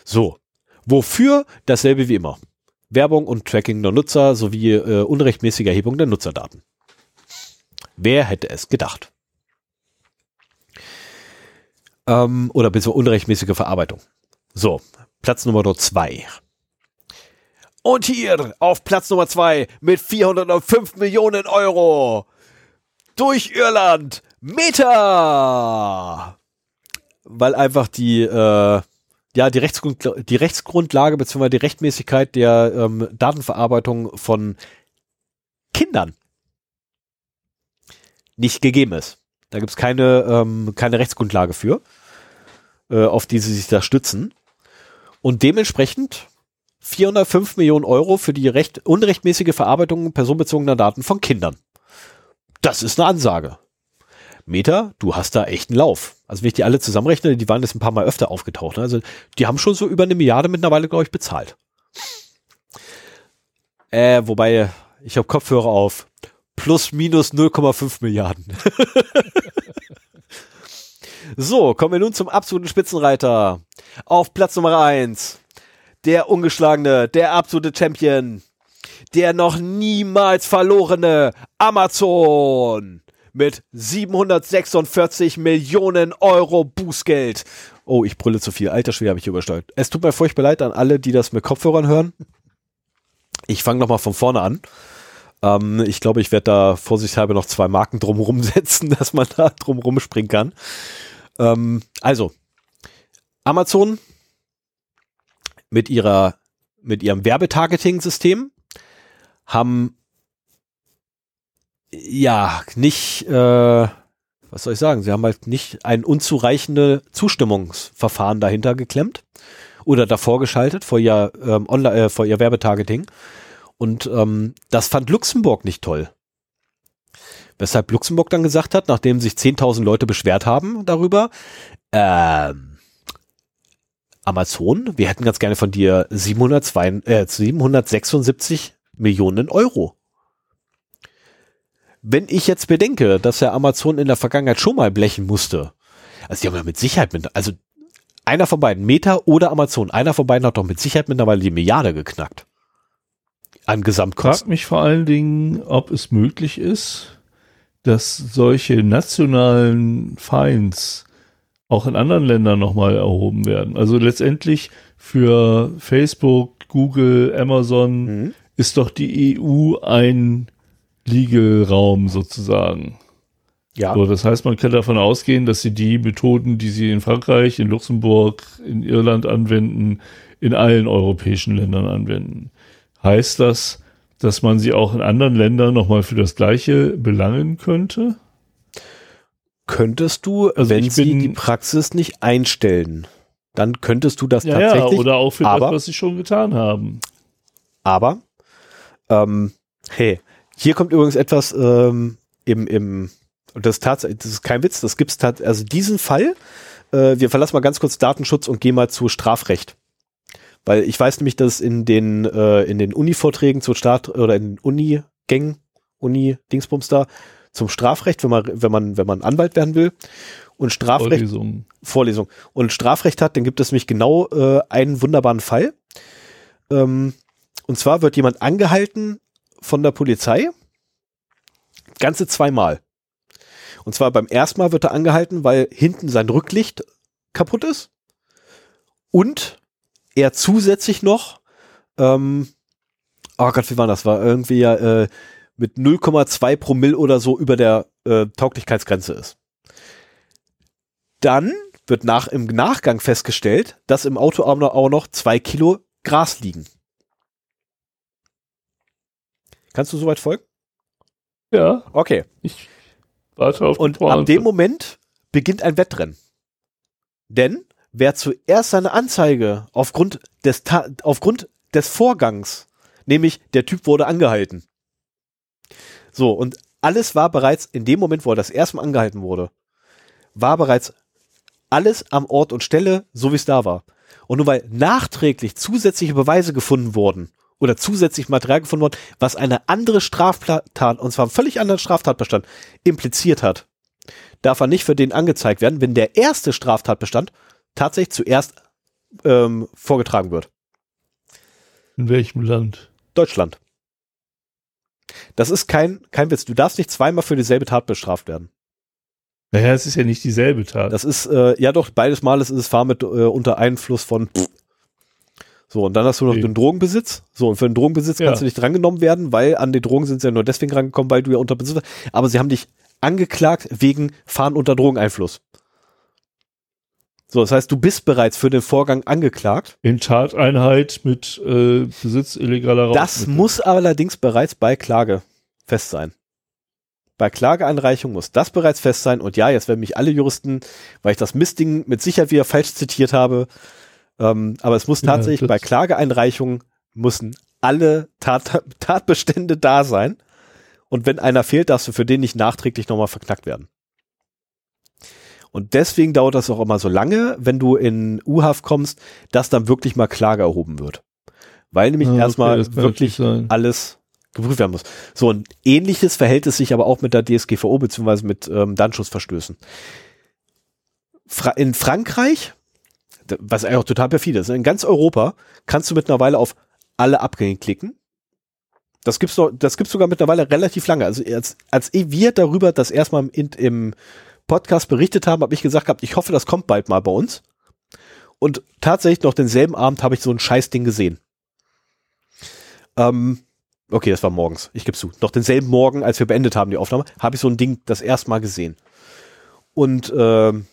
So. Wofür? Dasselbe wie immer. Werbung und Tracking der Nutzer sowie äh, unrechtmäßige Erhebung der Nutzerdaten. Wer hätte es gedacht? Ähm, oder beziehungsweise unrechtmäßige Verarbeitung. So, Platz Nummer zwei. Und hier auf Platz Nummer zwei mit 405 Millionen Euro durch Irland Meta! Weil einfach die, äh, ja, die, Rechtsgrund, die Rechtsgrundlage bzw. die Rechtmäßigkeit der ähm, Datenverarbeitung von Kindern nicht gegeben ist. Da gibt es keine, ähm, keine Rechtsgrundlage für, äh, auf die sie sich da stützen. Und dementsprechend 405 Millionen Euro für die recht, unrechtmäßige Verarbeitung personenbezogener Daten von Kindern. Das ist eine Ansage. Meta, du hast da echt einen Lauf. Also wenn ich die alle zusammenrechne, die waren jetzt ein paar Mal öfter aufgetaucht. Ne? Also die haben schon so über eine Milliarde mittlerweile, glaube ich, bezahlt. Äh, wobei, ich habe Kopfhörer auf. Plus minus 0,5 Milliarden. so, kommen wir nun zum absoluten Spitzenreiter. Auf Platz Nummer eins Der ungeschlagene, der absolute Champion. Der noch niemals verlorene Amazon mit 746 Millionen Euro Bußgeld. Oh, ich brülle zu viel. Alter Schwede habe ich übersteuert. Es tut mir furchtbar leid an alle, die das mit Kopfhörern hören. Ich fange nochmal von vorne an. Ähm, ich glaube, ich werde da vorsichtshalber noch zwei Marken drumherum setzen, dass man da drumherum springen kann. Ähm, also, Amazon mit ihrer, mit ihrem Werbetargeting-System haben ja nicht, äh, was soll ich sagen, sie haben halt nicht ein unzureichende Zustimmungsverfahren dahinter geklemmt oder davor geschaltet vor ihr ähm, online, äh, vor ihr Werbetargeting. Und ähm, das fand Luxemburg nicht toll. Weshalb Luxemburg dann gesagt hat, nachdem sich 10.000 Leute beschwert haben darüber, ähm, Amazon, wir hätten ganz gerne von dir 702, äh, 776 Millionen Euro. Wenn ich jetzt bedenke, dass der Amazon in der Vergangenheit schon mal blechen musste, also die haben ja mit Sicherheit mit, also einer von beiden, Meta oder Amazon, einer von beiden hat doch mit Sicherheit mittlerweile die Milliarde geknackt. An Gesamtkosten. Frag mich vor allen Dingen, ob es möglich ist, dass solche nationalen Fines auch in anderen Ländern nochmal erhoben werden. Also letztendlich für Facebook, Google, Amazon mhm. ist doch die EU ein Legal-Raum sozusagen. Ja. So, das heißt, man kann davon ausgehen, dass sie die Methoden, die sie in Frankreich, in Luxemburg, in Irland anwenden, in allen europäischen Ländern anwenden. Heißt das, dass man sie auch in anderen Ländern nochmal für das Gleiche belangen könnte? Könntest du, also wenn sie die Praxis nicht einstellen, dann könntest du das ja, tatsächlich. Ja, oder auch für aber, das, was sie schon getan haben. Aber, ähm, hey, hier kommt übrigens etwas ähm, im, im, das, das ist kein Witz, das gibt's tatsächlich, also diesen Fall, äh, wir verlassen mal ganz kurz Datenschutz und gehen mal zu Strafrecht. Weil ich weiß nämlich, dass in den, äh, in den Uni-Vorträgen zur Staat oder in den Uni-Gängen, Uni-Dingsbums da, zum Strafrecht, wenn man, wenn man, wenn man Anwalt werden will und Strafrecht, Vorlesung. Vorlesung und Strafrecht hat, dann gibt es nämlich genau äh, einen wunderbaren Fall. Ähm, und zwar wird jemand angehalten von der Polizei. Ganze zweimal. Und zwar beim ersten Mal wird er angehalten, weil hinten sein Rücklicht kaputt ist. Und er zusätzlich noch, ähm, oh Gott, wie war das? War irgendwie ja äh, mit 0,2 Promille oder so über der äh, Tauglichkeitsgrenze ist. Dann wird nach, im Nachgang festgestellt, dass im Auto auch noch zwei Kilo Gras liegen. Kannst du soweit folgen? Ja. Okay. Ich warte auf Und ab dem Moment beginnt ein Wettrennen. Denn wer zuerst seine Anzeige aufgrund des, Ta aufgrund des Vorgangs, nämlich der Typ wurde angehalten. So, und alles war bereits in dem Moment, wo er das erste Mal angehalten wurde, war bereits alles am Ort und Stelle, so wie es da war. Und nur weil nachträglich zusätzliche Beweise gefunden wurden oder zusätzlich Material gefunden worden, was eine andere Straftat, und zwar einen völlig anderen Straftatbestand, impliziert hat, darf er nicht für den angezeigt werden, wenn der erste Straftatbestand tatsächlich zuerst ähm, vorgetragen wird. In welchem Land? Deutschland. Das ist kein, kein Witz. Du darfst nicht zweimal für dieselbe Tat bestraft werden. Naja, es ist ja nicht dieselbe Tat. Das ist, äh, ja doch, beides Mal ist es Fahren mit äh, unter Einfluss von so, und dann hast du noch Okay. den Drogenbesitz. So, und für den Drogenbesitz Ja. kannst du nicht drangenommen werden, weil an den Drogen sind sie ja nur deswegen rangekommen, weil du ja unter Besitz warst. Aber sie haben dich angeklagt wegen Fahren unter Drogeneinfluss. So, das heißt, du bist bereits für den Vorgang angeklagt. In Tateinheit mit äh, Besitz illegaler Das Rauschmittel. muss allerdings bereits bei Klage fest sein. Bei Klageeinreichung muss das bereits fest sein. Und ja, jetzt werden mich alle Juristen, weil ich das Mistding mit Sicherheit wieder falsch zitiert habe, ähm, aber es muss Ja, tatsächlich das- bei Klageeinreichung müssen alle Tat, Tatbestände da sein. Und wenn einer fehlt, darfst du für den nicht nachträglich nochmal verknackt werden. Und deswegen dauert das auch immer so lange, wenn du in U-Haft kommst, dass dann wirklich mal Klage erhoben wird. Weil nämlich Ah, okay, erstmal wirklich alles geprüft werden muss. So ein ähnliches verhält es sich aber auch mit der DSGVO beziehungsweise mit ähm, Datenschutzzverstößen. Fra in Frankreich, was eigentlich auch total perfide ist, in ganz Europa kannst du mittlerweile auf alle Abgänge klicken. Das gibt's doch, das gibt's sogar mittlerweile relativ lange. Also als, als wir darüber das erstmal im, im Podcast berichtet haben, habe ich gesagt gehabt, ich hoffe, das kommt bald mal bei uns. Und tatsächlich noch denselben Abend habe ich so ein Scheißding gesehen. Ähm, okay, das war morgens, ich gebe zu. Noch denselben Morgen, als wir beendet haben die Aufnahme, habe ich so ein Ding das erste Mal gesehen. Und ähm,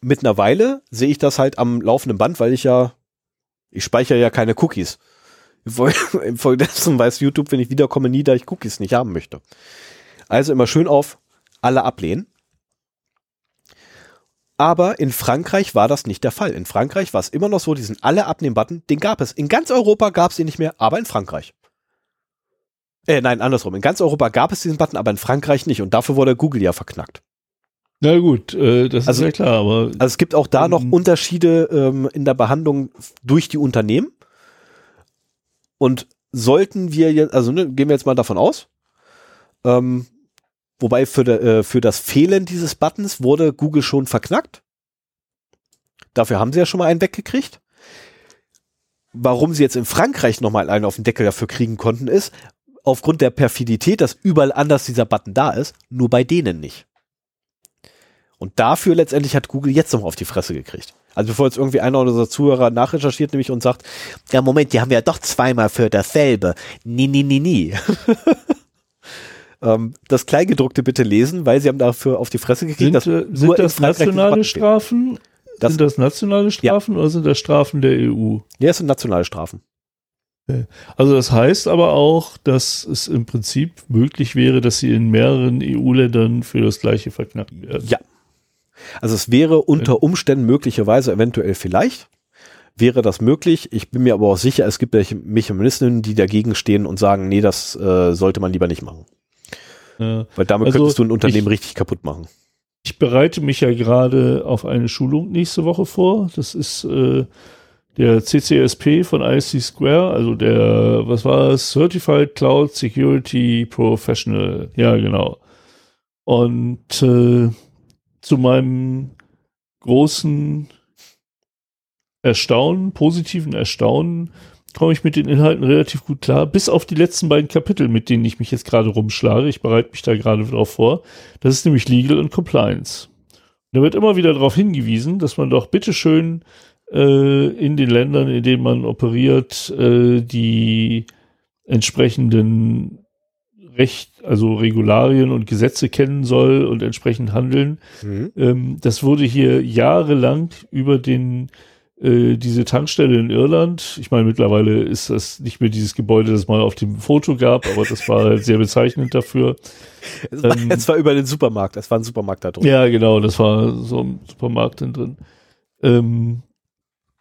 mittlerweile sehe ich das halt am laufenden Band, weil ich ja, ich speichere ja keine Cookies. Infolgedessen weiß YouTube, wenn ich wiederkomme, nie, da ich Cookies nicht haben möchte. Also immer schön auf alle ablehnen. Aber in Frankreich war das nicht der Fall. In Frankreich war es immer noch so, diesen alle abnehmen Button, den gab es. In ganz Europa gab es ihn nicht mehr, aber in Frankreich. Äh, nein, andersrum. In ganz Europa gab es diesen Button, aber in Frankreich nicht. Und dafür wurde Google ja verknackt. Na gut, äh, das Also- ist ja klar, aber Also es gibt auch da noch. Unterschiede ähm, in der Behandlung durch die Unternehmen. Und sollten wir jetzt, also ne, gehen wir jetzt mal davon aus, ähm, wobei für, de, äh, für das Fehlen dieses Buttons wurde Google schon verknackt. Dafür haben sie ja schon mal einen weggekriegt. Warum sie jetzt in Frankreich nochmal einen auf den Deckel dafür kriegen konnten, ist, aufgrund der Perfidität, dass überall anders dieser Button da ist, nur bei denen nicht. Und dafür letztendlich hat Google jetzt noch auf die Fresse gekriegt. Also bevor jetzt irgendwie einer unserer Zuhörer nachrecherchiert nämlich und sagt, ja Moment, die haben ja doch zweimal für dasselbe. Nie, nie, nie, nie. ähm, das Kleingedruckte bitte lesen, weil sie haben dafür auf die Fresse gekriegt. sind, sind in das nationale. Strafen? Das- sind das nationale Strafen oder sind das Strafen der EU? Ja, das sind nationale Strafen. Also das heißt aber auch, dass es im Prinzip möglich wäre, dass sie in mehreren EU-Ländern für das gleiche verknackt werden. Ja. Also es wäre unter Umständen möglicherweise, eventuell vielleicht, wäre das möglich. Ich bin mir aber auch sicher, es gibt welche Mechanismen, die dagegen stehen und sagen, nee, das äh, sollte man lieber nicht machen. Ja. Weil damit Also könntest du ein Unternehmen ich- richtig kaputt machen. Ich bereite mich ja gerade auf eine Schulung nächste Woche vor. Das ist äh, der CCSP von IC Square, also der, was war es? Certified Cloud Security Professional. Ja, genau. Und äh, zu meinem großen Erstaunen, positiven Erstaunen, komme ich mit den Inhalten relativ gut klar, bis auf die letzten beiden Kapitel, mit denen ich mich jetzt gerade rumschlage. Ich bereite mich da gerade drauf vor. Das ist nämlich Legal und Compliance. Da wird immer wieder darauf hingewiesen, dass man doch bitteschön äh, in den Ländern, in denen man operiert, äh, die entsprechenden Recht, also Regularien und Gesetze kennen soll und entsprechend handeln. Ähm, das wurde hier jahrelang über den äh, diese Tankstelle in Irland. Ich meine, mittlerweile ist das nicht mehr dieses Gebäude, das mal auf dem Foto gab, aber das war halt sehr bezeichnend dafür. Es war, Ähm, es war über den Supermarkt, es war ein Supermarkt da drin. Ja, genau, das war so im Supermarkt drin. Ähm,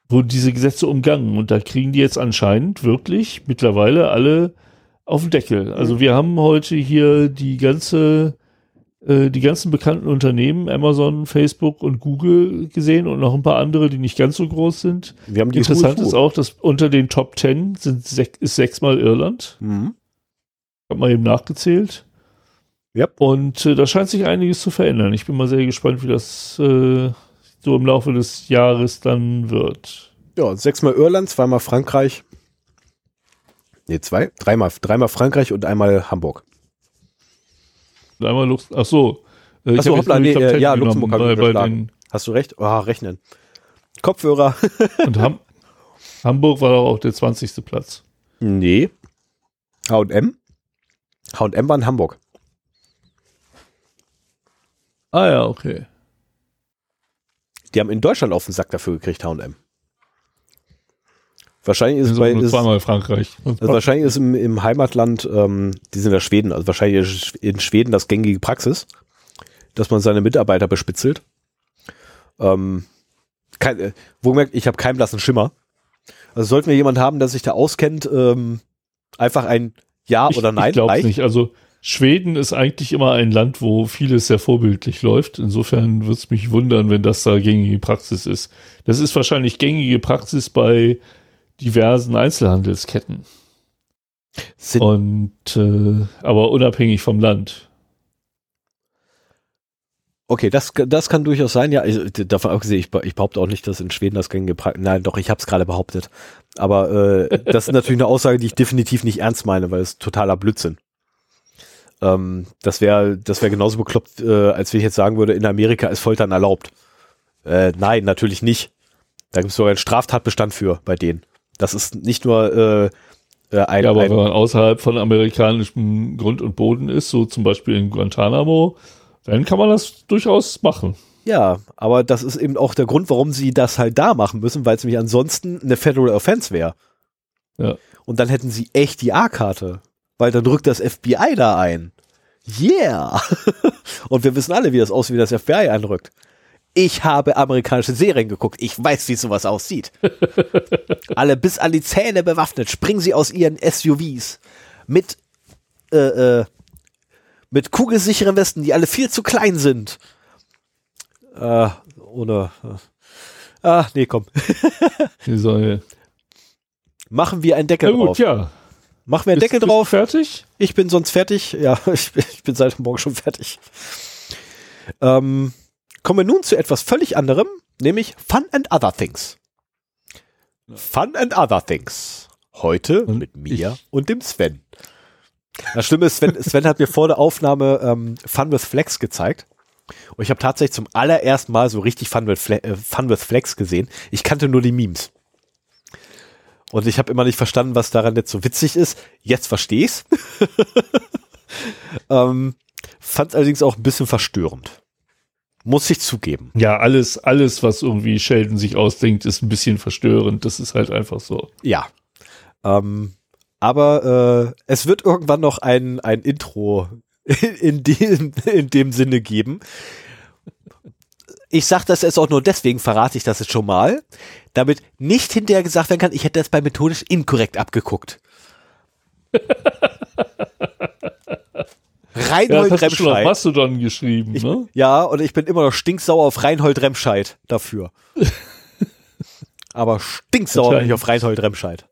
wurden diese Gesetze umgangen und da kriegen die jetzt anscheinend wirklich mittlerweile alle auf den Deckel. Also wir haben heute hier die ganze, äh, die ganzen bekannten Unternehmen, Amazon, Facebook und Google gesehen und noch ein paar andere, die nicht ganz so groß sind. Wir haben die Interessant ist auch, dass unter den Top Ten sind sech, ist sechsmal Irland. Mhm. Hab mal eben nachgezählt. Yep. Und äh, da scheint sich einiges zu verändern. Ich bin mal sehr gespannt, wie das äh, so im Laufe des Jahres dann wird. Ja, sechsmal Irland, zweimal Frankreich. Nee, zwei. Dreimal, dreimal Frankreich und einmal Hamburg. Einmal Lux ach so. Äh, jetzt hoppla, nee, äh, 10 ja, Luxemburg habe bei- ich bei den- Hast du recht? Ah, rechnen. Kopfhörer. Und Ham Hamburg war doch auch der 20. Platz. nee. H&M? H&M war in Hamburg. Ah ja, okay. Die haben in Deutschland auf den Sack dafür gekriegt, H&M. Wahrscheinlich ist bei, ist, zweimal Frankreich. also wahrscheinlich ist im, im Heimatland, ähm, die sind ja Schweden, also wahrscheinlich ist in Schweden das gängige Praxis, dass man seine Mitarbeiter bespitzelt. Ähm, kein, äh, wohlgemerkt, ich habe keinen blassen Schimmer. Also sollten wir jemanden haben, der sich da auskennt, ähm, einfach ein Ja ich, oder Nein Ich glaube nicht. Also Schweden ist eigentlich immer ein Land, wo vieles sehr vorbildlich läuft. Insofern würde es mich wundern, wenn das da gängige Praxis ist. Das ist wahrscheinlich gängige Praxis bei diversen Einzelhandelsketten. Sind, Und äh, aber unabhängig vom Land. Okay, das, das kann durchaus sein. Ja, ich, davon abgesehen, ich, ich behaupte auch nicht, dass in Schweden das gängige Praktikum. Nein, doch, ich habe es gerade behauptet. Aber äh, das ist natürlich eine Aussage, die ich definitiv nicht ernst meine, weil es totaler Blödsinn. Ähm, das wäre das wäre genauso bekloppt, äh, als wenn ich jetzt sagen würde, in Amerika ist Foltern erlaubt. Äh, nein, natürlich nicht. Da gibt es sogar einen Straftatbestand für bei denen. Das ist nicht nur äh, äh, ein, Ja, aber ein wenn man außerhalb von amerikanischem Grund und Boden ist, so zum Beispiel in Guantanamo, dann kann man das durchaus machen. Ja, aber das ist eben auch der Grund, warum sie das halt da machen müssen, weil es nämlich ansonsten eine Federal Offense wäre. Ja. Und dann hätten sie echt die A-Karte, weil dann rückt das FBI da ein. Yeah! Und wir wissen alle, wie das aussieht, wie das FBI einrückt. Ich habe amerikanische Serien geguckt. Ich weiß, wie sowas aussieht. alle bis an die Zähne bewaffnet, springen sie aus ihren SUVs mit äh, äh, mit kugelsicheren Westen, die alle viel zu klein sind. Äh, ohne. Äh. Ah, nee, komm. Die Machen wir einen Deckel na gut, drauf. ja. Machen wir einen Bist- Deckel bist drauf. fertig? Ich bin sonst fertig. Ja, ich, bin- ich bin seit morgen schon fertig. Ähm, kommen wir nun zu etwas völlig anderem, nämlich Fun and Other Things. Fun and Other Things. Heute Und mit mir ich- und dem Sven. Das Schlimme ist, Sven, Sven hat mir vor der Aufnahme ähm, Fun with Flex gezeigt. Und ich habe tatsächlich zum allerersten Mal so richtig Fun with, Fle äh, Fun with Flex gesehen. Ich kannte nur die Memes. Und ich habe immer nicht verstanden, was daran jetzt so witzig ist. Jetzt verstehe ich's. ähm, Fand allerdings auch ein bisschen verstörend. Muss ich zugeben. Ja, alles, alles, was irgendwie Sheldon sich ausdenkt, ist ein bisschen verstörend. Das ist halt einfach so. Ja. Ähm, aber äh, es wird irgendwann noch ein, ein Intro in, in, dem, in dem Sinne geben. Ich sage das jetzt auch nur deswegen, verrate ich das jetzt schon mal, damit nicht hinterher gesagt werden kann, ich hätte das bei methodisch inkorrekt abgeguckt. Ja, Reinhold das hast du Remscheid. Mastodon geschrieben, Ich, ne? Ja, und ich bin immer noch stinksauer auf Reinhold Remscheid dafür. Aber stinksauer bin ich auf Reinhold Remscheid.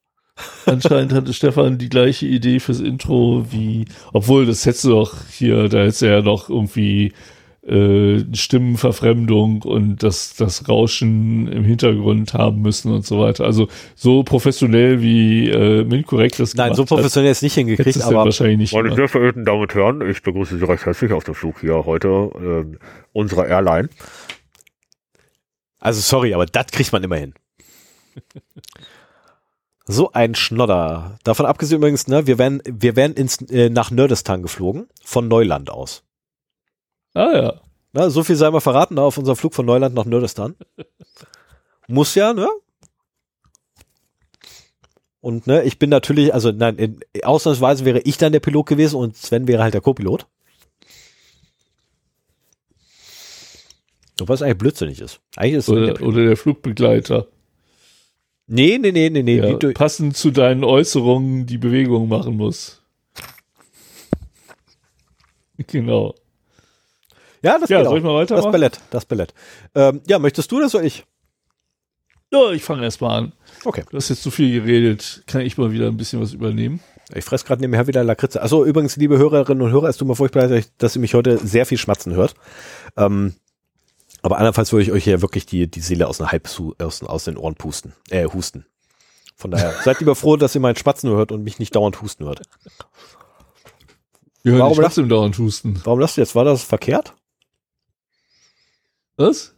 Anscheinend hatte Stefan die gleiche Idee fürs Intro wie, obwohl das hättest du doch hier, da hättest du ja noch irgendwie äh, Stimmenverfremdung und das, das Rauschen im Hintergrund haben müssen und so weiter. Also so professionell wie äh, Minkorrekt das Nein, so gemacht hat, professionell ist nicht hingekriegt, aber wahrscheinlich nicht Meine sehr verehrten Damen und Herren, ich begrüße Sie recht herzlich auf dem Flug hier heute ähm, unserer Airline. also sorry, aber das kriegt man immer hin. So ein Schnodder. Davon abgesehen übrigens, ne, wir werden, wir werden ins, äh, nach Nerdistan geflogen, von Neuland aus. Ah ja. Na, so viel sei mal verraten, ne, auf unserem Flug von Neuland nach Nerdistan. Muss ja, ne? Und ne, ich bin natürlich, also nein, in, ausnahmsweise wäre ich dann der Pilot gewesen und Sven wäre halt der Co-Pilot. Was eigentlich blödsinnig ist. Eigentlich ist Sven der Oder, oder der Flugbegleiter. Nee, nee, nee, nee, nee. du- passend zu deinen Äußerungen die Bewegung machen muss. Genau. Ja, das Ja, soll auch. ich mal Das? Ballett, das Ballett. Ähm, ja, möchtest du das oder ich? Ja, ich fange erst mal an. Okay. Du hast jetzt zu viel geredet. Kann ich mal wieder ein bisschen was übernehmen? Ich fress gerade nebenher wieder Lakritze. Also übrigens, liebe Hörerinnen und Hörer, es tut mir furchtbar leid, dass ihr mich heute sehr viel schmatzen hört. Ähm, aber andernfalls würde ich euch hier wirklich die, die Seele aus, den Halb, aus, aus den Ohren pusten, äh, husten. Von daher, seid lieber froh, dass ihr meinen Spatzen hört und mich nicht dauernd husten hört. Wir hören Warum dich trotzdem dauernd husten. Warum lasst ihr jetzt? War das verkehrt? Was?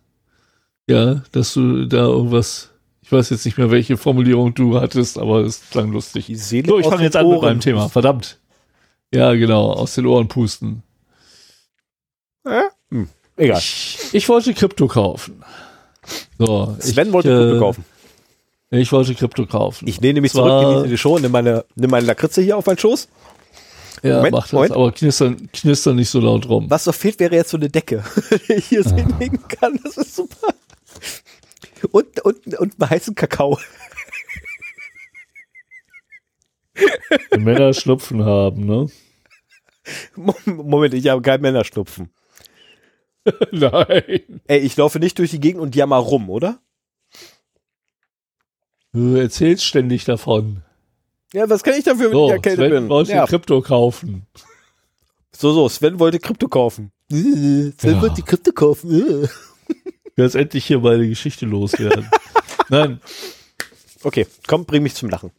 Ja, dass du da irgendwas, ich weiß jetzt nicht mehr, welche Formulierung du hattest, aber es klang lustig. Die Seele So, ich fange jetzt an mit meinem Thema. Verdammt. Ja, genau, aus den Ohren pusten. Egal. Ich, wollte Krypto kaufen. So, Sven ich, wollte äh, Krypto kaufen. Ich wollte Krypto kaufen. Ich nehme mich zwar- zurück in die Show nimm meine, nimm meine Lakritze hier auf meinen Schoß. Ja, Moment, mach das, Moment. aber knistern, knistern nicht so laut rum. Was noch fehlt, wäre jetzt so eine Decke, die ich hier so hinlegen kann. Das ist super. Und, und, und einen heißen Kakao. Wenn Männer Schnupfen haben, ne? Moment, ich habe keinen Männerschnupfen. Nein. Ey, ich laufe nicht durch die Gegend und jammer rum, oder? Du erzählst ständig davon. Ja, was kann ich dafür, wenn So, ich erkältet Sven bin? wollte Ja. Krypto kaufen. So, so, Sven wollte Krypto kaufen. Sven Ja. wollte Krypto kaufen. Jetzt endlich hier meine Geschichte loswerden. Nein, Okay, komm, bring mich zum Lachen.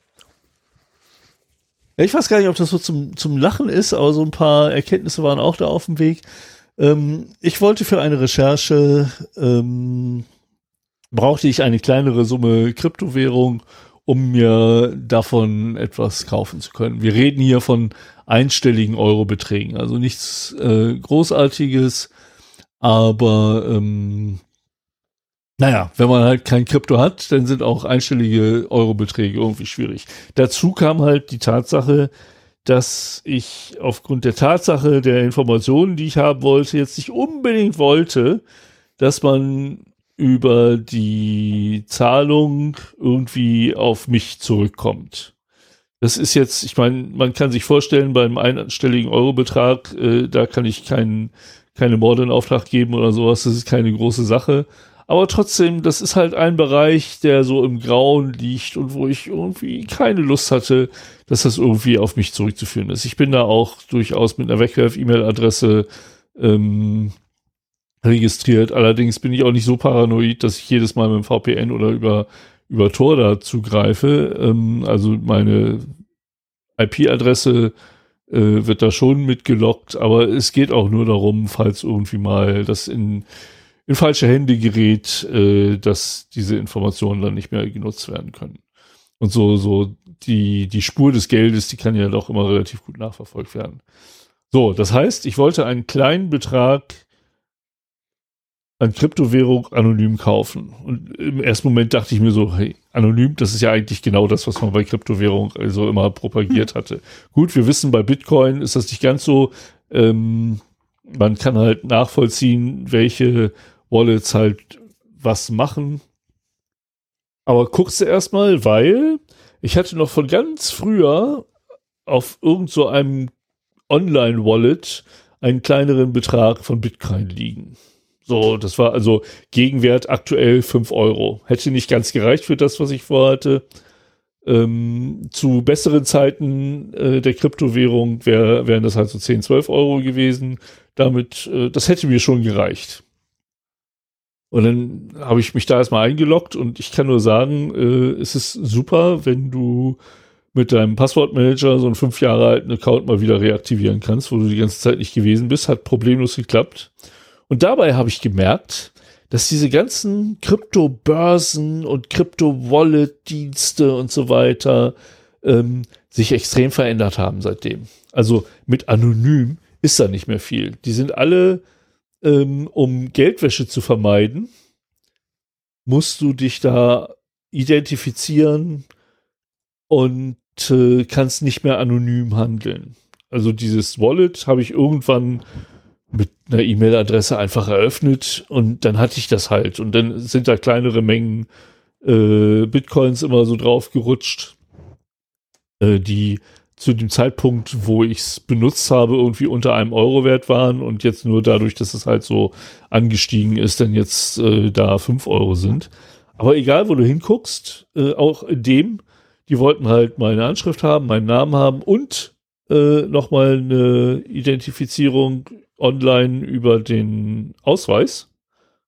Ich weiß gar nicht, ob das so zum, zum Lachen ist, aber so ein paar Erkenntnisse waren auch da auf dem Weg. Ähm, ich wollte für eine Recherche, ähm, brauchte ich eine kleinere Summe Kryptowährung, um mir davon etwas kaufen zu können. Wir reden hier von einstelligen Eurobeträgen, also nichts äh, Großartiges, aber ähm, naja, wenn man halt kein Krypto hat, dann sind auch einstellige Eurobeträge irgendwie schwierig. Dazu kam halt die Tatsache, dass ich aufgrund der Tatsache der Informationen, die ich haben wollte, jetzt nicht unbedingt wollte, dass man über die Zahlung irgendwie auf mich zurückkommt. Das ist jetzt, ich meine, man kann sich vorstellen, beim einstelligen Eurobetrag, äh, da kann ich keinen keine Morde in Auftrag geben oder sowas, das ist keine große Sache. Aber trotzdem, das ist halt ein Bereich, der so im Grauen liegt und wo ich irgendwie keine Lust hatte, dass das irgendwie auf mich zurückzuführen ist. Ich bin da auch durchaus mit einer Wegwerf-E-Mail-Adresse ähm, registriert. Allerdings bin ich auch nicht so paranoid, dass ich jedes Mal mit dem VPN oder über, über Tor da zugreife. Ähm, also meine IP-Adresse äh, wird da schon mitgelockt, aber es geht auch nur darum, falls irgendwie mal das in, in falsche Hände gerät, äh, dass diese Informationen dann nicht mehr genutzt werden können. Und so, so die, die Spur des Geldes, die kann ja doch immer relativ gut nachverfolgt werden. So, das heißt, ich wollte einen kleinen Betrag an Kryptowährung anonym kaufen. Und im ersten Moment dachte ich mir so, hey, anonym, das ist ja eigentlich genau das, was man bei Kryptowährung also immer propagiert hatte. Gut, wir wissen, bei Bitcoin ist das nicht ganz so. Ähm, man kann halt nachvollziehen, welche Wallets halt was machen. Aber guckst du erstmal, weil ich hatte noch von ganz früher auf irgend so einem Online-Wallet einen kleineren Betrag von Bitcoin liegen. So, das war also Gegenwert aktuell 5 Euro. Hätte nicht ganz gereicht für das, was ich vorhatte. Ähm, zu besseren Zeiten äh, der Kryptowährung wär, wären das halt so 10, 12 Euro gewesen. Damit, äh, das hätte mir schon gereicht. Und dann habe ich mich da erstmal eingeloggt und ich kann nur sagen, äh, es ist super, wenn du mit deinem Passwortmanager so einen fünf Jahre alten Account mal wieder reaktivieren kannst, wo du die ganze Zeit nicht gewesen bist. Hat problemlos geklappt. Und dabei habe ich gemerkt, dass diese ganzen Kryptobörsen und Krypto-Wallet-Dienste und so weiter ähm, sich extrem verändert haben seitdem. Also mit anonym ist da nicht mehr viel. Die sind alle, ähm, um Geldwäsche zu vermeiden, musst du dich da identifizieren und äh, kannst nicht mehr anonym handeln. Also dieses Wallet habe ich irgendwann einer E-Mail-Adresse einfach eröffnet und dann hatte ich das halt. Und dann sind da kleinere Mengen äh, Bitcoins immer so drauf gerutscht, äh, die zu dem Zeitpunkt, wo ich es benutzt habe, irgendwie unter einem Euro wert waren und jetzt nur dadurch, dass es halt so angestiegen ist, dann jetzt äh, da fünf Euro sind. Aber egal, wo du hinguckst, äh, auch in dem, die wollten halt meine Anschrift haben, meinen Namen haben und äh, nochmal eine Identifizierung online über den Ausweis.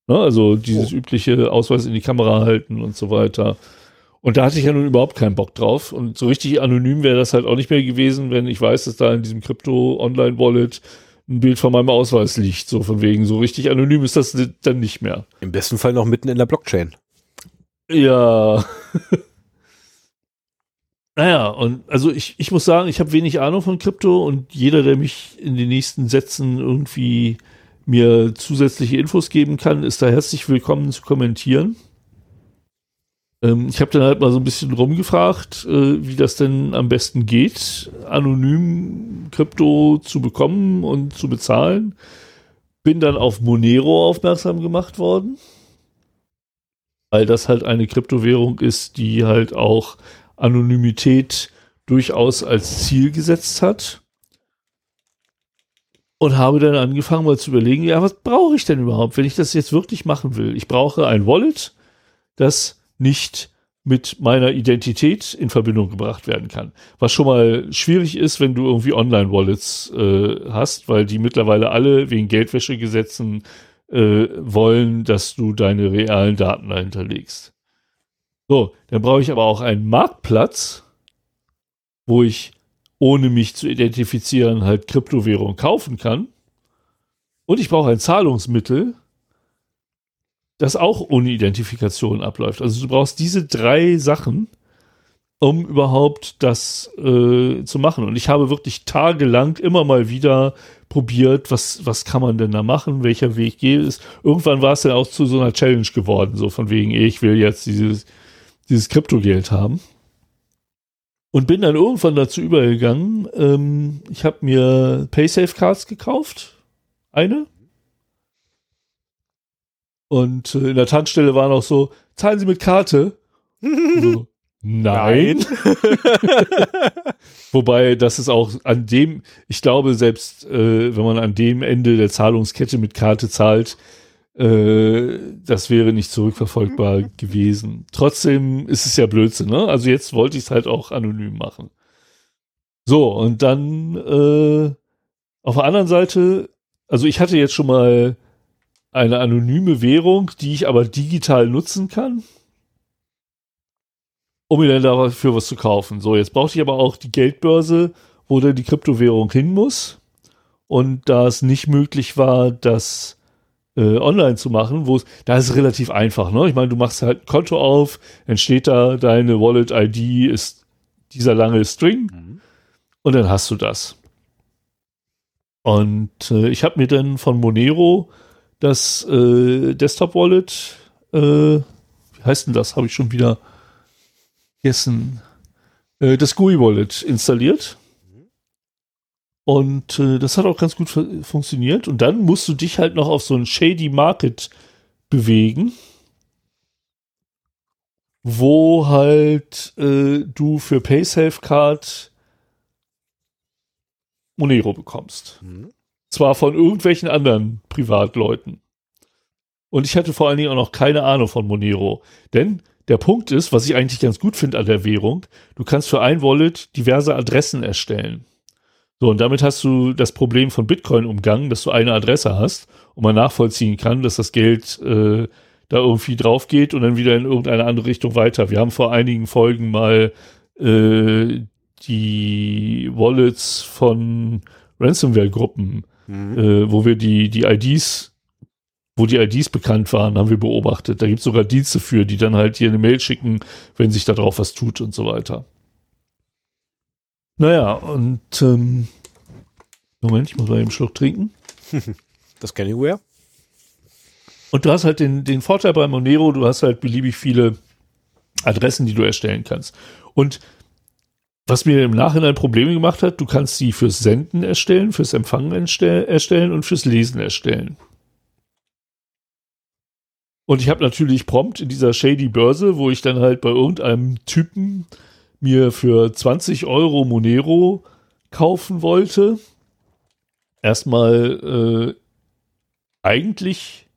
Ne, also dieses übliche Ausweis in die Kamera halten und so weiter. Und da hatte ich ja nun überhaupt keinen Bock drauf. Und so richtig anonym wäre das halt auch nicht mehr gewesen, wenn ich weiß, dass da in diesem Krypto-Online-Wallet ein Bild von meinem Ausweis liegt. So von wegen, so richtig anonym ist das dann nicht mehr. Im besten Fall noch mitten in der Blockchain. Ja. naja, und also ich, ich muss sagen, ich habe wenig Ahnung von Krypto und jeder, der mich in den nächsten Sätzen irgendwie mir zusätzliche Infos geben kann, ist da herzlich willkommen zu kommentieren. Ähm, ich habe dann halt mal so ein bisschen rumgefragt, äh, wie das denn am besten geht, anonym Krypto zu bekommen und zu bezahlen. Bin dann auf Monero aufmerksam gemacht worden, weil das halt eine Kryptowährung ist, die halt auch Anonymität durchaus als Ziel gesetzt hat und habe dann angefangen mal zu überlegen, ja, was brauche ich denn überhaupt, wenn ich das jetzt wirklich machen will? Ich brauche ein Wallet, das nicht mit meiner Identität in Verbindung gebracht werden kann. Was schon mal schwierig ist, wenn du irgendwie Online-Wallets äh, hast, weil die mittlerweile alle wegen Geldwäschegesetzen äh, wollen, dass du deine realen Daten dahinter legst. So, dann brauche ich aber auch einen Marktplatz, wo ich ohne mich zu identifizieren, halt Kryptowährung kaufen kann. Und ich brauche ein Zahlungsmittel, das auch ohne Identifikation abläuft. Also du brauchst diese drei Sachen, um überhaupt das äh, zu machen. Und ich habe wirklich tagelang immer mal wieder probiert, was, was kann man denn da machen, welcher Weg geht es. Irgendwann war es dann auch zu so einer Challenge geworden, so von wegen, ich will jetzt dieses, dieses Kryptogeld haben. Und bin dann irgendwann dazu übergegangen, ähm, ich habe mir Paysafe-Cards gekauft. Eine. Und äh, in der Tankstelle war noch so, zahlen Sie mit Karte? so, nein. Wobei, das ist auch an dem, ich glaube, selbst äh, wenn man an dem Ende der Zahlungskette mit Karte zahlt, äh, das wäre nicht zurückverfolgbar gewesen. Trotzdem ist es ja Blödsinn, ne? Also jetzt wollte ich es halt auch anonym machen. So, und dann äh, auf der anderen Seite, also ich hatte jetzt schon mal eine anonyme Währung, die ich aber digital nutzen kann, um mir dann dafür was zu kaufen. So, jetzt brauchte ich aber auch die Geldbörse, wo dann die Kryptowährung hin muss. Und da es nicht möglich war, dass äh, online zu machen, wo es, da ist es relativ einfach, ne? Ich meine, du machst halt ein Konto auf, dann steht da, deine Wallet-ID ist dieser lange String mhm. und dann hast du das. Und äh, ich habe mir dann von Monero das äh, Desktop-Wallet, äh, wie heißt denn das? Habe ich schon wieder vergessen. Äh, das GUI-Wallet installiert. Und äh, das hat auch ganz gut funktioniert. Und dann musst du dich halt noch auf so einen Shady Market bewegen, wo halt äh, du für PaySafe Card Monero bekommst. Mhm. Zwar von irgendwelchen anderen Privatleuten. Und ich hatte vor allen Dingen auch noch keine Ahnung von Monero. Denn der Punkt ist, was ich eigentlich ganz gut finde an der Währung, du kannst für ein Wallet diverse Adressen erstellen. So, und damit hast du das Problem von Bitcoin umgangen, dass du eine Adresse hast und man nachvollziehen kann, dass das Geld äh, da irgendwie drauf geht und dann wieder in irgendeine andere Richtung weiter. Wir haben vor einigen Folgen mal äh, die Wallets von Ransomware-Gruppen, mhm. äh, wo wir die, die IDs, wo die IDs bekannt waren, haben wir beobachtet. Da gibt es sogar Dienste für, die dann halt hier eine Mail schicken, wenn sich da drauf was tut und so weiter. Naja, und ähm, Moment, ich muss mal einen Schluck trinken. Das kann ich wohl. Und du hast halt den, den Vorteil bei Monero, du hast halt beliebig viele Adressen, die du erstellen kannst. Und was mir im Nachhinein Probleme gemacht hat, du kannst sie fürs Senden erstellen, fürs Empfangen erstellen und fürs Lesen erstellen. Und ich habe natürlich prompt in dieser shady Börse, wo ich dann halt bei irgendeinem Typen mir für 20 Euro Monero kaufen wollte, erstmal äh, eigentlich,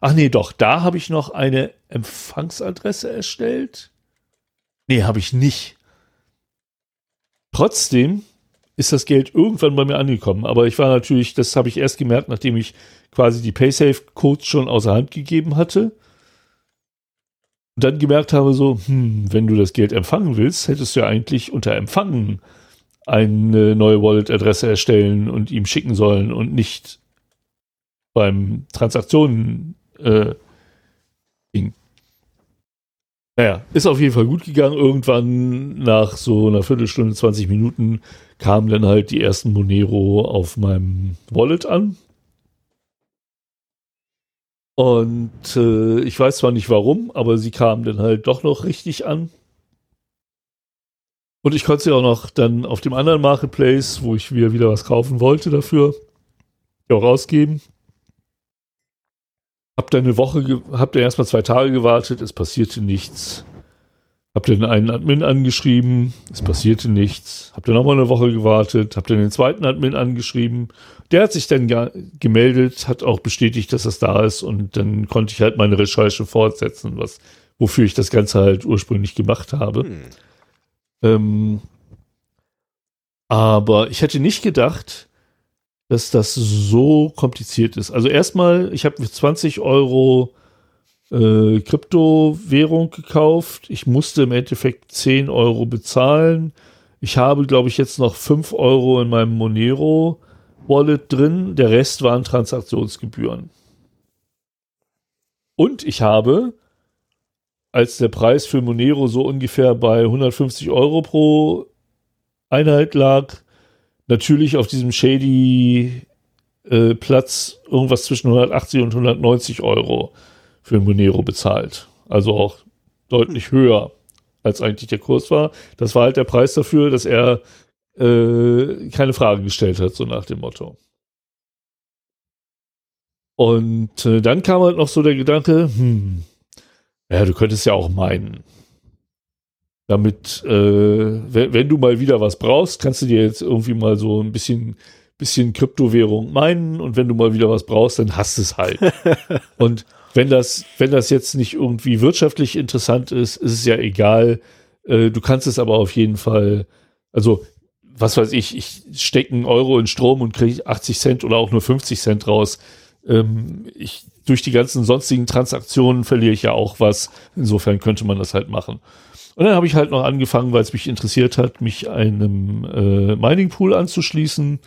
ach nee, doch, da habe ich noch eine Empfangsadresse erstellt. Nee, habe ich nicht. Trotzdem ist das Geld irgendwann bei mir angekommen. Aber ich war natürlich, das habe ich erst gemerkt, nachdem ich quasi die Paysafe-Codes schon außer Hand gegeben hatte. Und dann gemerkt habe so, hm, wenn du das Geld empfangen willst, hättest du ja eigentlich unter Empfangen eine neue Wallet-Adresse erstellen und ihm schicken sollen und nicht beim Transaktionen äh, Ding. Naja, ist auf jeden Fall gut gegangen. Irgendwann nach so einer Viertelstunde, 20 Minuten kamen dann halt die ersten Monero auf meinem Wallet an. Und äh, ich weiß zwar nicht warum, aber sie kamen dann halt doch noch richtig an. Und ich konnte sie auch noch dann auf dem anderen Marketplace, wo ich wieder, wieder was kaufen wollte dafür, auch rausgeben. Hab dann eine Woche, hab dann erstmal zwei Tage gewartet, es passierte nichts. Hab dann einen Admin angeschrieben, es passierte nichts. Hab dann nochmal eine Woche gewartet, hab dann den zweiten Admin angeschrieben. Der hat sich dann gemeldet, hat auch bestätigt, dass das da ist und dann konnte ich halt meine Recherche fortsetzen, was, wofür ich das Ganze halt ursprünglich gemacht habe. Hm. Ähm, aber ich hätte nicht gedacht, dass das so kompliziert ist. Also erstmal, ich habe 20 Euro äh, Kryptowährung gekauft. Ich musste im Endeffekt 10 Euro bezahlen. Ich habe, glaube ich, jetzt noch 5 Euro in meinem Monero Wallet drin. Der Rest waren Transaktionsgebühren. Und ich habe, als der Preis für Monero so ungefähr bei 150 Euro pro Einheit lag, natürlich auf diesem shady äh, Platz irgendwas zwischen 180 und 190 Euro für Monero bezahlt. Also auch deutlich höher, als eigentlich der Kurs war. Das war halt der Preis dafür, dass er äh, keine Fragen gestellt hat, so nach dem Motto. Und äh, dann kam halt noch so der Gedanke, hm, ja, du könntest ja auch meinen, damit, äh, wenn, wenn, du mal wieder was brauchst, kannst du dir jetzt irgendwie mal so ein bisschen, bisschen Kryptowährung meinen und wenn du mal wieder was brauchst, dann hast du es halt. und wenn das, wenn das jetzt nicht irgendwie wirtschaftlich interessant ist, ist es ja egal. Äh, du kannst es aber auf jeden Fall, also was weiß ich, ich stecke einen Euro in Strom und kriege 80 Cent oder auch nur 50 Cent raus. Ähm, ich, durch die ganzen sonstigen Transaktionen verliere ich ja auch was. Insofern könnte man das halt machen. Und dann habe ich halt noch angefangen, weil es mich interessiert hat, mich einem äh, Mining Pool anzuschließen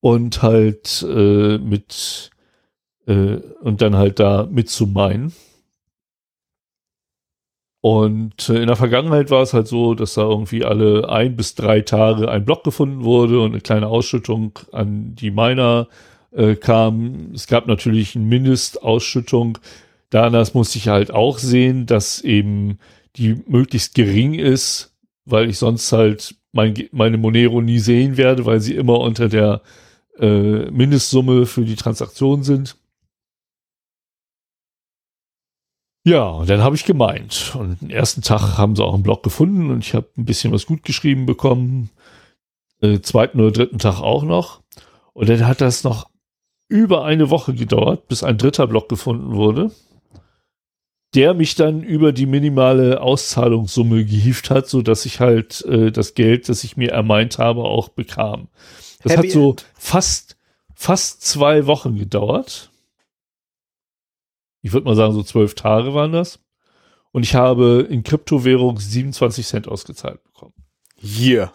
und halt äh, mit äh, und dann halt da mit zu meinen. Und äh, in der Vergangenheit war es halt so, dass da irgendwie alle ein bis drei Tage ein Block gefunden wurde und eine kleine Ausschüttung an die Miner äh, kam. Es gab natürlich eine Mindestausschüttung. Danach musste ich halt auch sehen, dass eben die möglichst gering ist, weil ich sonst halt mein, meine Monero nie sehen werde, weil sie immer unter der äh, Mindestsumme für die Transaktion sind. Ja, und dann habe ich gemeint. Und den ersten Tag haben sie auch einen Blog gefunden und ich habe ein bisschen was gut geschrieben bekommen. Äh, zweiten oder dritten Tag auch noch. Und dann hat das noch über eine Woche gedauert, bis ein dritter Blog gefunden wurde der mich dann über die minimale Auszahlungssumme gehieft hat, so dass ich halt äh, das Geld, das ich mir ermeint habe, auch bekam. Das Happy hat so End. fast fast zwei Wochen gedauert. Ich würde mal sagen, so zwölf Tage waren das. Und ich habe in Kryptowährung 27 Cent ausgezahlt bekommen. Hier.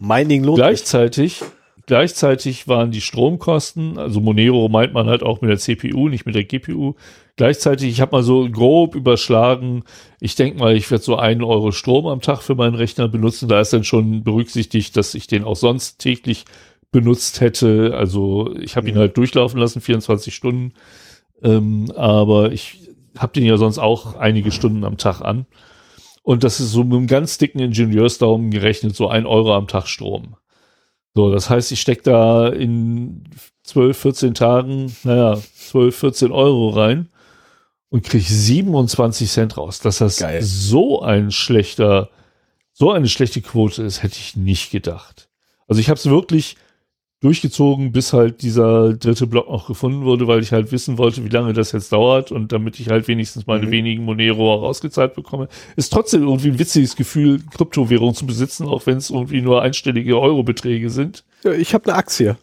Mining lohnt Gleichzeitig, gleichzeitig waren die Stromkosten, also Monero meint man halt auch mit der CPU, nicht mit der GPU, Gleichzeitig, ich habe mal so grob überschlagen, ich denke mal, ich werde so einen Euro Strom am Tag für meinen Rechner benutzen. Da ist dann schon berücksichtigt, dass ich den auch sonst täglich benutzt hätte. Also ich habe ihn halt durchlaufen lassen, 24 Stunden. Ähm, aber ich habe den ja sonst auch einige Stunden am Tag an. Und das ist so mit einem ganz dicken Ingenieursdaumen gerechnet, so ein Euro am Tag Strom. So, das heißt, ich stecke da in 12, 14 Tagen, naja, 12, 14 Euro rein und kriege 27 Cent raus. Dass das Geil. so ein schlechter, so eine schlechte Quote ist, hätte ich nicht gedacht. Also ich habe es wirklich durchgezogen, bis halt dieser dritte Block noch gefunden wurde, weil ich halt wissen wollte, wie lange das jetzt dauert und damit ich halt wenigstens meine mhm. wenigen Monero rausgezahlt bekomme. Ist trotzdem irgendwie ein witziges Gefühl, Kryptowährung zu besitzen, auch wenn es irgendwie nur einstellige Eurobeträge sind. Ja, ich habe eine Aktie.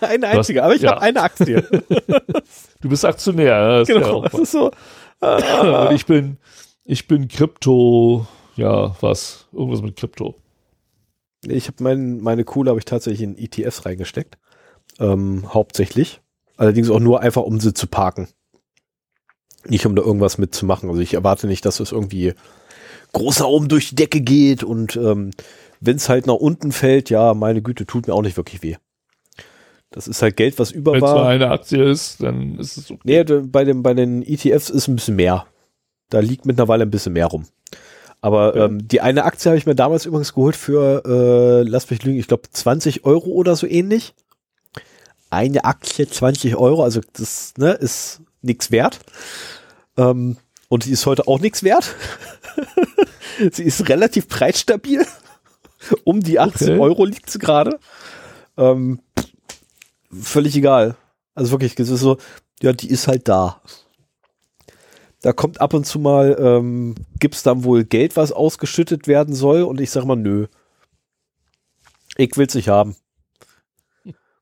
eine einzige, aber ich ja. habe eine Aktie. du bist Aktionär. Das genau, ist das ist so. und ich bin, Ich bin Krypto, ja, was? Irgendwas mit Krypto. Ich habe mein, meine Kohle habe ich tatsächlich in ETFs reingesteckt. Ähm, hauptsächlich. Allerdings auch nur einfach, um sie zu parken. Nicht um da irgendwas mitzumachen. Also ich erwarte nicht, dass es irgendwie groß nach oben durch die Decke geht und ähm, wenn es halt nach unten fällt, ja, meine Güte, tut mir auch nicht wirklich weh. Das ist halt Geld, was über Wenn es war. nur eine Aktie ist, dann ist es okay. Nee, bei, dem, bei den ETFs ist ein bisschen mehr. Da liegt mittlerweile ein bisschen mehr rum. Aber ähm, die eine Aktie habe ich mir damals übrigens geholt für, äh, lass mich lügen, ich glaube 20 Euro oder so ähnlich. Eine Aktie 20 Euro, also das ne, ist nichts wert. Ähm, und die ist heute auch nichts wert. sie ist relativ preisstabil. um die 18 Okay. Euro liegt sie gerade. Ähm, völlig egal. Also wirklich, es ist so, ja, die ist halt da. Da kommt ab und zu mal, ähm, gibt's dann wohl Geld, was ausgeschüttet werden soll und ich sag mal, nö. Ich will's nicht haben.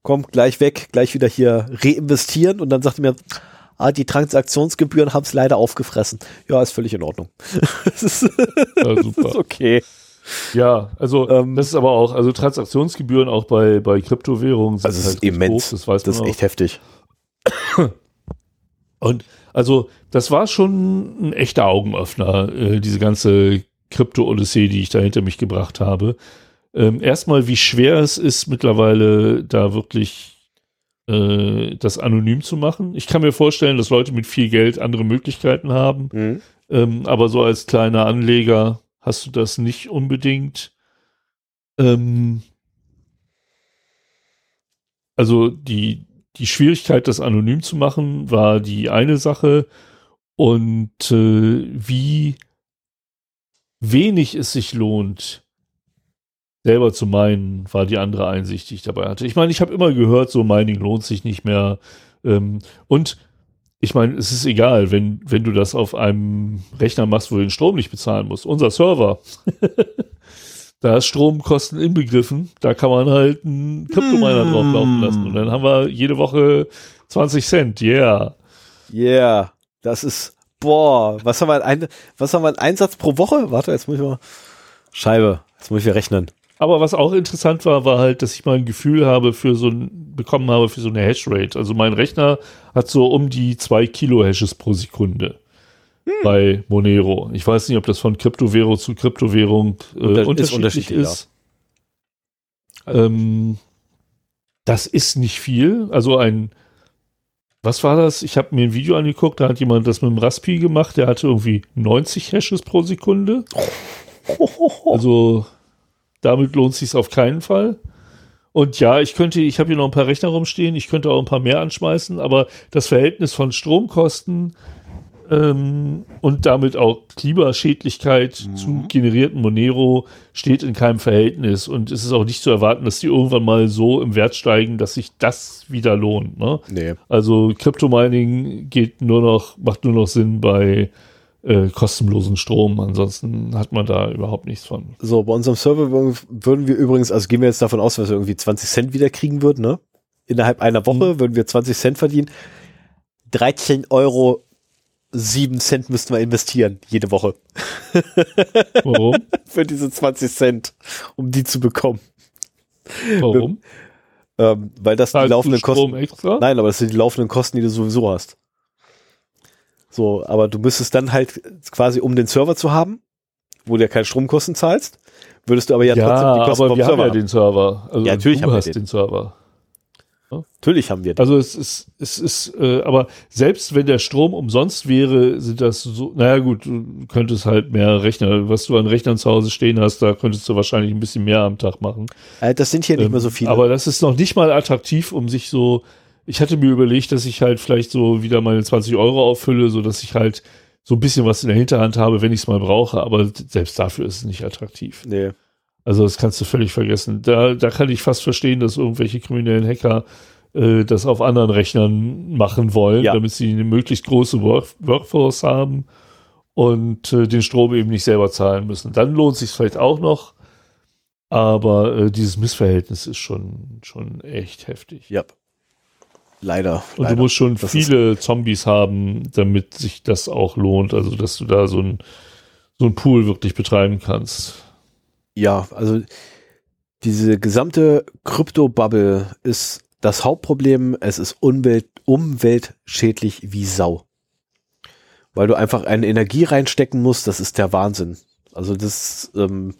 Kommt gleich weg, gleich wieder hier reinvestieren und dann sagt er mir, ah, die Transaktionsgebühren haben's leider aufgefressen. Ja, ist völlig in Ordnung. das ist, Ja, ist super. okay. Ja, also Ähm, das ist aber auch, also Transaktionsgebühren auch bei, bei Kryptowährungen sind Also es ist halt immens. Hoch, das weiß Das man ist auch. echt heftig. Und also das war schon ein echter Augenöffner, äh, diese ganze Krypto-Odyssee, die ich da hinter mich gebracht habe. Ähm, erstmal, wie schwer es ist, mittlerweile da wirklich äh, das anonym zu machen. Ich kann mir vorstellen, dass Leute mit viel Geld andere Möglichkeiten haben, Mhm. ähm, aber so als kleiner Anleger hast du das nicht unbedingt. Ähm, also die, die Schwierigkeit, das anonym zu machen, war die eine Sache. Und äh, wie wenig es sich lohnt, selber zu meinen, war die andere Einsicht, die ich dabei hatte. Ich meine, ich habe immer gehört, so Mining lohnt sich nicht mehr. Ähm, und ich meine, es ist egal, wenn, wenn du das auf einem Rechner machst, wo du den Strom nicht bezahlen musst. Unser Server, da ist Stromkosten inbegriffen. Da kann man halt einen Kryptominer Mm. drauf laufen lassen. Und dann haben wir jede Woche 20 Cent. Yeah. Yeah, das ist, boah, was haben wir ein, was haben wir einen Einsatz pro Woche? Warte, jetzt muss ich mal, Scheibe, jetzt muss ich rechnen. Aber was auch interessant war, war halt, dass ich mal ein Gefühl habe für so ein, bekommen habe für so eine Hashrate. Also mein Rechner hat so um die zwei Kilo Hashes pro Sekunde bei Monero. Ich weiß nicht, ob das von Kryptowährung zu Kryptowährung äh, Unter- ist unterschiedlich unterschiedlich, ist. Ähm, das ist nicht viel. Also ein, was war das? Ich habe mir ein Video angeguckt, da hat jemand das mit dem Raspi gemacht, der hatte irgendwie 90 Hashes pro Sekunde. Also damit lohnt sich auf keinen Fall. Und ja, ich könnte, ich habe hier noch ein paar Rechner rumstehen, ich könnte auch ein paar mehr anschmeißen, aber das Verhältnis von Stromkosten ähm, und damit auch Klimaschädlichkeit zu generierten Monero steht in keinem Verhältnis. Und es ist auch nicht zu erwarten, dass die irgendwann mal so im Wert steigen, dass sich das wieder lohnt. Ne? Nee. Also Kryptomining geht nur noch, macht nur noch Sinn bei äh, kostenlosen Strom. Ansonsten hat man da überhaupt nichts von. So, bei unserem Server würden- wir übrigens, also gehen wir jetzt davon aus, dass wir irgendwie 20 Cent wieder kriegen würden, ne? Innerhalb einer Woche würden wir 20 Cent verdienen. 13 Euro 7 Cent müssten wir investieren, jede Woche. Warum? Für diese 20 Cent, um die zu bekommen. Warum? Ähm, weil das die Zahlst du laufenden Strom Kosten. extra? Nein, aber das sind die laufenden Kosten, die du sowieso hast. So, aber du müsstest dann halt quasi, um den Server zu haben, wo du ja keine Stromkosten zahlst, würdest du aber ja, Ja, trotzdem die Kosten aber vom wir haben Server ja haben. den Server. Also Ja, natürlich du haben wir hast den. den Server. Natürlich haben wir den. Also es ist, es ist, äh, aber selbst wenn der Strom umsonst wäre, sind das so, naja gut, du könntest halt mehr Rechner, was du an Rechnern zu Hause stehen hast, da könntest du wahrscheinlich ein bisschen mehr am Tag machen. Äh, das sind hier nicht Ähm, mehr so viele. Aber das ist noch nicht mal attraktiv, um sich so. Ich hatte mir überlegt, dass ich halt vielleicht so wieder meine 20 Euro auffülle, so dass ich halt so ein bisschen was in der Hinterhand habe, wenn ich es mal brauche. Aber selbst dafür ist es nicht attraktiv. nee. Also das kannst du völlig vergessen. Da, da kann ich fast verstehen, dass irgendwelche kriminellen Hacker äh, das auf anderen Rechnern machen wollen, Ja. damit sie eine möglichst große Work Workforce haben und äh, den Strom eben nicht selber zahlen müssen. Dann lohnt sich vielleicht auch noch, aber äh, dieses Missverhältnis ist schon, schon echt heftig. Ja. Leider. Und leider. du musst schon Das viele Zombies haben, damit sich das auch lohnt. Also, dass du da so ein, so ein Pool wirklich betreiben kannst. Ja, also diese gesamte Krypto-Bubble ist das Hauptproblem. Es ist Umwelt, umweltschädlich wie Sau. Weil du einfach eine Energie reinstecken musst, das ist der Wahnsinn. Also das, ähm,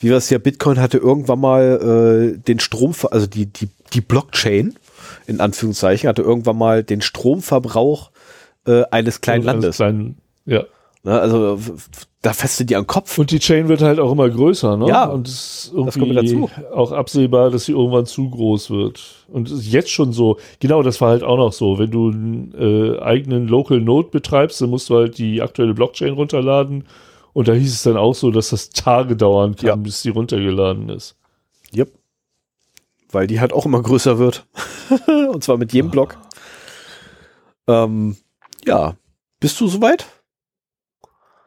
wie wir es ja, Bitcoin hatte irgendwann mal äh, den Strom, also die, die, die Blockchain, in Anführungszeichen, hatte irgendwann mal den Stromverbrauch äh, eines kleinen Landes. Kleinen, ja. Ne, also da festet die am Kopf. Und die Chain wird halt auch immer größer, ne? Ja, und es ist dazu. auch absehbar, dass sie irgendwann zu groß wird. Und es ist jetzt schon so, genau, das war halt auch noch so. Wenn du einen äh, eigenen Local Node betreibst, dann musst du halt die aktuelle Blockchain runterladen. Und da hieß es dann auch so, dass das Tage dauern kann, Ja. bis die runtergeladen ist. Yep. Weil die halt auch immer größer wird. Und zwar mit jedem Block. Ähm, ja. Bist du soweit?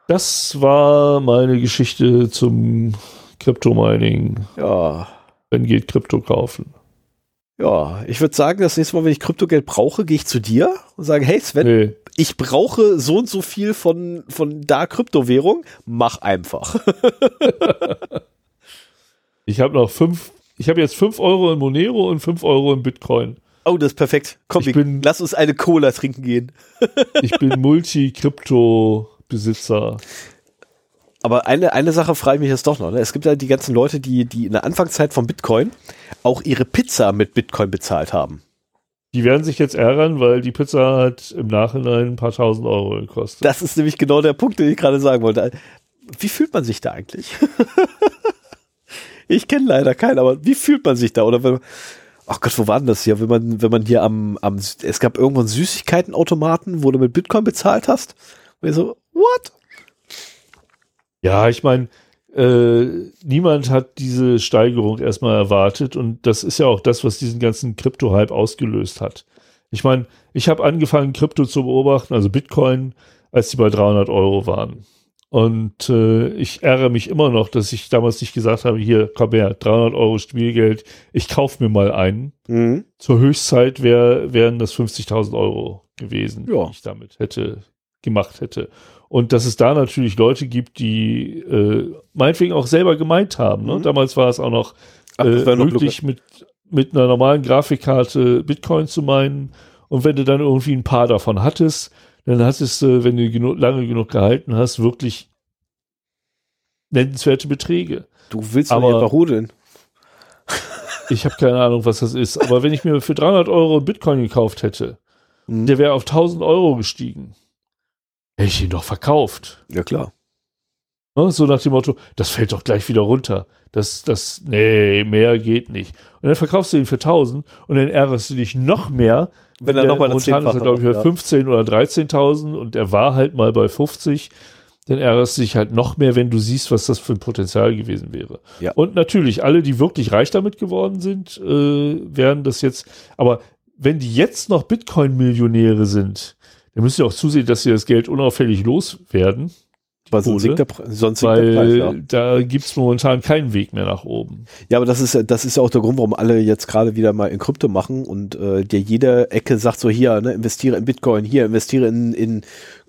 Das war meine Geschichte zum Crypto-Mining. Ja. Wenn geht Krypto kaufen. Ja. Ich würde sagen, das nächste Mal, wenn ich Kryptogeld brauche, gehe ich zu dir und sage, hey Sven, Nee, ich brauche so und so viel von, von da Kryptowährung. Mach einfach. ich habe noch fünf, ich habe jetzt fünf Euro in Monero und fünf Euro in Bitcoin. Oh, das ist perfekt. Komm, Ich bin- lass uns eine Cola trinken gehen. Ich bin Multi-Krypto-Besitzer. Aber eine, eine Sache frage ich mich jetzt doch noch. Ne? Es gibt ja die ganzen Leute, die, die in der Anfangszeit von Bitcoin auch ihre Pizza mit Bitcoin bezahlt haben. Die werden sich jetzt ärgern, weil die Pizza hat im Nachhinein ein paar tausend Euro gekostet. Das ist nämlich genau der Punkt, den ich gerade sagen wollte. Wie fühlt man sich da eigentlich? ich kenne leider keinen, aber wie fühlt man sich da? Oder wenn, ach Gott, wo war denn das hier? Wenn man, wenn man hier am, am, es gab irgendwann Süßigkeitenautomaten, wo du mit Bitcoin bezahlt hast. Und ich so, what? Ja, ich meine, äh, niemand hat diese Steigerung erstmal erwartet und das ist ja auch das, was diesen ganzen Krypto-Hype ausgelöst hat. Ich meine, ich habe angefangen, Krypto zu beobachten, also Bitcoin, als die bei 300 Euro waren. Und äh, ich ärgere mich immer noch, dass ich damals nicht gesagt habe, hier, komm her, 300 Euro Spielgeld, ich kaufe mir mal einen. Mhm. Zur Höchstzeit wär, wären das 50.000 Euro gewesen, Ja. die ich damit hätte gemacht hätte. Und dass es da natürlich Leute gibt, die äh, meinetwegen auch selber gemeint haben. Ne? Mhm. Damals war es auch noch, Ach, äh, möglich, mit, mit einer normalen Grafikkarte Bitcoin zu meinen. Und wenn du dann irgendwie ein paar davon hattest, dann hattest du, wenn du genu lange genug gehalten hast, wirklich nennenswerte Beträge. Du willst Aber- einfach rudeln. Ich habe keine Ahnung, was das ist. Aber wenn ich mir für 300 Euro Bitcoin gekauft hätte, Mhm. der wäre auf 1000 Euro gestiegen, hätte ich ihn doch verkauft. Ja, klar. Ne? So nach dem Motto, das fällt doch gleich wieder runter. Das, das, nee, mehr geht nicht. Und dann verkaufst du ihn für 1000 und dann ärgerst du dich noch mehr. Wenn er nochmal das momentan ist er, glaube ich, bei macht, 15 oder 13.000 und er war halt mal bei 50. Dann ärgerst du dich halt noch mehr, wenn du siehst, was das für ein Potenzial gewesen wäre. Ja. Und natürlich, alle, die wirklich reich damit geworden sind, äh, werden das jetzt, aber wenn die jetzt noch Bitcoin-Millionäre sind, dann müssen sie auch zusehen, dass sie das Geld unauffällig loswerden, Aber sonst sinkt der, sonst sinkt der Preis, weil ja. da gibt's momentan keinen Weg mehr nach oben. Ja, aber das ist, ja- das ist ja auch der Grund, warum alle jetzt gerade wieder mal in Krypto machen und äh, dir jede Ecke sagt so hier, ne, investiere in Bitcoin, hier, investiere in, in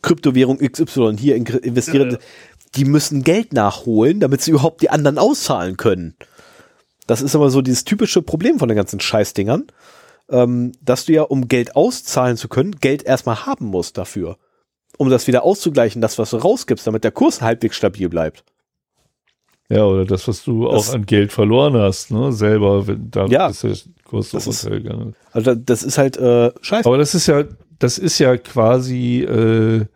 Kryptowährung XY, hier in, investiere. Ja. Die müssen Geld nachholen, damit sie überhaupt die anderen auszahlen können. Das ist aber so dieses typische Problem von den ganzen Scheißdingern, ähm, dass du ja, um Geld auszahlen zu können, Geld erstmal haben musst dafür. Um das wieder auszugleichen, das, was du rausgibst, damit der Kurs halbwegs stabil bleibt. Ja, oder das, was du Das- auch an Geld verloren hast, ne, selber, wenn da Ja. ist der Kurs so Das ist- runtergegangen. Also da- das ist halt äh, scheiße. Aber das ist ja, das ist ja quasi äh,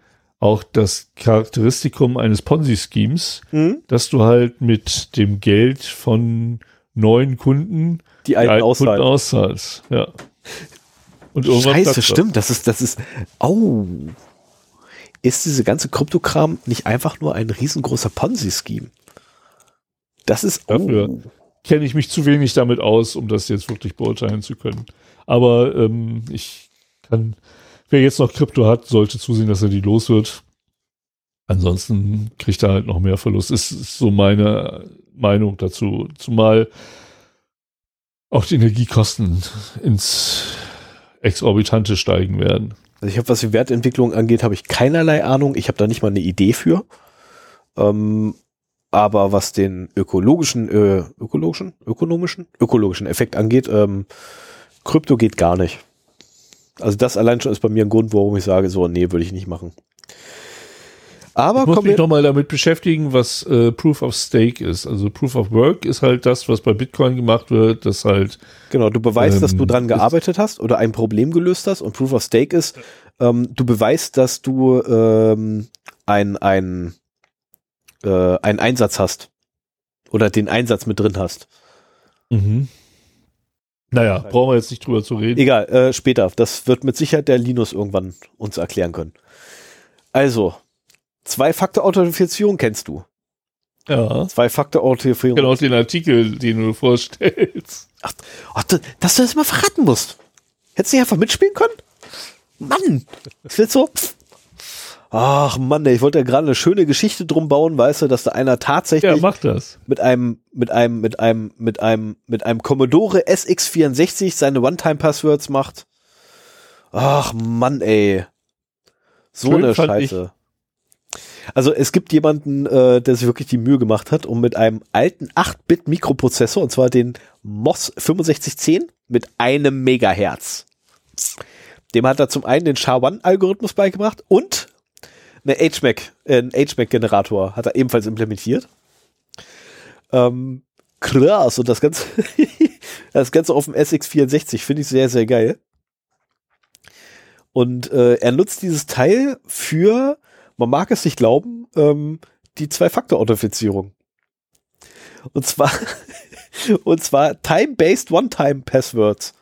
auch das Charakteristikum eines Ponzi-Schemes, Mhm. dass du halt mit dem Geld von neuen Kunden Die die alten alten Auswahl. Kunden auszahlst. Ja. Und irgendwann Scheiße, das. stimmt. Das ist, das ist. Oh. Ist diese ganze Kryptokram nicht einfach nur ein riesengroßer Ponzi-Scheme? Das ist. Oh. Dafür. Kenne ich mich zu wenig damit aus, um das jetzt wirklich beurteilen zu können. Aber ähm, ich kann, wer jetzt noch Krypto hat, sollte zusehen, dass er die los wird. Ansonsten kriegt er halt noch mehr Verlust. Ist, ist so meine Meinung dazu. Zumal auch die Energiekosten ins Exorbitante steigen werden. Also ich habe, was die Wertentwicklung angeht, habe ich keinerlei Ahnung. Ich habe da nicht mal eine Idee für. Ähm, aber was den ökologischen, äh, ökologischen, ökonomischen, ökologischen Effekt angeht, ähm, Krypto geht gar nicht. Also das allein schon ist bei mir ein Grund, warum ich sage, so, nee, würde ich nicht machen. Aber ich muss mich nochmal damit beschäftigen, was äh, Proof of Stake ist. Also Proof of Work ist halt das, was bei Bitcoin gemacht wird, das halt. Genau, du beweist, ähm, dass du ähm, dran gearbeitet hast oder ein Problem gelöst hast. Und Proof of Stake ist, ähm, du beweist, dass du ähm, ein, ein, äh, einen Einsatz hast. Oder den Einsatz mit drin hast. Mhm. Naja, brauchen wir jetzt nicht drüber zu reden. Egal, äh, später. Das wird mit Sicherheit der Linus irgendwann uns erklären können. Also, Zwei-Faktor-Authentifizierung kennst du. Ja. Zwei-Faktor-Authentifizierung. Genau, den Artikel, den du vorstellst. Ach, ach, dass du das mal verraten musst. Hättest du nicht einfach mitspielen können? Mann! Das wird so. Ach Mann, ich wollte ja gerade eine schöne Geschichte drum bauen, weißt du, dass da einer tatsächlich ja, macht das. mit einem, mit einem, mit einem, mit einem, mit einem Commodore SX64 seine One-Time-Passwords macht. Ach Mann, ey. So Schön eine Scheiße. Also es gibt jemanden, äh, der sich wirklich die Mühe gemacht hat, um mit einem alten 8-Bit-Mikroprozessor, und zwar den MOS 6510 mit einem Megahertz. Dem hat er zum einen den SHA-1-Algorithmus beigebracht und eine HMAC, äh, einen HMAC-Generator hat er ebenfalls implementiert. Ähm, krass, und das Ganze, das Ganze auf dem SX64 finde ich sehr, sehr geil. Und äh, er nutzt dieses Teil für man mag es nicht glauben, ähm, die Zwei-Faktor-Authentifizierung. Und zwar, und zwar Time-Based One-Time-Passwords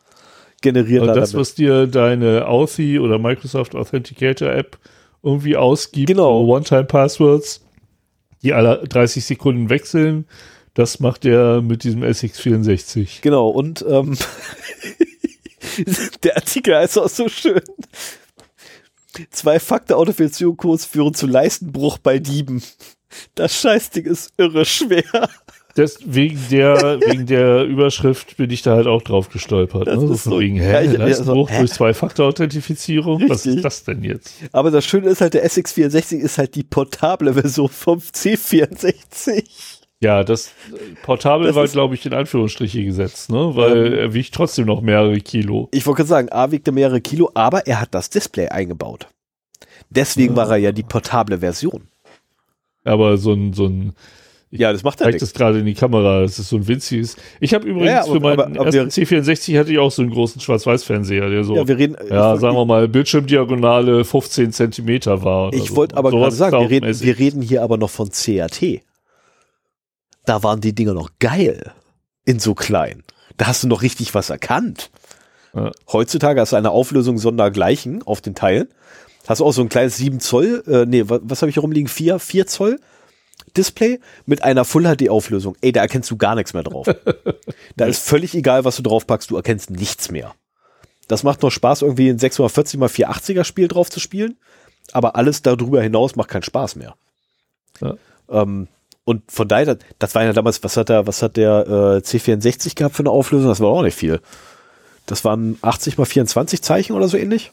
generiert. Also das, was dir deine Authy oder Microsoft Authenticator App irgendwie ausgibt, genau. One-Time-Passwords, die alle 30 Sekunden wechseln, das macht er mit diesem SX64. Genau, und ähm, der Artikel ist auch so schön. Zwei Faktor-Authentifizierungscodes führen zu Leistenbruch bei Dieben. Das Scheißding ist irre schwer. Das, wegen, der, wegen der Überschrift bin ich da halt auch drauf gestolpert. Ne? So von wegen, hä, ja, Leistenbruch also, durch Zwei-Faktor-Authentifizierung? Was ist das denn jetzt? Aber das Schöne ist halt, der SX64 ist halt die portable Version vom C64. Ja, das Portabel das war, glaube ich, in Anführungsstriche gesetzt, ne? Weil ähm, er wiegt trotzdem noch mehrere Kilo. Ich wollte gerade sagen, A wiegt er mehrere Kilo, aber er hat das Display eingebaut. Deswegen ja. war er ja die portable Version. Aber so ein, so ein ja, das macht er nicht. das gerade in die Kamera. Das ist so ein winziges. Ich habe übrigens ja, aber, für meinen aber, aber ersten C64 hatte ich auch so einen großen Schwarz-Weiß-Fernseher, der so, ja, wir reden, ja sagen wir mal, Bildschirmdiagonale 15 Zentimeter war. Ich so. wollte aber gerade sagen, wir reden, wir reden hier aber noch von CRT da waren die Dinger noch geil. In so klein. Da hast du noch richtig was erkannt. Ja. Heutzutage hast du eine Auflösung sondergleichen auf den Teilen. Hast du auch so ein kleines 7 Zoll, äh, nee, was, was habe ich hier rumliegen? 4, 4 Zoll Display mit einer Full HD Auflösung. Ey, da erkennst du gar nichts mehr drauf. da ist völlig egal, was du drauf packst, du erkennst nichts mehr. Das macht noch Spaß, irgendwie ein 640 x 480er Spiel drauf zu spielen, aber alles darüber hinaus macht keinen Spaß mehr. Ja. Ähm, und von daher, das war ja damals, was hat der, was hat der äh, C64 gehabt für eine Auflösung? Das war auch nicht viel. Das waren 80 mal 24 Zeichen oder so ähnlich.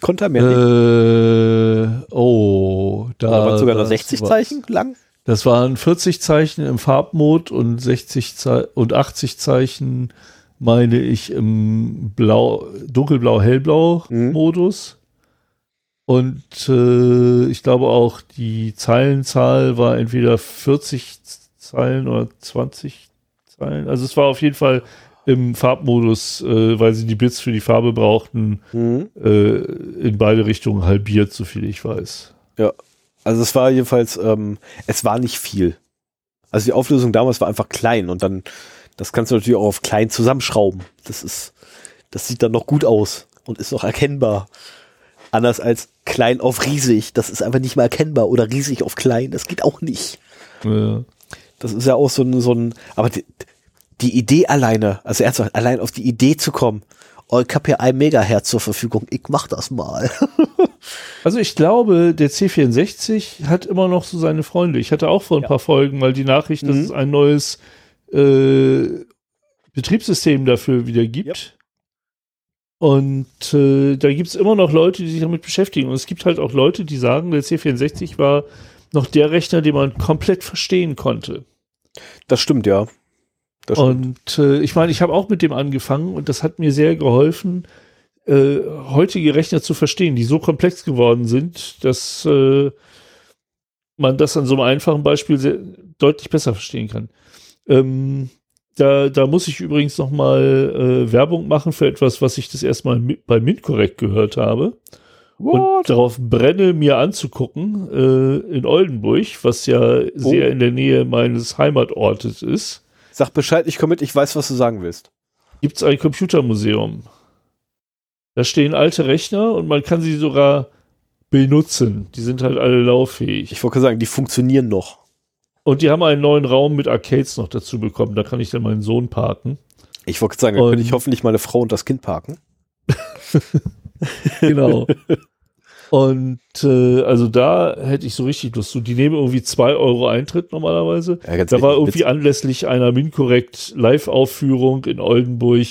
Konnte er mehr äh, Oh, da waren sogar noch 60 war, Zeichen lang. Das waren 40 Zeichen im Farbmod und 60 Ze und 80 Zeichen, meine ich, im Blau, dunkelblau, hellblau mhm. Modus. Und äh, ich glaube auch, die Zeilenzahl war entweder 40 Zeilen oder 20 Zeilen. Also es war auf jeden Fall im Farbmodus, äh, weil sie die Bits für die Farbe brauchten, mhm. äh, in beide Richtungen halbiert, so viel ich weiß. Ja, also es war jedenfalls, ähm, es war nicht viel. Also die Auflösung damals war einfach klein und dann, das kannst du natürlich auch auf klein zusammenschrauben. Das ist, das sieht dann noch gut aus und ist auch erkennbar. Anders als klein auf riesig. Das ist einfach nicht mehr erkennbar. Oder riesig auf klein. Das geht auch nicht. Ja. Das ist ja auch so ein, so ein, aber die, die Idee alleine, also ernsthaft, allein auf die Idee zu kommen, oh, ich habe hier ein Megahertz zur Verfügung, ich mach das mal. also ich glaube, der C64 hat immer noch so seine Freunde. Ich hatte auch vor ein ja. paar Folgen mal die Nachricht, dass mhm. es ein neues äh, Betriebssystem dafür wieder gibt. Und äh, da gibt es immer noch Leute, die sich damit beschäftigen. Und es gibt halt auch Leute, die sagen, der C64 war noch der Rechner, den man komplett verstehen konnte. Das stimmt, ja. Das und äh, ich meine, ich habe auch mit dem angefangen und das hat mir sehr geholfen, äh, heutige Rechner zu verstehen, die so komplex geworden sind, dass äh, man das an so einem einfachen Beispiel sehr, deutlich besser verstehen kann. Ähm, da, da muss ich übrigens noch mal äh, Werbung machen für etwas, was ich das erstmal bei MintCorrect gehört habe. What? Und darauf brenne, mir anzugucken, äh, in Oldenburg, was ja oh. sehr in der Nähe meines Heimatortes ist. Sag Bescheid, ich komme mit, ich weiß, was du sagen willst. Gibt es ein Computermuseum. Da stehen alte Rechner und man kann sie sogar benutzen. Die sind halt alle lauffähig. Ich wollte sagen, die funktionieren noch. Und die haben einen neuen Raum mit Arcades noch dazu bekommen. Da kann ich dann meinen Sohn parken. Ich wollte sagen, da könnte ich hoffentlich meine Frau und das Kind parken. genau. Und äh, also da hätte ich so richtig Lust zu. Die nehmen irgendwie zwei Euro Eintritt normalerweise. Ja, da war irgendwie anlässlich einer Minkorrekt Live-Aufführung in Oldenburg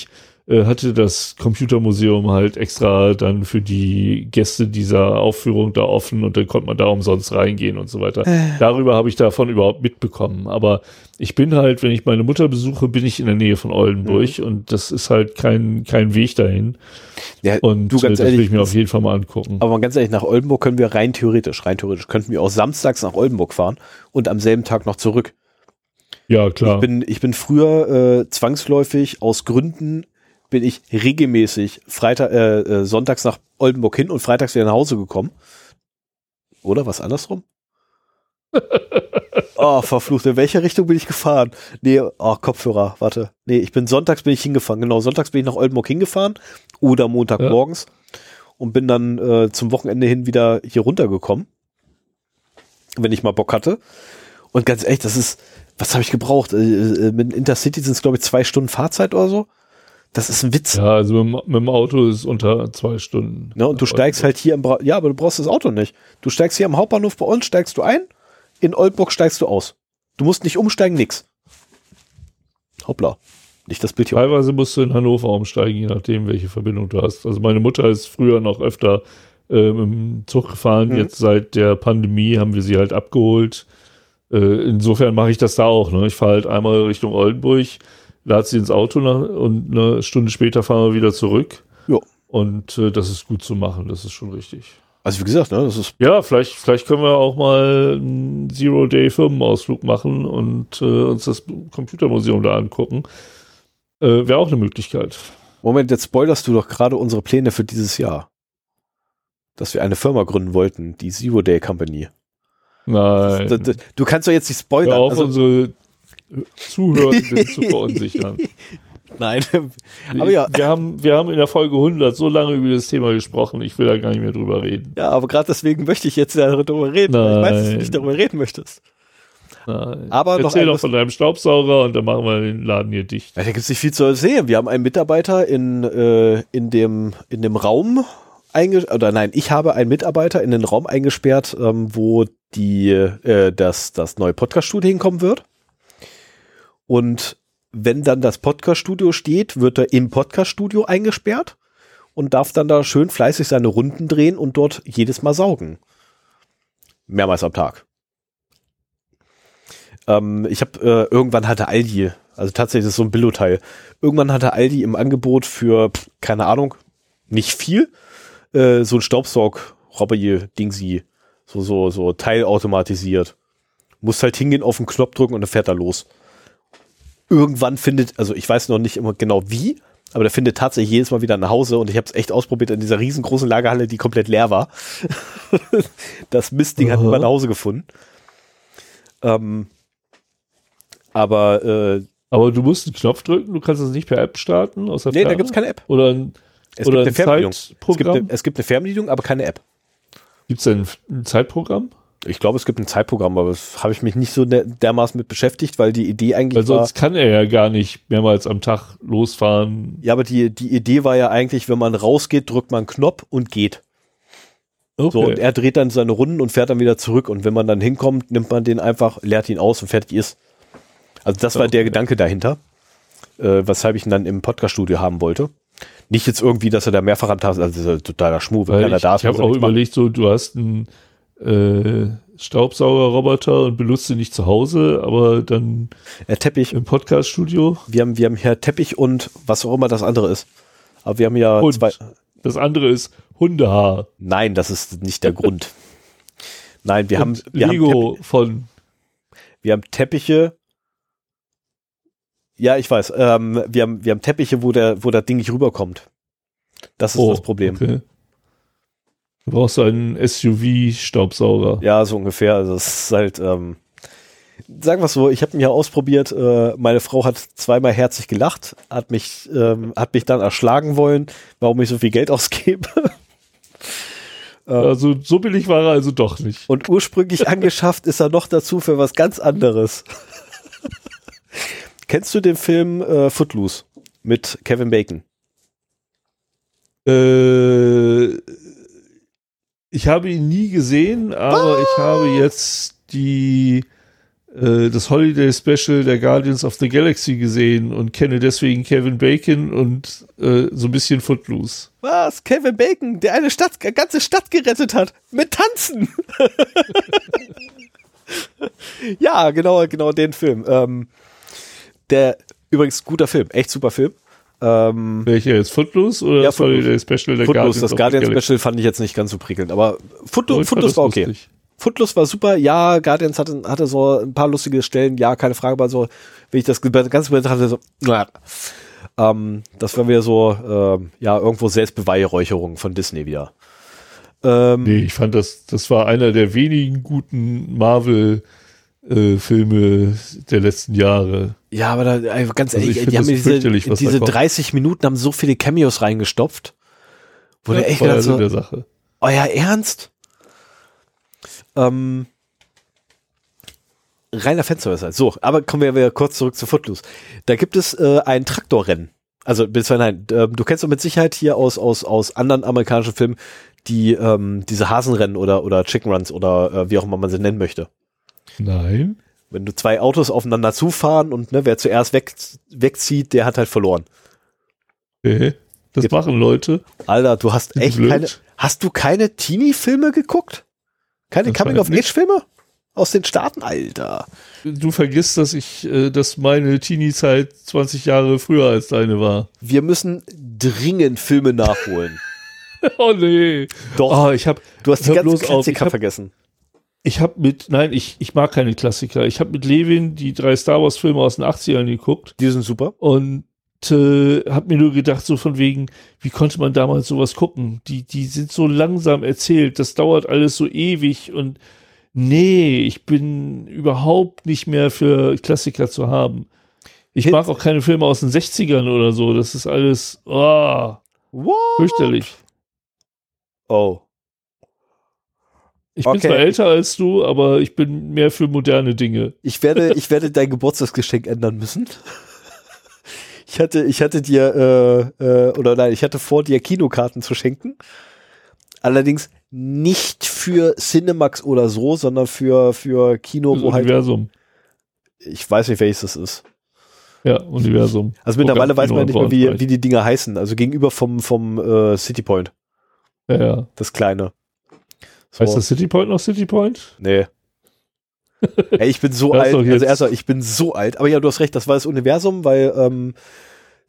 hatte das Computermuseum halt extra dann für die Gäste dieser Aufführung da offen und dann konnte man da umsonst reingehen und so weiter. Äh. Darüber habe ich davon überhaupt mitbekommen. Aber ich bin halt, wenn ich meine Mutter besuche, bin ich in der Nähe von Oldenburg mhm. und das ist halt kein, kein Weg dahin. Ja, und du, ganz äh, das ehrlich, will ich mir auf jeden Fall mal angucken. Aber ganz ehrlich, nach Oldenburg können wir rein theoretisch, rein theoretisch, könnten wir auch samstags nach Oldenburg fahren und am selben Tag noch zurück. Ja, klar. Ich bin, ich bin früher äh, zwangsläufig aus Gründen bin ich regelmäßig Freitag, äh, äh, sonntags nach Oldenburg hin und freitags wieder nach Hause gekommen. Oder was andersrum? oh, verflucht. In welche Richtung bin ich gefahren? Nee, oh, Kopfhörer, warte. Nee, ich bin sonntags bin ich hingefahren. Genau, sonntags bin ich nach Oldenburg hingefahren oder Montagmorgens ja. und bin dann äh, zum Wochenende hin wieder hier runtergekommen. Wenn ich mal Bock hatte. Und ganz ehrlich, das ist, was habe ich gebraucht? Äh, äh, mit Intercity sind es, glaube ich, zwei Stunden Fahrzeit oder so. Das ist ein Witz. Ja, also mit, mit dem Auto ist es unter zwei Stunden. Ne, und du steigst halt hier im, Bra ja, aber du brauchst das Auto nicht. Du steigst hier am Hauptbahnhof bei uns, steigst du ein, in Oldburg steigst du aus. Du musst nicht umsteigen, nix. Hoppla. Nicht das Bild hier. Teilweise musst du in Hannover umsteigen, je nachdem, welche Verbindung du hast. Also meine Mutter ist früher noch öfter äh, im Zug gefahren. Mhm. Jetzt seit der Pandemie haben wir sie halt abgeholt. Äh, insofern mache ich das da auch. Ne? Ich fahre halt einmal Richtung Oldenburg lad sie ins Auto und eine Stunde später fahren wir wieder zurück. Ja. Und äh, das ist gut zu machen, das ist schon richtig. Also wie gesagt, ne, das ist. Ja, vielleicht, vielleicht können wir auch mal einen Zero-Day-Firmenausflug machen und äh, uns das Computermuseum da angucken. Äh, Wäre auch eine Möglichkeit. Moment, jetzt spoilerst du doch gerade unsere Pläne für dieses Jahr. Dass wir eine Firma gründen wollten, die Zero Day Company. Nein. Das, das, du kannst doch jetzt nicht spoilern. Hör auf, also, unsere Zuhörenden zu verunsichern. Nein, aber ja. Wir haben, wir haben in der Folge 100 so lange über das Thema gesprochen, ich will da gar nicht mehr drüber reden. Ja, aber gerade deswegen möchte ich jetzt darüber reden, Nein. weil ich weiß, dass du nicht darüber reden möchtest. Nein. Aber Erzähl doch von deinem Staubsauger und dann machen wir den Laden hier dicht. Ja, da gibt es nicht viel zu erzählen. Wir haben einen Mitarbeiter in, äh, in, dem, in dem Raum eingesperrt, oder nein, ich habe einen Mitarbeiter in den Raum eingesperrt, ähm, wo die, äh, das, das neue Podcast-Studio hinkommen wird. Und wenn dann das Podcast-Studio steht, wird er im Podcast-Studio eingesperrt und darf dann da schön fleißig seine Runden drehen und dort jedes Mal saugen. Mehrmals am Tag. Ähm, ich habe äh, irgendwann hatte Aldi, also tatsächlich ist so ein Billo-Teil. Irgendwann hatte Aldi im Angebot für, keine Ahnung, nicht viel, äh, so ein Staubsaug-Robby-Dingsi, so, so, so teilautomatisiert. Muss halt hingehen, auf den Knopf drücken und dann fährt er los irgendwann findet, also ich weiß noch nicht immer genau wie, aber der findet tatsächlich jedes Mal wieder nach Hause und ich habe es echt ausprobiert in dieser riesengroßen Lagerhalle, die komplett leer war. das Mistding hat immer nach Hause gefunden. Ähm, aber äh, aber du musst einen Knopf drücken, du kannst es nicht per App starten. Aus der nee, Ferne? da gibt es keine App. Oder ein, es oder gibt ein Es gibt eine, es gibt eine Fernbedienung, aber keine App. Gibt es ein Zeitprogramm? Ich glaube, es gibt ein Zeitprogramm, aber das habe ich mich nicht so dermaßen mit beschäftigt, weil die Idee eigentlich weil sonst war, kann er ja gar nicht mehrmals am Tag losfahren. Ja, aber die, die Idee war ja eigentlich, wenn man rausgeht, drückt man einen Knopf und geht. Okay. So, und er dreht dann seine Runden und fährt dann wieder zurück. Und wenn man dann hinkommt, nimmt man den einfach, leert ihn aus und fertig ist. Also das war okay. der Gedanke dahinter, äh, weshalb ich ihn dann im Podcast-Studio haben wollte. Nicht jetzt irgendwie, dass er da mehrfach am Tag, also totaler Schmuh, wenn er da ist. Ich habe auch überlegt, so, du hast ein äh, Staubsaugerroboter und benutzt ihn nicht zu Hause, aber dann Äh, Teppich. im Podcaststudio. Wir haben, wir haben hier Teppich und was auch immer das andere ist. Aber wir haben ja Und zwei. das andere ist Hundehaar. Nein, das ist nicht der Grund. Nein, wir haben, Und wir, haben Lego Teppich, von wir haben Teppiche. Ja, ich weiß. Ähm, wir, haben, wir haben Teppiche, wo der, wo das Ding nicht rüberkommt. Das ist Oh, das Problem. Okay. Du brauchst einen SUV-Staubsauger. Ja, so ungefähr. Also es ist halt, ähm, sagen wir es so, ich habe ja ausprobiert. Äh, meine Frau hat zweimal herzlich gelacht, hat mich, ähm, hat mich dann erschlagen wollen, warum ich so viel Geld ausgebe. Also so billig war er also doch nicht. Und ursprünglich angeschafft ist er noch dazu für was ganz anderes. Kennst du den Film äh, Footloose mit Kevin Bacon? Äh, ich habe ihn nie gesehen, aber ich habe jetzt die äh, das Holiday Special der Guardians of the Galaxy gesehen und kenne deswegen Kevin Bacon und äh, so ein bisschen Footloose. Was? Kevin Bacon, der eine Stadt, eine ganze Stadt gerettet hat. Mit Tanzen. ja, genau, genau den Film. Ähm, der, übrigens, guter Film, echt super Film. Ähm, Welcher jetzt Footloose oder Ja, das Holiday Special der Footloose, das of the Guardian? Special fand ich jetzt nicht ganz so prickelnd, aber Footlo Footloose das war okay. lustig. Footloose war super, ja, Guardians hatte, hatte so ein paar lustige Stellen, ja, keine Frage, aber so, wenn ich das ganz betrachtet so, na, ähm, das war wieder so, ähm, ja, irgendwo Selbstbeweihräucherung von Disney wieder. Ähm, Nee, ich fand das, das war einer der wenigen guten Marvel-Filme der letzten Jahre. Ja, aber da, äh, ganz Also ehrlich, ich ey, die haben diese, diese kommt. 30 Minuten haben so viele Cameos reingestopft. Wo Ja, echt war so, der Sache. euer Ernst? Ähm, reiner Fanservice halt. So, aber kommen wir wieder kurz zurück zu Footloose. Da gibt es äh, ein Traktorrennen. Also, nein, ähm, du kennst doch mit Sicherheit hier aus, aus, aus anderen amerikanischen Filmen die, ähm, diese Hasenrennen oder, oder Chicken Runs oder äh, wie auch immer man sie nennen möchte. Nein. Wenn du zwei Autos aufeinander zufahren und ne, wer zuerst weg, wegzieht, der hat halt verloren. Okay. Das Jetzt- machen Leute. Alter, du hast echt blöd? keine. Hast du keine Teenie-Filme geguckt? Keine Coming-of-Age-Filme? Aus den Staaten? Alter. Du vergisst, dass ich, äh, dass meine Teenie-Zeit 20 Jahre früher als deine war. Wir müssen dringend Filme nachholen. Oh nee. Doch, Oh, ich habe du hast die ganzen ich Klassiker hab- vergessen. Ich hab mit, nein, ich, ich mag keine Klassiker. Ich habe mit Levin die drei Star Wars Filme aus den 80ern geguckt Die sind super. und äh, habe mir nur gedacht, so von wegen, wie konnte man damals sowas gucken? Die, die sind so langsam erzählt, das dauert alles so ewig und nee, ich bin überhaupt nicht mehr für Klassiker zu haben. Ich mag auch keine Filme aus den 60ern oder so, das ist alles, oh, What? fürchterlich. Oh. Ich bin Okay. zwar älter als du, aber ich bin mehr für moderne Dinge. Ich werde, ich werde dein Geburtstagsgeschenk ändern müssen. Ich hatte, ich hatte dir, äh, äh, oder nein, ich hatte vor, dir Kinokarten zu schenken. Allerdings nicht für Cinemax oder so, sondern für, für Kino, Das wo halt, Universum. ich weiß nicht, welches das ist. Ja, Universum. Also mittlerweile weiß man nicht mehr, wie, wie die Dinger heißen. Also gegenüber vom, vom äh, City Point, Ja, ja. das kleine. So, Heißt das City Point noch City Point? Nee. Ey, ich bin so Das alt. Also erstmal, ich bin so alt. Aber ja, du hast recht, das war das Universum, weil ähm,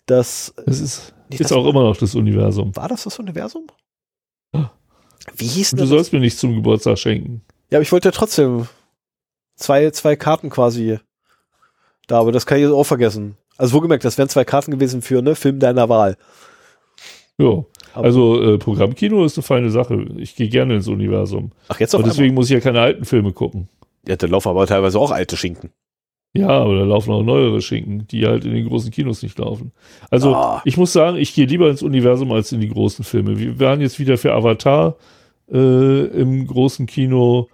das Das ist, Nicht ist das- auch immer noch das Universum. war das das Universum? Ah. Wie hieß denn du das? sollst mir nicht zum Geburtstag schenken. Ja, aber ich wollte ja trotzdem zwei, zwei Karten quasi da, aber das kann ich jetzt auch vergessen. Also wohlgemerkt, das wären zwei Karten gewesen für ne Film deiner Wahl. Ja. Aber- Also äh, Programmkino ist eine feine Sache. Ich gehe gerne ins Universum. Ach, jetzt auf Und einmal. deswegen muss ich ja keine alten Filme gucken. Ja, da laufen aber teilweise auch alte Schinken. Ja, aber da laufen auch neuere Schinken, die halt in den großen Kinos nicht laufen. Also Ah. ich muss sagen, ich gehe lieber ins Universum als in die großen Filme. Wir waren jetzt wieder für Avatar äh, im großen Kino.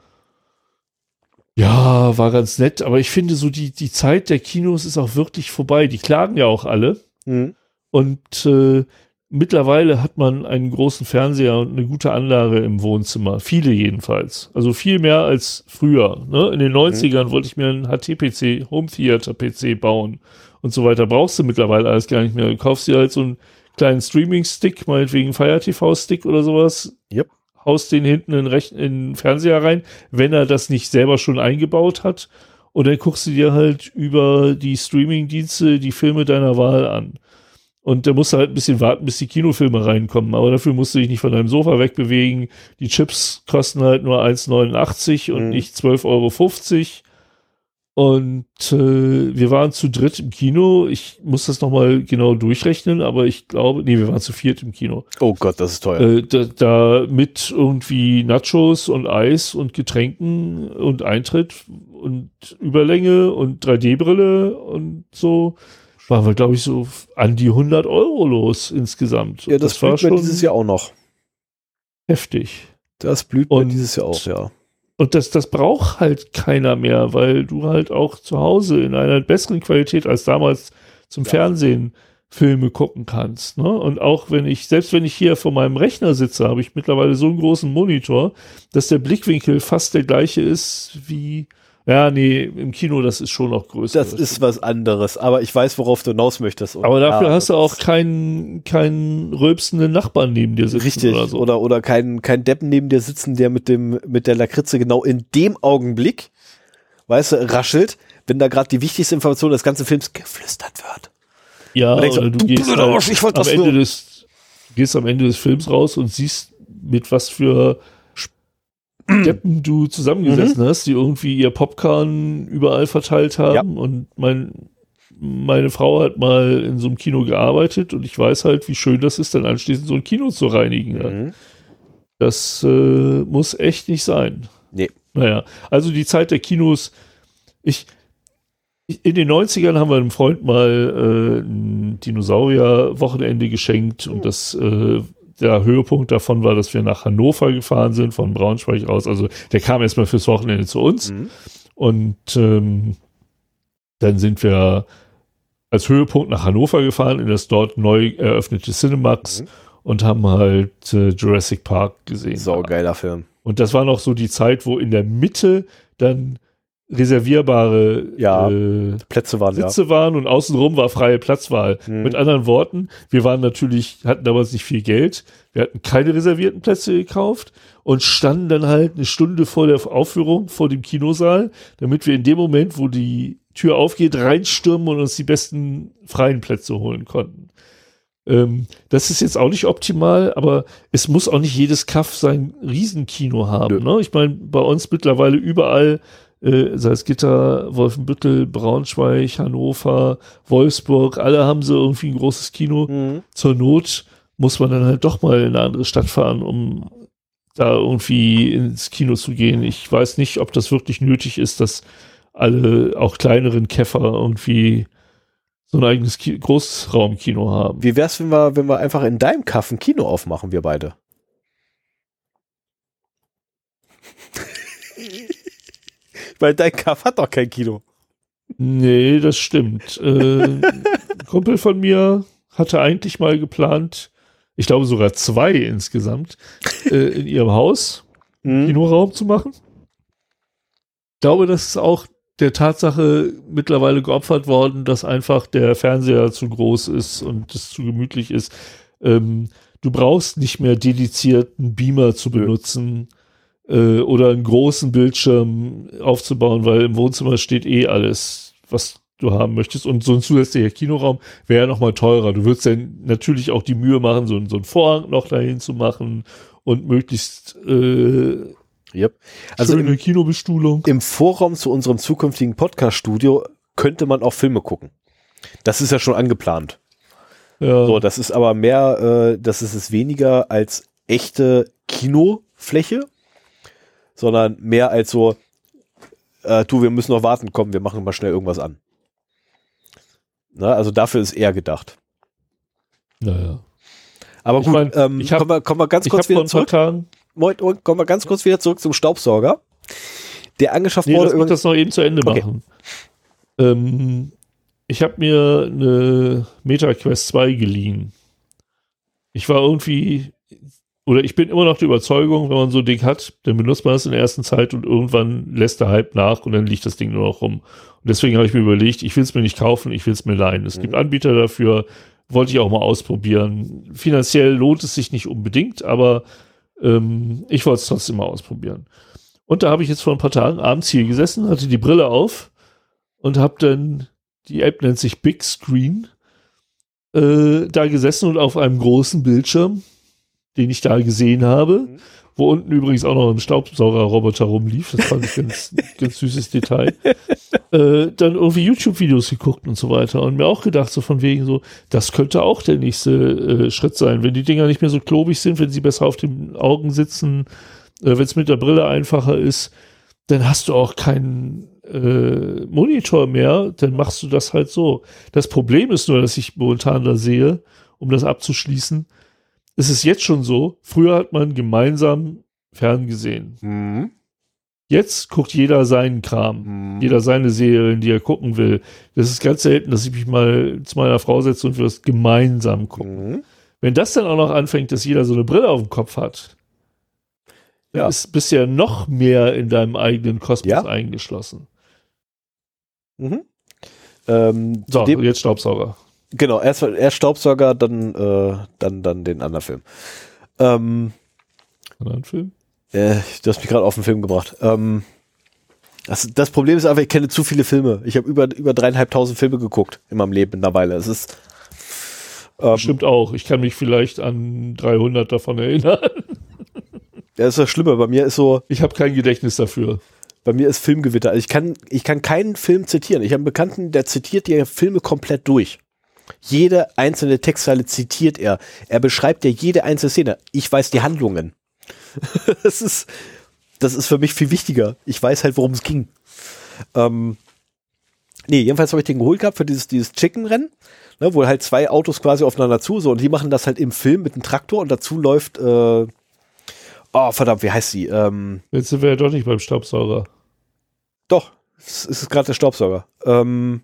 Ja, war ganz nett, aber ich finde so die, die Zeit der Kinos ist auch wirklich vorbei. Die klagen ja auch alle. Mhm. Und äh, mittlerweile hat man einen großen Fernseher und eine gute Anlage im Wohnzimmer. Viele jedenfalls. Also viel mehr als früher. Ne? In den 90ern wollte ich mir einen HT-PC, Home Theater PC bauen und so weiter. Brauchst du mittlerweile alles gar nicht mehr. Du kaufst dir halt so einen kleinen Streaming-Stick, meinetwegen Fire TV-Stick oder sowas. Yep. haust den hinten in, Rechn in den Fernseher rein, wenn er das nicht selber schon eingebaut hat. Und dann guckst du dir halt über die Streaming-Dienste die Filme deiner Wahl an. Und da musst du halt ein bisschen warten, bis die Kinofilme reinkommen. Aber dafür musst du dich nicht von deinem Sofa wegbewegen. Die Chips kosten halt nur 1,89 und Mhm. nicht 12,50 Euro. Und äh, wir waren zu dritt im Kino. Ich muss das nochmal genau durchrechnen, aber ich glaube, nee, wir waren zu viert im Kino. Oh Gott, das ist teuer. Äh, da, da mit irgendwie Nachos und Eis und Getränken und Eintritt und Überlänge und 3D-Brille und so waren wir, glaube ich, so an die 100 Euro los insgesamt. ja, das, war blüht mir dieses Jahr auch noch. heftig. Das blüht mir Und- dieses Jahr auch, ja. Und das, das braucht halt keiner mehr, weil du halt auch zu Hause in einer besseren Qualität als damals zum Ja. Fernsehen Filme gucken kannst. Ne? Und auch wenn ich, selbst wenn ich hier vor meinem Rechner sitze, habe ich mittlerweile so einen großen Monitor, dass der Blickwinkel fast der gleiche ist wie, ja, nee, im Kino, das ist schon noch größer. Das ist was anderes, aber ich weiß, worauf du hinaus möchtest. Und aber dafür ja, hast du auch keinen, keinen rülpsenden Nachbarn neben dir sitzen Richtig, oder so. oder, oder kein, kein Deppen neben dir sitzen, der mit dem, mit der Lakritze genau in dem Augenblick, weißt du, raschelt, wenn da gerade die wichtigste Information des ganzen Films geflüstert wird. Ja, denkst so, oder du du gehst halt Arsch, ich wollte am das Ende nur. des, gehst am Ende des Films raus und siehst, mit was für Deppen du Mhm. zusammengesessen hast, die irgendwie ihr Popcorn überall verteilt haben. Und mein, meine Frau hat mal in so einem Kino gearbeitet und ich weiß halt, wie schön das ist, dann anschließend so ein Kino zu reinigen. Ja. Mhm. Das äh, muss echt nicht sein. Nee. Naja, also die Zeit der Kinos, ich, ich in den 90ern haben wir einem Freund mal äh, ein Dinosaurier-Wochenende geschenkt und das äh, der Höhepunkt davon war, dass wir nach Hannover gefahren sind, von Braunschweig raus. Also der kam erstmal fürs Wochenende zu uns Mhm. und ähm, dann sind wir als Höhepunkt nach Hannover gefahren, in das dort neu eröffnete Cinemax Mhm. und haben halt äh, Jurassic Park gesehen. Saugeiler Film. Und das war noch so die Zeit, wo in der Mitte dann reservierbare Ja, äh, Plätze waren Sitze waren und außenrum war freie Platzwahl. Mhm. Mit anderen Worten, wir waren natürlich, hatten damals nicht viel Geld, wir hatten keine reservierten Plätze gekauft und standen dann halt eine Stunde vor der Aufführung vor dem Kinosaal, damit wir in dem Moment, wo die Tür aufgeht, reinstürmen und uns die besten freien Plätze holen konnten. Ähm, das ist jetzt auch nicht optimal, aber es muss auch nicht jedes Kaff sein Riesenkino haben. Ne? Ich meine, bei uns mittlerweile überall äh, Salzgitter, Wolfenbüttel, Braunschweig, Hannover, Wolfsburg, alle haben so irgendwie ein großes Kino. Mhm. Zur Not muss man dann halt doch mal in eine andere Stadt fahren, um da irgendwie ins Kino zu gehen. Ich weiß nicht, ob das wirklich nötig ist, dass alle auch kleineren Käfer irgendwie so ein eigenes Ki Großraumkino haben. Wie wär's, wenn wir, wenn wir einfach in deinem Kaff ein Kino aufmachen, wir beide? Weil dein Kaff hat doch kein Kino. Nee, das stimmt. Äh, ein Kumpel von mir hatte eigentlich mal geplant, ich glaube sogar zwei insgesamt, äh, in ihrem Haus Mhm. Kinoraum zu machen. Ich glaube, das ist auch der Tatsache mittlerweile geopfert worden, dass einfach der Fernseher zu groß ist und es zu gemütlich ist. Ähm, du brauchst nicht mehr dedizierten Beamer zu benutzen äh, oder einen großen Bildschirm aufzubauen, weil im Wohnzimmer steht eh alles, was du haben möchtest. Und so ein zusätzlicher Kinoraum wäre ja nochmal teurer. Du würdest dann natürlich auch die Mühe machen, so, so einen Vorhang noch dahin zu machen und möglichst äh, Yep. Also schöne im, Kinobestuhlung. im Vorraum zu unserem zukünftigen Podcast-Studio könnte man auch Filme gucken. Das ist ja schon angeplant. Ja. So, das ist aber mehr, äh, das ist es weniger als echte Kinofläche, sondern mehr als so, äh, du, wir müssen noch warten, komm, wir machen mal schnell irgendwas an. Na, also dafür ist eher gedacht. naja. Aber Ich gut, mein, ähm, ich hab- kommen, wir, kommen wir ganz Ich kurz wieder zurück. Moin, kommen wir ganz kurz wieder zurück zum Staubsauger. Der angeschafft nee, wurde übrigens. das noch eben zu Ende Okay. machen. Ähm, ich habe mir eine MetaQuest 2 geliehen. Ich war irgendwie, oder ich bin immer noch der Überzeugung, wenn man so ein Ding hat, dann benutzt man es in der ersten Zeit und irgendwann lässt der Hype nach und dann liegt das Ding nur noch rum. Und deswegen habe ich mir überlegt, ich will es mir nicht kaufen, ich will es mir leihen. Es gibt Mhm. Anbieter dafür, wollte ich auch mal ausprobieren. Finanziell lohnt es sich nicht unbedingt, aber ähm, ich wollte es trotzdem mal ausprobieren. Und da habe ich jetzt vor ein paar Tagen abends hier gesessen, hatte die Brille auf und habe dann, die App nennt sich Big Screen, äh, da gesessen und auf einem großen Bildschirm, den ich da gesehen habe, mhm. wo unten übrigens auch noch ein Staubsaugerroboter rumlief, das fand ich ganz, ganz süßes Detail, äh, dann irgendwie YouTube-Videos geguckt und so weiter. Und mir auch gedacht, so von wegen so, das könnte auch der nächste äh, Schritt sein, wenn die Dinger nicht mehr so klobig sind, wenn sie besser auf den Augen sitzen, äh, wenn es mit der Brille einfacher ist, dann hast du auch keinen äh, Monitor mehr, dann machst du das halt so. Das Problem ist nur, dass ich momentan da sehe, um das abzuschließen, es ist jetzt schon so, früher hat man gemeinsam ferngesehen. Mhm. Jetzt guckt jeder seinen Kram, mhm. jeder seine Serien, die er gucken will. Das ist ganz selten, dass ich mich mal zu meiner Frau setze und wir das gemeinsam gucken. Mhm. Wenn das dann auch noch anfängt, dass jeder so eine Brille auf dem Kopf hat, ja. ist bisher noch mehr in deinem eigenen Kosmos ja. eingeschlossen. Mhm. Ähm, so, jetzt Staubsauger. Genau, erst, erst Staubsauger, dann, äh, dann, dann den anderen Film. Ähm, anderen Film? Äh, du hast mich gerade auf den Film gebracht. Ähm, das, das Problem ist einfach, ich kenne zu viele Filme. Ich habe über, über dreieinhalbtausend Filme geguckt in meinem Leben mittlerweile. Es ist. Ähm, Stimmt auch. Ich kann mich vielleicht an 300 davon erinnern. Ja, ist das Schlimme. Bei mir ist so. Ich habe kein Gedächtnis dafür. Bei mir ist Filmgewitter. Also ich kann, ich kann keinen Film zitieren. Ich habe einen Bekannten, der zitiert die Filme komplett durch. Jede einzelne Textzeile zitiert er. Er beschreibt ja jede einzelne Szene. Ich weiß die Handlungen. das ist, das ist für mich viel wichtiger. Ich weiß halt, worum es ging. Ähm, nee, jedenfalls habe ich den geholt gehabt für dieses, dieses Chicken-Rennen, ne, wo halt zwei Autos quasi aufeinander zu, so, und die machen das halt im Film mit einem Traktor und dazu läuft, äh, oh, verdammt, wie heißt sie? Ähm, Jetzt sind wir ja doch nicht beim Staubsauger. Doch, es ist gerade der Staubsauger. Ähm,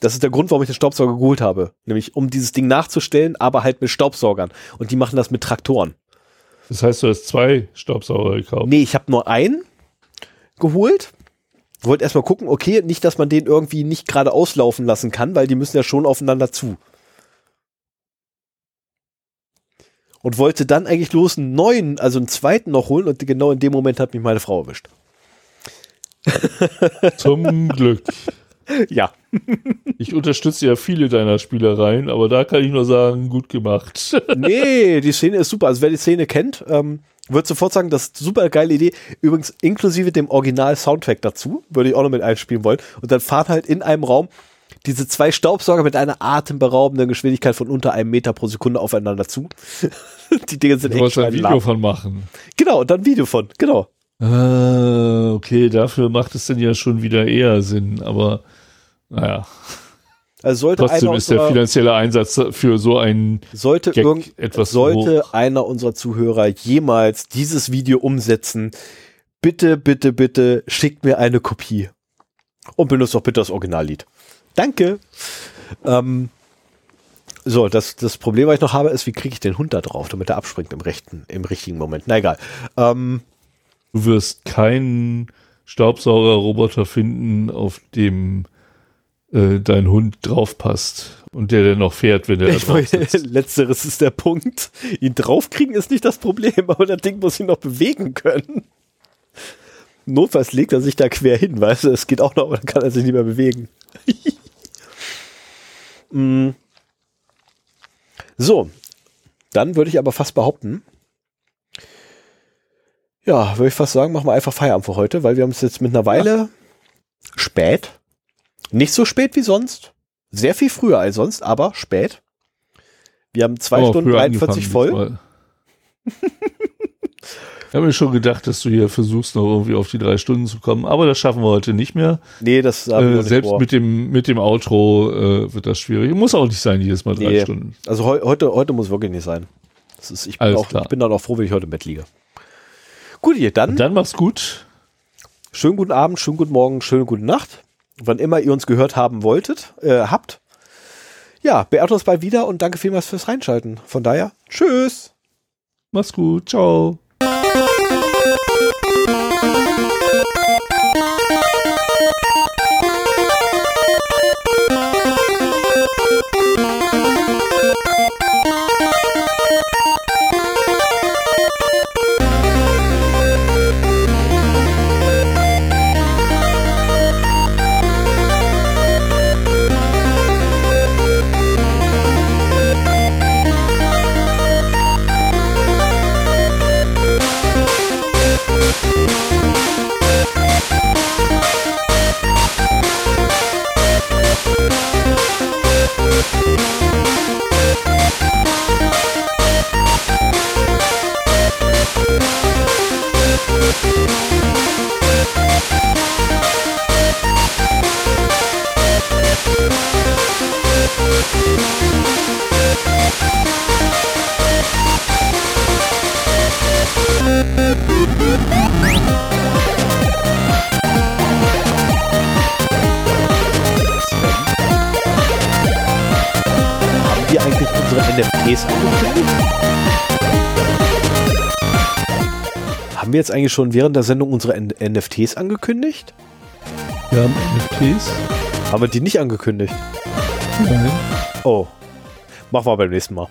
das ist der Grund, warum ich den Staubsauger geholt habe. Nämlich, um dieses Ding nachzustellen, aber halt mit Staubsaugern. Und die machen das mit Traktoren. Das heißt, du hast zwei Staubsauger gekauft? Nee, ich habe nur einen geholt. Wollte erstmal gucken, okay, nicht, dass man den irgendwie nicht gerade auslaufen lassen kann, weil die müssen ja schon aufeinander zu. Und wollte dann eigentlich los einen neuen, also einen zweiten noch holen und genau in dem Moment hat mich meine Frau erwischt. Zum Glück. Ja. Ich unterstütze ja viele deiner Spielereien, aber da kann ich nur sagen, gut gemacht. Nee, die Szene ist super. Also wer die Szene kennt, ähm, wird sofort sagen, das ist eine super geile Idee. Übrigens inklusive dem Original-Soundtrack dazu, würde ich auch noch mit einspielen wollen. Und dann fahren halt in einem Raum diese zwei Staubsauger mit einer atemberaubenden Geschwindigkeit von unter einem Meter pro Sekunde aufeinander zu. die Dinge sind du echt ein Video von machen. Genau, und dann ein Video von, genau. Ah, okay, dafür macht es dann ja schon wieder eher Sinn, aber naja. Also sollte Trotzdem ist der finanzielle Einsatz für so ein sollte Gag etwas sollte hoch. einer unserer Zuhörer jemals dieses Video umsetzen, bitte, bitte, bitte schickt mir eine Kopie und benutzt doch bitte das Originallied. Danke. Ähm, so, das, das Problem, was ich noch habe, ist, wie kriege ich den Hund da drauf, damit er abspringt im rechten, im richtigen Moment. Na egal. Ähm, du wirst keinen Staubsaugerroboter finden, auf dem äh, dein Hund draufpasst und der dann noch fährt, wenn der ich da drauf sitzt. Letzteres ist der Punkt. Ihn draufkriegen ist nicht das Problem, aber das Ding muss ihn noch bewegen können. Notfalls legt er sich da quer hin, weißt du, es geht auch noch, aber dann kann er sich nicht mehr bewegen. mm. So, dann würde ich aber fast behaupten, ja, würde ich fast sagen, machen wir einfach Feierabend für heute, weil wir haben es jetzt mit einer Weile ja. spät nicht so spät wie sonst. Sehr viel früher als sonst, aber spät. Wir haben zwei oh, Stunden 43 voll. ich habe mir schon gedacht, dass du hier versuchst, noch irgendwie auf die drei Stunden zu kommen, aber das schaffen wir heute nicht mehr. Nee, das äh, Selbst vor. mit dem, mit dem Outro äh, wird das schwierig. Muss auch nicht sein, jedes Mal drei nee. Stunden. Also he heute, heute muss wirklich nicht sein. Ist, ich, bin auch, ich, bin dann auch froh, wenn ich heute im Bett liege. Gut, ihr dann. Und dann mach's gut. Schönen guten Abend, schönen guten Morgen, schöne gute Nacht wann immer ihr uns gehört haben wolltet, äh, habt. Ja, beehrt uns bald wieder und danke vielmals fürs Reinschalten. Von daher, tschüss. Mach's gut, ciao. Música eigentlich unsere NFTs angekündigt? Haben wir jetzt eigentlich schon während der Sendung unsere N NFTs angekündigt? Wir haben NFTs. Haben wir die nicht angekündigt? Nein. Oh. Machen wir beim nächsten Mal.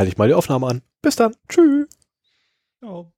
Halte ich mal die Aufnahme an. Bis dann. Tschüss.